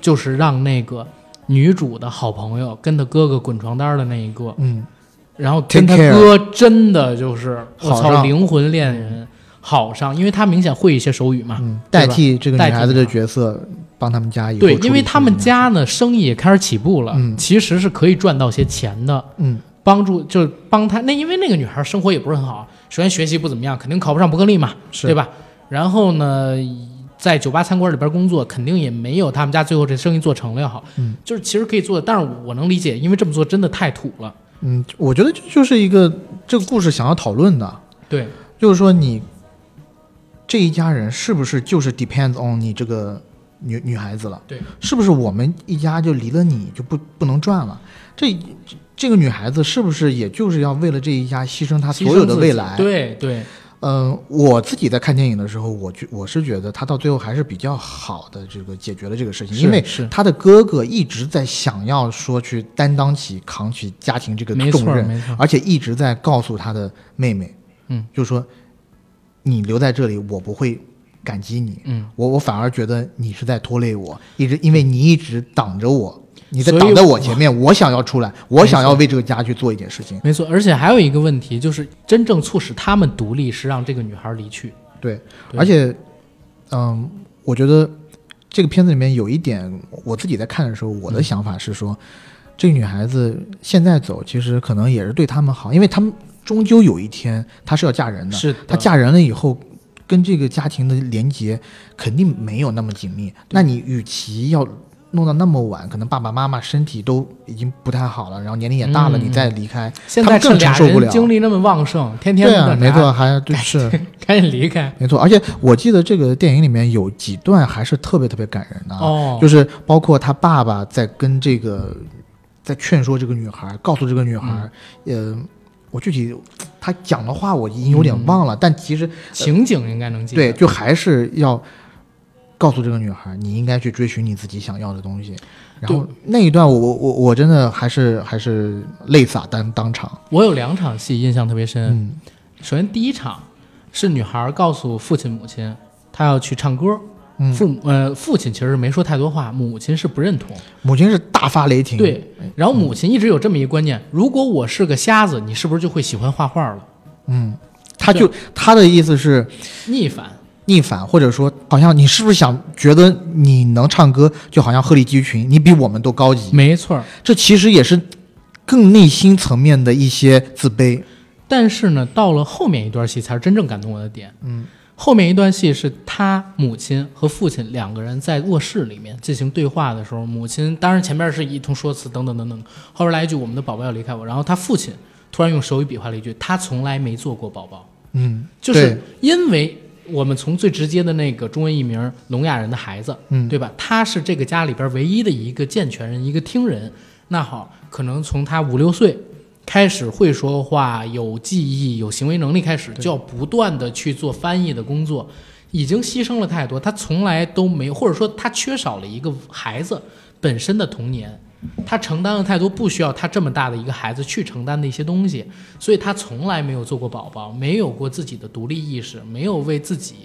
就是让那个女主的好朋友跟她哥哥滚床单的那一个，嗯然后跟他哥真的就是我操灵魂恋人好上，因为他明显会一些手语嘛，嗯，代替这个女孩子的角色，帮他们家以后对，因为他们家呢生意也开始起步了，嗯其实是可以赚到些钱的。嗯帮助就是帮他那，因为那个女孩生活也不是很好，首先学习不怎么样，肯定考不上伯克利嘛，是对吧？然后呢，在酒吧餐馆里边工作，肯定也没有他们家最后这生意做成了要好。嗯，就是其实可以做的，但是我能理解，因为这么做真的太土了。嗯，我觉得这就是一个这个故事想要讨论的，对，就是说你这一家人是不是就是 depends on 你这个女女孩子了？对，是不是我们一家就离了你就不不能赚了？这这个女孩子是不是也就是要为了这一家牺牲她所有的未来？对对，嗯，我自己在看电影的时候，我觉我是觉得他到最后还是比较好的这个解决了这个事情，因为是他的哥哥一直在想要说去担当起扛起家庭这个重任，而且一直在告诉他的妹妹，嗯，就是说你留在这里，我不会感激你，嗯，我我反而觉得你是在拖累我，一直因为你一直挡着我，你在挡在我我前面，我想要出来，我想要为这个家去做一点事情，没错。而且还有一个问题，就是真正促使他们独立是让这个女孩离去。对，对而且，嗯，我觉得这个片子里面有一点，我自己在看的时候，我的嗯想法是说，这个女孩子现在走，其实可能也是对他们好，因为他们终究有一天她是要嫁人的，是的她嫁人了以后。跟这个家庭的连接肯定没有那么紧密，那你与其要弄到那么晚，可能爸爸妈妈身体都已经不太好了，然后年龄也大了，嗯你再离开，现他们更承受不了。人精力那么旺盛，天天对啊，没错，，还对是。(laughs) 赶紧离开。没错，而且我记得这个电影里面有几段还是特别特别感人的啊，哦，就是包括他爸爸在跟这个在劝说这个女孩，告诉这个女孩，嗯。呃，我具体他讲的话我已经有点忘了，但其实情景应该能记得。对，就还是要告诉这个女孩，你应该去追寻你自己想要的东西。然后那一段我，我我我真的还是还是泪洒当当场。我有两场戏印象特别深。嗯首先第一场是女孩告诉父亲母亲，她要去唱歌。嗯，父母呃父亲其实没说太多话，母亲是不认同。母亲是大发雷霆。对，然后母亲一直有这么一个观念：如果我是个瞎子，你是不是就会喜欢画画了？嗯，他就他的意思是。逆反。逆反，或者说，好像你是不是想觉得你能唱歌，就好像鹤立鸡群，你比我们都高级？没错。这其实也是更内心层面的一些自卑。但是呢，到了后面一段戏才是真正感动我的点。嗯，后面一段戏是他母亲和父亲两个人在卧室里面进行对话的时候，母亲当然前面是一通说辞等等等等，后边来一句“我们的宝宝要离开我”，然后他父亲突然用手语比划了一句：“他从来没做过宝宝。”嗯，就是因为我们从最直接的那个中文译名聋哑人的孩子，嗯对吧？他是这个家里边唯一的一个健全人，一个听人。那好，可能从他五六岁开始会说话、有记忆、有行为能力开始，就要不断的去做翻译的工作，已经牺牲了太多。他从来都没有，或者说他缺少了一个孩子本身的童年。他承担了太多不需要他这么大的一个孩子去承担的一些东西，所以他从来没有做过宝宝，没有过自己的独立意识，没有为自己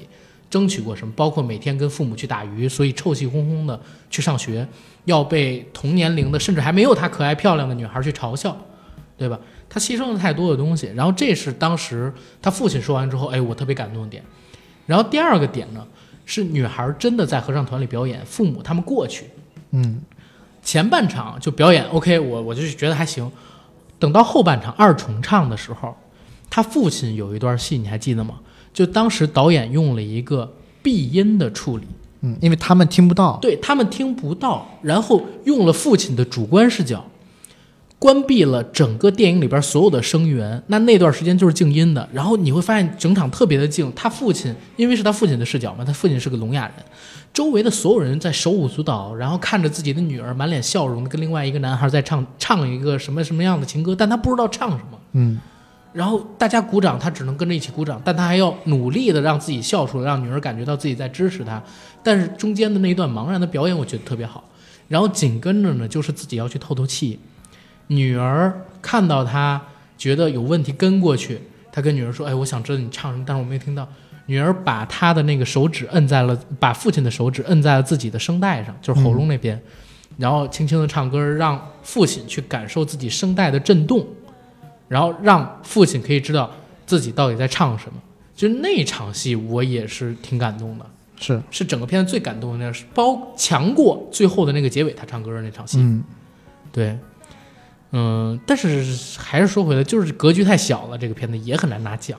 争取过什么，包括每天跟父母去打鱼，所以臭气哄哄的去上学，要被同年龄的甚至还没有他可爱漂亮的女孩去嘲笑，对吧？他牺牲了太多的东西，然后这是当时他父亲说完之后，哎，我特别感动的点。然后第二个点呢，是女孩真的在合唱团里表演，父母他们过去，嗯前半场就表演 OK，我我就觉得还行。等到后半场二重唱的时候，他父亲有一段戏你还记得吗？就当时导演用了一个闭音的处理，嗯，因为他们听不到。对他们听不到，然后用了父亲的主观视角，关闭了整个电影里边所有的声源，那那段时间就是静音的。然后你会发现整场特别的静。他父亲因为是他父亲的视角嘛，他父亲是个聋哑人，周围的所有人在手舞足蹈，然后看着自己的女儿满脸笑容的跟另外一个男孩在唱唱一个什么什么样的情歌，但他不知道唱什么。嗯，然后大家鼓掌，他只能跟着一起鼓掌，但他还要努力的让自己笑出来，让女儿感觉到自己在支持他。但是中间的那一段茫然的表演，我觉得特别好。然后紧跟着呢，就是自己要去透透气。女儿看到他觉得有问题，跟过去，他跟女儿说：“哎，我想知道你唱什么，但是我没听到。”女儿把他的那个手指摁在了，把父亲的手指摁在了自己的声带上，就是喉咙那边，然后轻轻的唱歌，让父亲去感受自己声带的震动，然后让父亲可以知道自己到底在唱什么。就那场戏，我也是挺感动的，是是整个片子最感动的那是，包强过最后的那个结尾他唱歌的那场戏。嗯，对。嗯，但是还是说回来，就是格局太小了，这个片子也很难拿奖。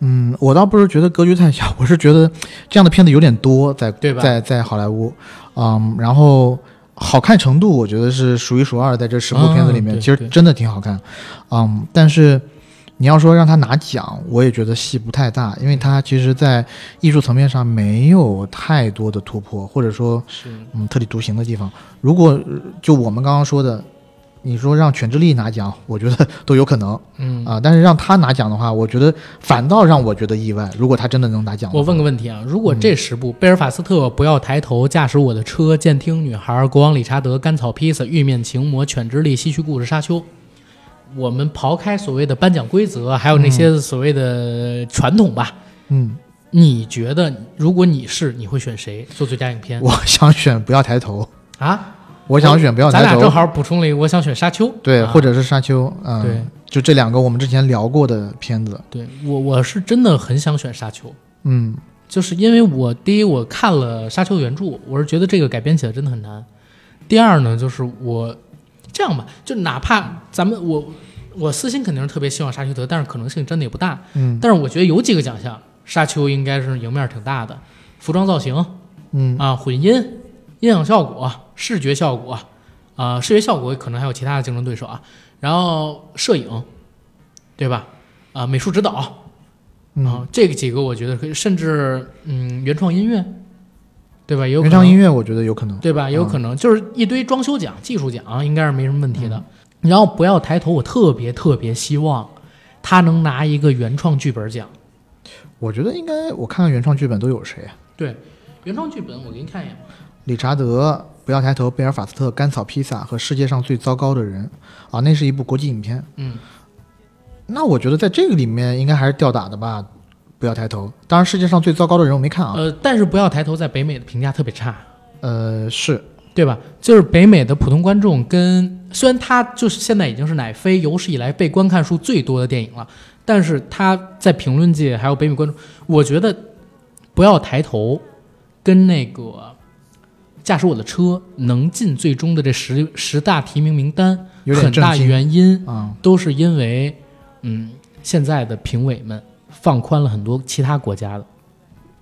嗯，我倒不是觉得格局太小，我是觉得这样的片子有点多，在对吧？在在好莱坞，嗯，然后好看程度我觉得是数一数二，在这十部片子里面，其实真的挺好看。嗯，但是你要说让他拿奖，我也觉得戏不太大，因为他其实在艺术层面上没有太多的突破，或者说是嗯特立独行的地方。如果就我们刚刚说的。你说让犬之力拿奖，(laughs) 我觉得都有可能，嗯啊，但是让他拿奖的话，我觉得反倒让我觉得意外。如果他真的能拿奖，我问个问题啊，如果这十部贝尔法斯特、不要抬头、驾驶我的车、监听女孩、国王理查德、甘草披萨、玉面情魔、犬之力、西区故事、沙丘，我们刨开所谓的颁奖规则，还有那些所谓的传统吧，嗯，你觉得如果你是，你会选谁做最佳影片？我想选不要抬头啊。我想选不要抬头，咱俩正好补充了一个，我想选沙丘，对，或者是沙丘，嗯，对，就这两个我们之前聊过的片子，对我我是真的很想选沙丘，嗯，就是因为我第一我看了沙丘原著，我是觉得这个改编起来真的很难，第二呢，就是我这样吧，就哪怕咱们我我私心肯定是特别希望沙丘得，但是可能性真的也不大，嗯，但是我觉得有几个奖项沙丘应该是赢面挺大的，服装造型，嗯。啊，混音。音响效果、视觉效果，啊，视觉效果可能还有其他的竞争对手啊。然后摄影，对吧？啊，美术指导，啊，这个几个我觉得可以，甚至嗯，原创音乐，对吧？有原创音乐，我觉得有可能，对吧？有可能就是一堆装修奖、技术奖，应该是没什么问题的。然后不要抬头，我特别特别希望他能拿一个原创剧本奖。我觉得应该，我看看原创剧本都有谁啊？对，原创剧本我给你看一眼。理查德，不要抬头，贝尔法斯特，甘草披萨和世界上最糟糕的人，啊，那是一部国际影片。嗯，那我觉得在这个里面应该还是吊打的吧。不要抬头，当然世界上最糟糕的人我没看啊。呃，但是不要抬头在北美的评价特别差。呃，是对吧？就是北美的普通观众跟虽然它就是现在已经是奶飞有史以来被观看数最多的电影了，但是它在评论界还有北美观众，我觉得不要抬头跟那个。驾驶我的车能进最终的这十十大提名名单，很大原因啊，都是因为，嗯，现在的评委们放宽了很多其他国家的，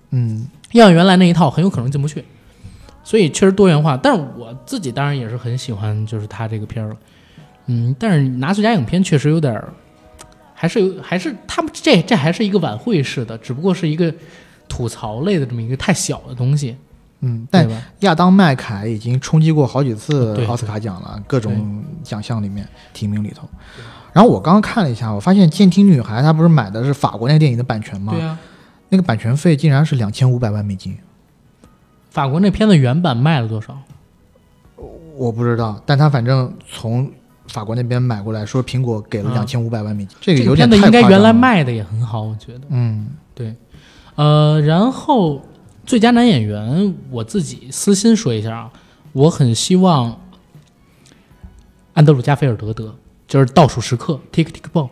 嗯，要原来那一套很有可能进不去，所以确实多元化。但是我自己当然也是很喜欢，就是他这个片儿了，嗯，但是拿最佳影片确实有点儿，还是有，还是他们这这还是一个晚会式的，只不过是一个吐槽类的这么一个太小的东西。嗯，但亚当麦凯已经冲击过好几次奥斯卡奖了，各种奖项里面提名里头。然后我刚刚看了一下，我发现《监听女孩》她不是买的是法国那个电影的版权吗？对啊，那个版权费竟然是两千五百万美金。法国那片子原版卖了多少？我不知道，但他反正从法国那边买过来，说苹果给了两千五百万美金。这个有点太应该原来卖的也很好，我觉得。嗯，对，呃，然后。最佳男演员，我自己私心说一下啊，我很希望安德鲁加菲尔德得，就是倒数时刻，Tick Tick Boom，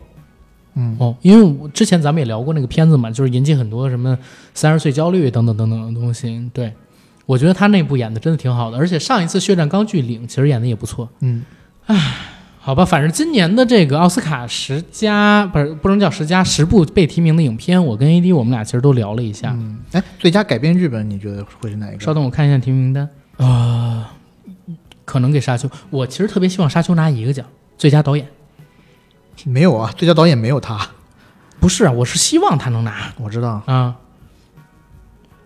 嗯哦，因为我之前咱们也聊过那个片子嘛，就是引起很多什么三十岁焦虑等等等等的东西。对，我觉得他那部演的真的挺好的，而且上一次血战钢锯岭其实演的也不错。嗯，唉。好吧，反正今年的这个奥斯卡十佳不是不能叫十佳，十部被提名的影片，我跟 AD 我们俩其实都聊了一下。嗯，哎，最佳改编剧本你觉得会是哪一个？稍等，我看一下提名名单。啊，可能给沙丘。我其实特别希望沙丘拿一个奖，最佳导演。没有啊，最佳导演没有他，不是啊，我是希望他能拿我知道。啊。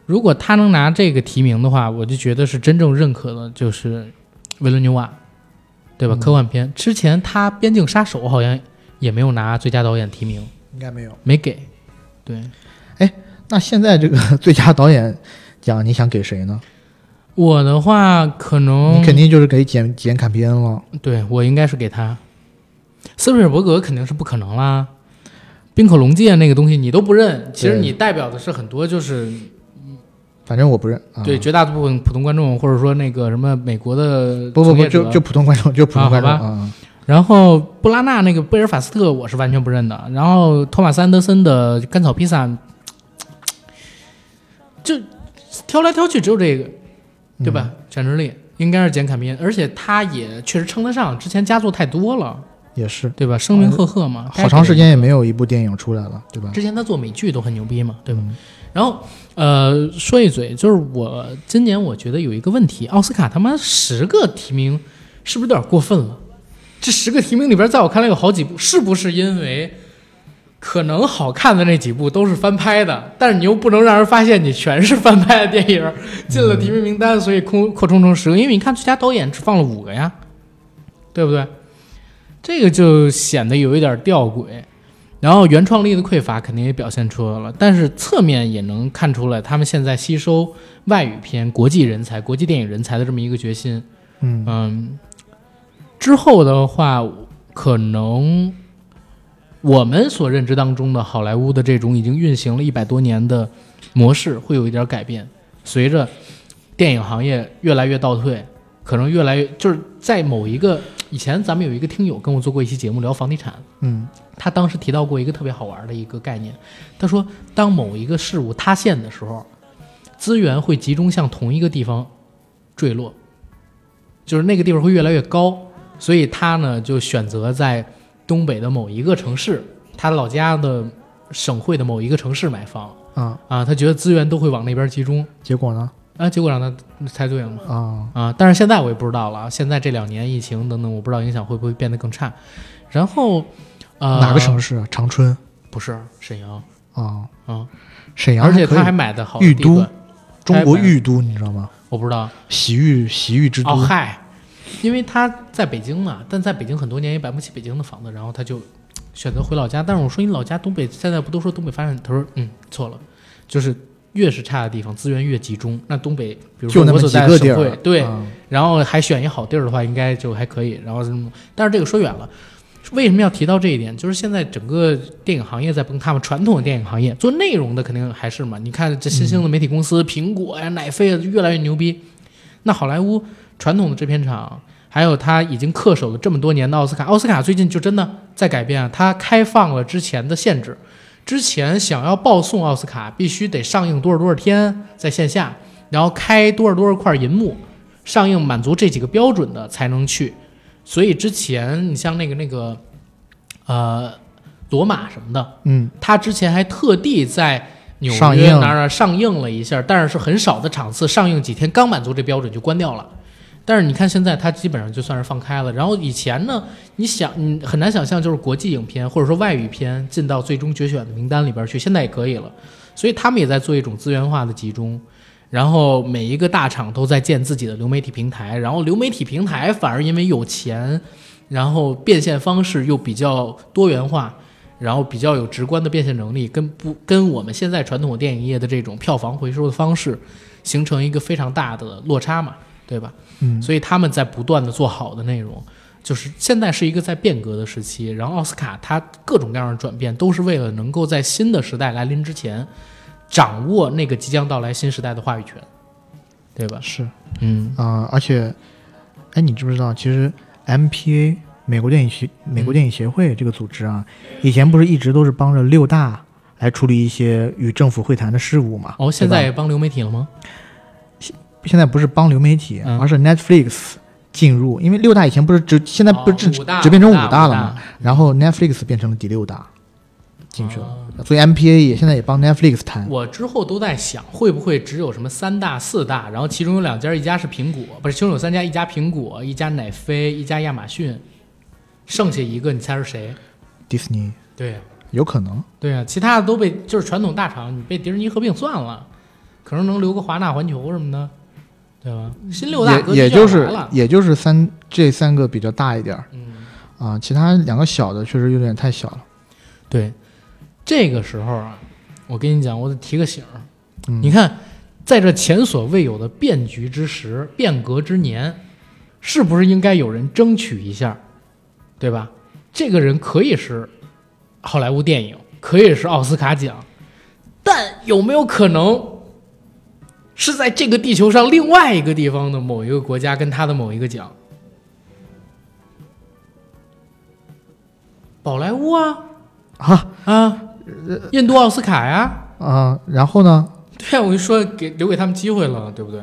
如果他能拿这个提名的话，我就觉得是真正认可的，就是维伦纽瓦，对吧？嗯科幻片之前他《边境杀手》好像也没有拿最佳导演提名，应该没有。没给。对那现在这个最佳导演奖，你想给谁呢？我的话，可能你肯定就是给简简坎皮恩了。对我应该是给他。斯皮尔伯格肯定是不可能啦，冰口龙介那个东西你都不认，其实你代表的是很多就是反正我不认。啊、对绝大部分普通观众，或者说那个什么美国的不不不，就就普通观众，就普通观众啊好啊。然后布拉纳那个贝尔法斯特我是完全不认的，然后托马斯安德森的甘草披萨，就挑来挑去只有这个，对吧？展示力应该是简坎皮恩，而且他也确实称得上，之前佳作太多了，也是，对吧？声名赫赫嘛，好长时间也没有一部电影出来了，对吧？之前他做美剧都很牛逼嘛，对吧？嗯然后，呃，说一嘴，就是我今年我觉得有一个问题，奥斯卡他妈十个提名是不是有点过分了？这十个提名里边，在我看来有好几部，是不是因为可能好看的那几部都是翻拍的，但是你又不能让人发现你全是翻拍的电影进了提名名单，所以扩扩充成十个，因为你看最佳导演只放了五个呀，对不对？这个就显得有一点吊诡。然后原创力的匮乏肯定也表现出来了，但是侧面也能看出来他们现在吸收外语片、国际人才、国际电影人才的这么一个决心。嗯嗯，之后的话，可能我们所认知当中的好莱坞的这种已经运行了一百多年的模式会有一点改变，随着电影行业越来越倒退，可能越来越就是在某一个以前咱们有一个听友跟我做过一期节目聊房地产。嗯他当时提到过一个特别好玩的一个概念，他说，当某一个事物塌陷的时候，资源会集中向同一个地方坠落，就是那个地方会越来越高，所以他呢就选择在东北的某一个城市，他老家的省会的某一个城市买房啊，啊，他觉得资源都会往那边集中结果呢？啊，结果让他猜对了嘛。啊，啊，但是现在我也不知道了啊。现在这两年疫情等等，我不知道影响会不会变得更差。然后，呃，哪个城市啊？长春不是沈阳啊，啊，沈阳而且他还买的好的玉都，中国玉都，你知道吗？我不知道洗浴洗浴之都哦，嗨，因为他在北京嘛，但在北京很多年也买不起北京的房子，然后他就选择回老家。但是我说你老家东北现在不都说东北发展？他说嗯错了，就是越是差的地方资源越集中。那东北比如说我所在的省会，，对，啊然后还选一好地儿的话，应该就还可以。然后，但是这个说远了，为什么要提到这一点？就是现在整个电影行业在崩塌嘛，传统的电影行业做内容的肯定还是嘛。你看这新兴的媒体公司，苹果呀、奶飞啊，越来越牛逼。那好莱坞传统的制片厂，还有他已经恪守了这么多年的奥斯卡，奥斯卡最近就真的在改变啊，它开放了之前的限制。之前想要报送奥斯卡，必须得上映多少多少天在线下，然后开多少多少块银幕，上映满足这几个标准的才能去。所以之前你像那个那个，呃，罗马什么的，嗯，他之前还特地在纽上映约哪儿哪儿上映了一下，但是是很少的场次，上映几天刚满足这标准就关掉了。但是你看现在，它基本上就算是放开了。然后以前呢，你想，你很难想象，就是国际影片或者说外语片进到最终决选的名单里边去，现在也可以了。所以他们也在做一种资源化的集中，然后每一个大厂都在建自己的流媒体平台，然后流媒体平台反而因为有钱，然后变现方式又比较多元化，然后比较有直观的变现能力，跟不跟我们现在传统电影业的这种票房回收的方式形成一个非常大的落差嘛，对吧？嗯所以他们在不断的做好的内容，就是现在是一个在变革的时期。然后奥斯卡它各种各样的转变，都是为了能够在新的时代来临之前，掌握那个即将到来新时代的话语权，对吧？是嗯啊、而且，哎，你知不知道，其实 MPA 美国电影协美国电影协会这个组织啊，以前不是一直都是帮着六大来处理一些与政府会谈的事务嘛？哦，现在也帮流媒体了吗？现在不是帮流媒体，嗯。而是 Netflix 进入，因为六大以前不是只现在不是只、只变成五大大了嘛？然后 Netflix 变成了第六大进去了，哦。所以 MPA 也现在也帮 Netflix 谈。我之后都在想，会不会只有什么三大、四大，然后其中有两家，一家是苹果，不是，其中有三家，一家苹果，一家奶飞，一家亚马逊，剩下一个你猜是谁？迪士尼对、有可能，对啊、其他的都被就是传统大厂，你被迪士尼合并算了，可能能留个华纳环球什么的，对吧？新六大格也也就是也就是三这三个比较大一点儿嗯，啊，其他两个小的确实有点太小了。对，这个时候啊，我跟你讲，我得提个醒儿，嗯你看，在这前所未有的变局之时、变革之年，是不是应该有人争取一下，对吧？这个人可以是好莱坞电影，可以是奥斯卡奖，但有没有可能是在这个地球上另外一个地方的某一个国家跟他的某一个奖？宝莱坞啊啊啊，印度奥斯卡呀，啊，然后呢？对啊，我就说给留给他们机会了，对不对？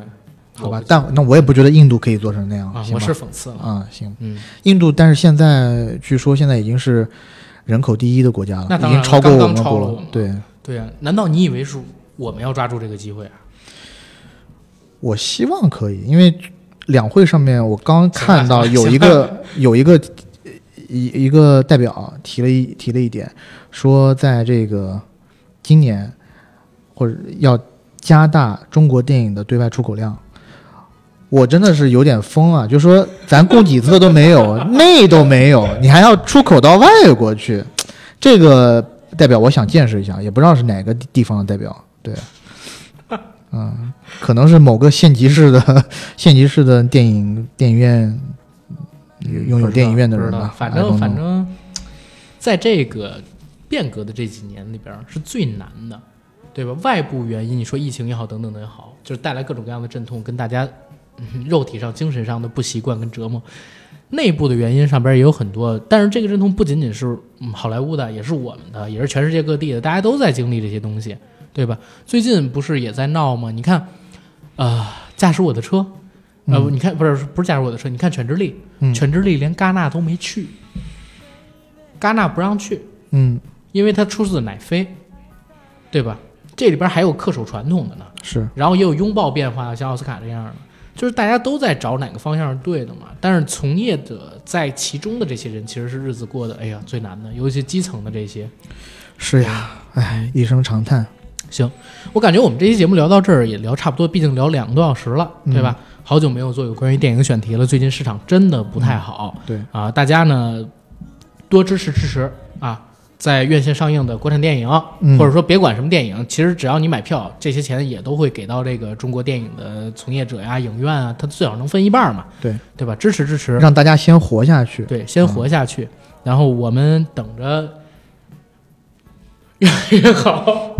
好吧，但那我也不觉得印度可以做成那样，啊，我是讽刺了，啊，行，嗯，印度，但是现在据说现在已经是人口第一的国家了，已那当然经超过我们国超了。对，对啊，难道你以为是我们要抓住这个机会啊？我希望可以，因为两会上面我刚看到有一个有一个一一个代表提了一提了一点，说在这个今年或者要加大中国电影的对外出口量。我真的是有点疯啊！就说咱供给侧都没有，(laughs) 内都没有，你还要出口到外国去，这个代表我想见识一下，也不知道是哪个地地方的代表。对，嗯，可能是某个县级市的 (laughs) 县级市的电影电影院拥有电影院的人吧。反正反正，在这个变革的这几年里边是最难的，对吧？外部原因，你说疫情也好，等等的也好，就是带来各种各样的阵痛，跟大家、嗯、(laughs) 肉体上、精神上的不习惯跟折磨。内部的原因上边也有很多，但是这个阵痛不仅仅是嗯好莱坞的，也是我们的，也是全世界各地的，大家都在经历这些东西，对吧？最近不是也在闹吗？你看，呃，驾驶我的车，呃，嗯你看不是不是驾驶我的车，你看犬之力，嗯犬之力连戛纳都没去，戛纳不让去，嗯，因为它出自奶飞，对吧？这里边还有恪守传统的呢，是然后也有拥抱变化，像奥斯卡这样的，就是大家都在找哪个方向是对的嘛。但是从业者在其中的这些人，其实是日子过得哎呀最难的，尤其基层的这些。是呀，哎，一声长叹。行，我感觉我们这期节目聊到这儿也聊差不多，毕竟聊两个多小时了，嗯对吧？好久没有做有关于电影选题了，最近市场真的不太好。对啊，大家呢多支持支持啊，在院线上映的国产电影，嗯或者说别管什么电影，其实只要你买票，这些钱也都会给到这个中国电影的从业者呀、影院啊，他最少能分一半嘛，对对吧？支持支持，让大家先活下去。对，先活下去，然后我们等着越来越好。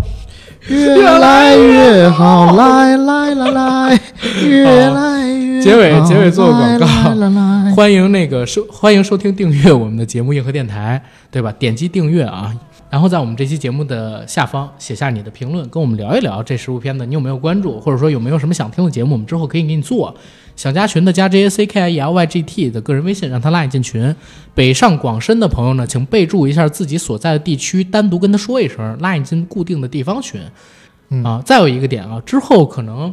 越来越好，来来来来，越来越好结尾结尾做个广告来来来来欢迎那个收欢迎收听订阅我们的节目硬核电台，对吧？点击订阅啊，然后在我们这期节目的下方写下你的评论，跟我们聊一聊这十部片子你有没有关注，或者说有没有什么想听的节目，我们之后可以给你做。想加群的加 J A C K I E L Y G T 的个人微信，让他拉你进群。北上广深的朋友呢，请备注一下自己所在的地区，单独跟他说一声，拉你进固定的地方群。嗯啊，再有一个点啊，之后可能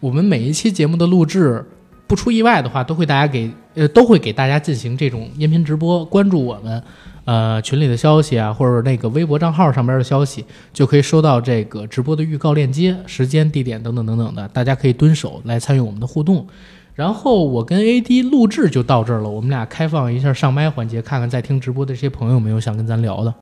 我们每一期节目的录制，不出意外的话，都会大家给呃都会给大家进行这种音频直播，关注我们呃群里的消息啊，或者那个微博账号上边的消息，就可以收到这个直播的预告链接、时间、地点等等等等的，大家可以蹲守来参与我们的互动。然后我跟 AD 录制就到这儿了，我们俩开放一下上麦环节，看看在听直播的这些朋友有没有想跟咱聊的。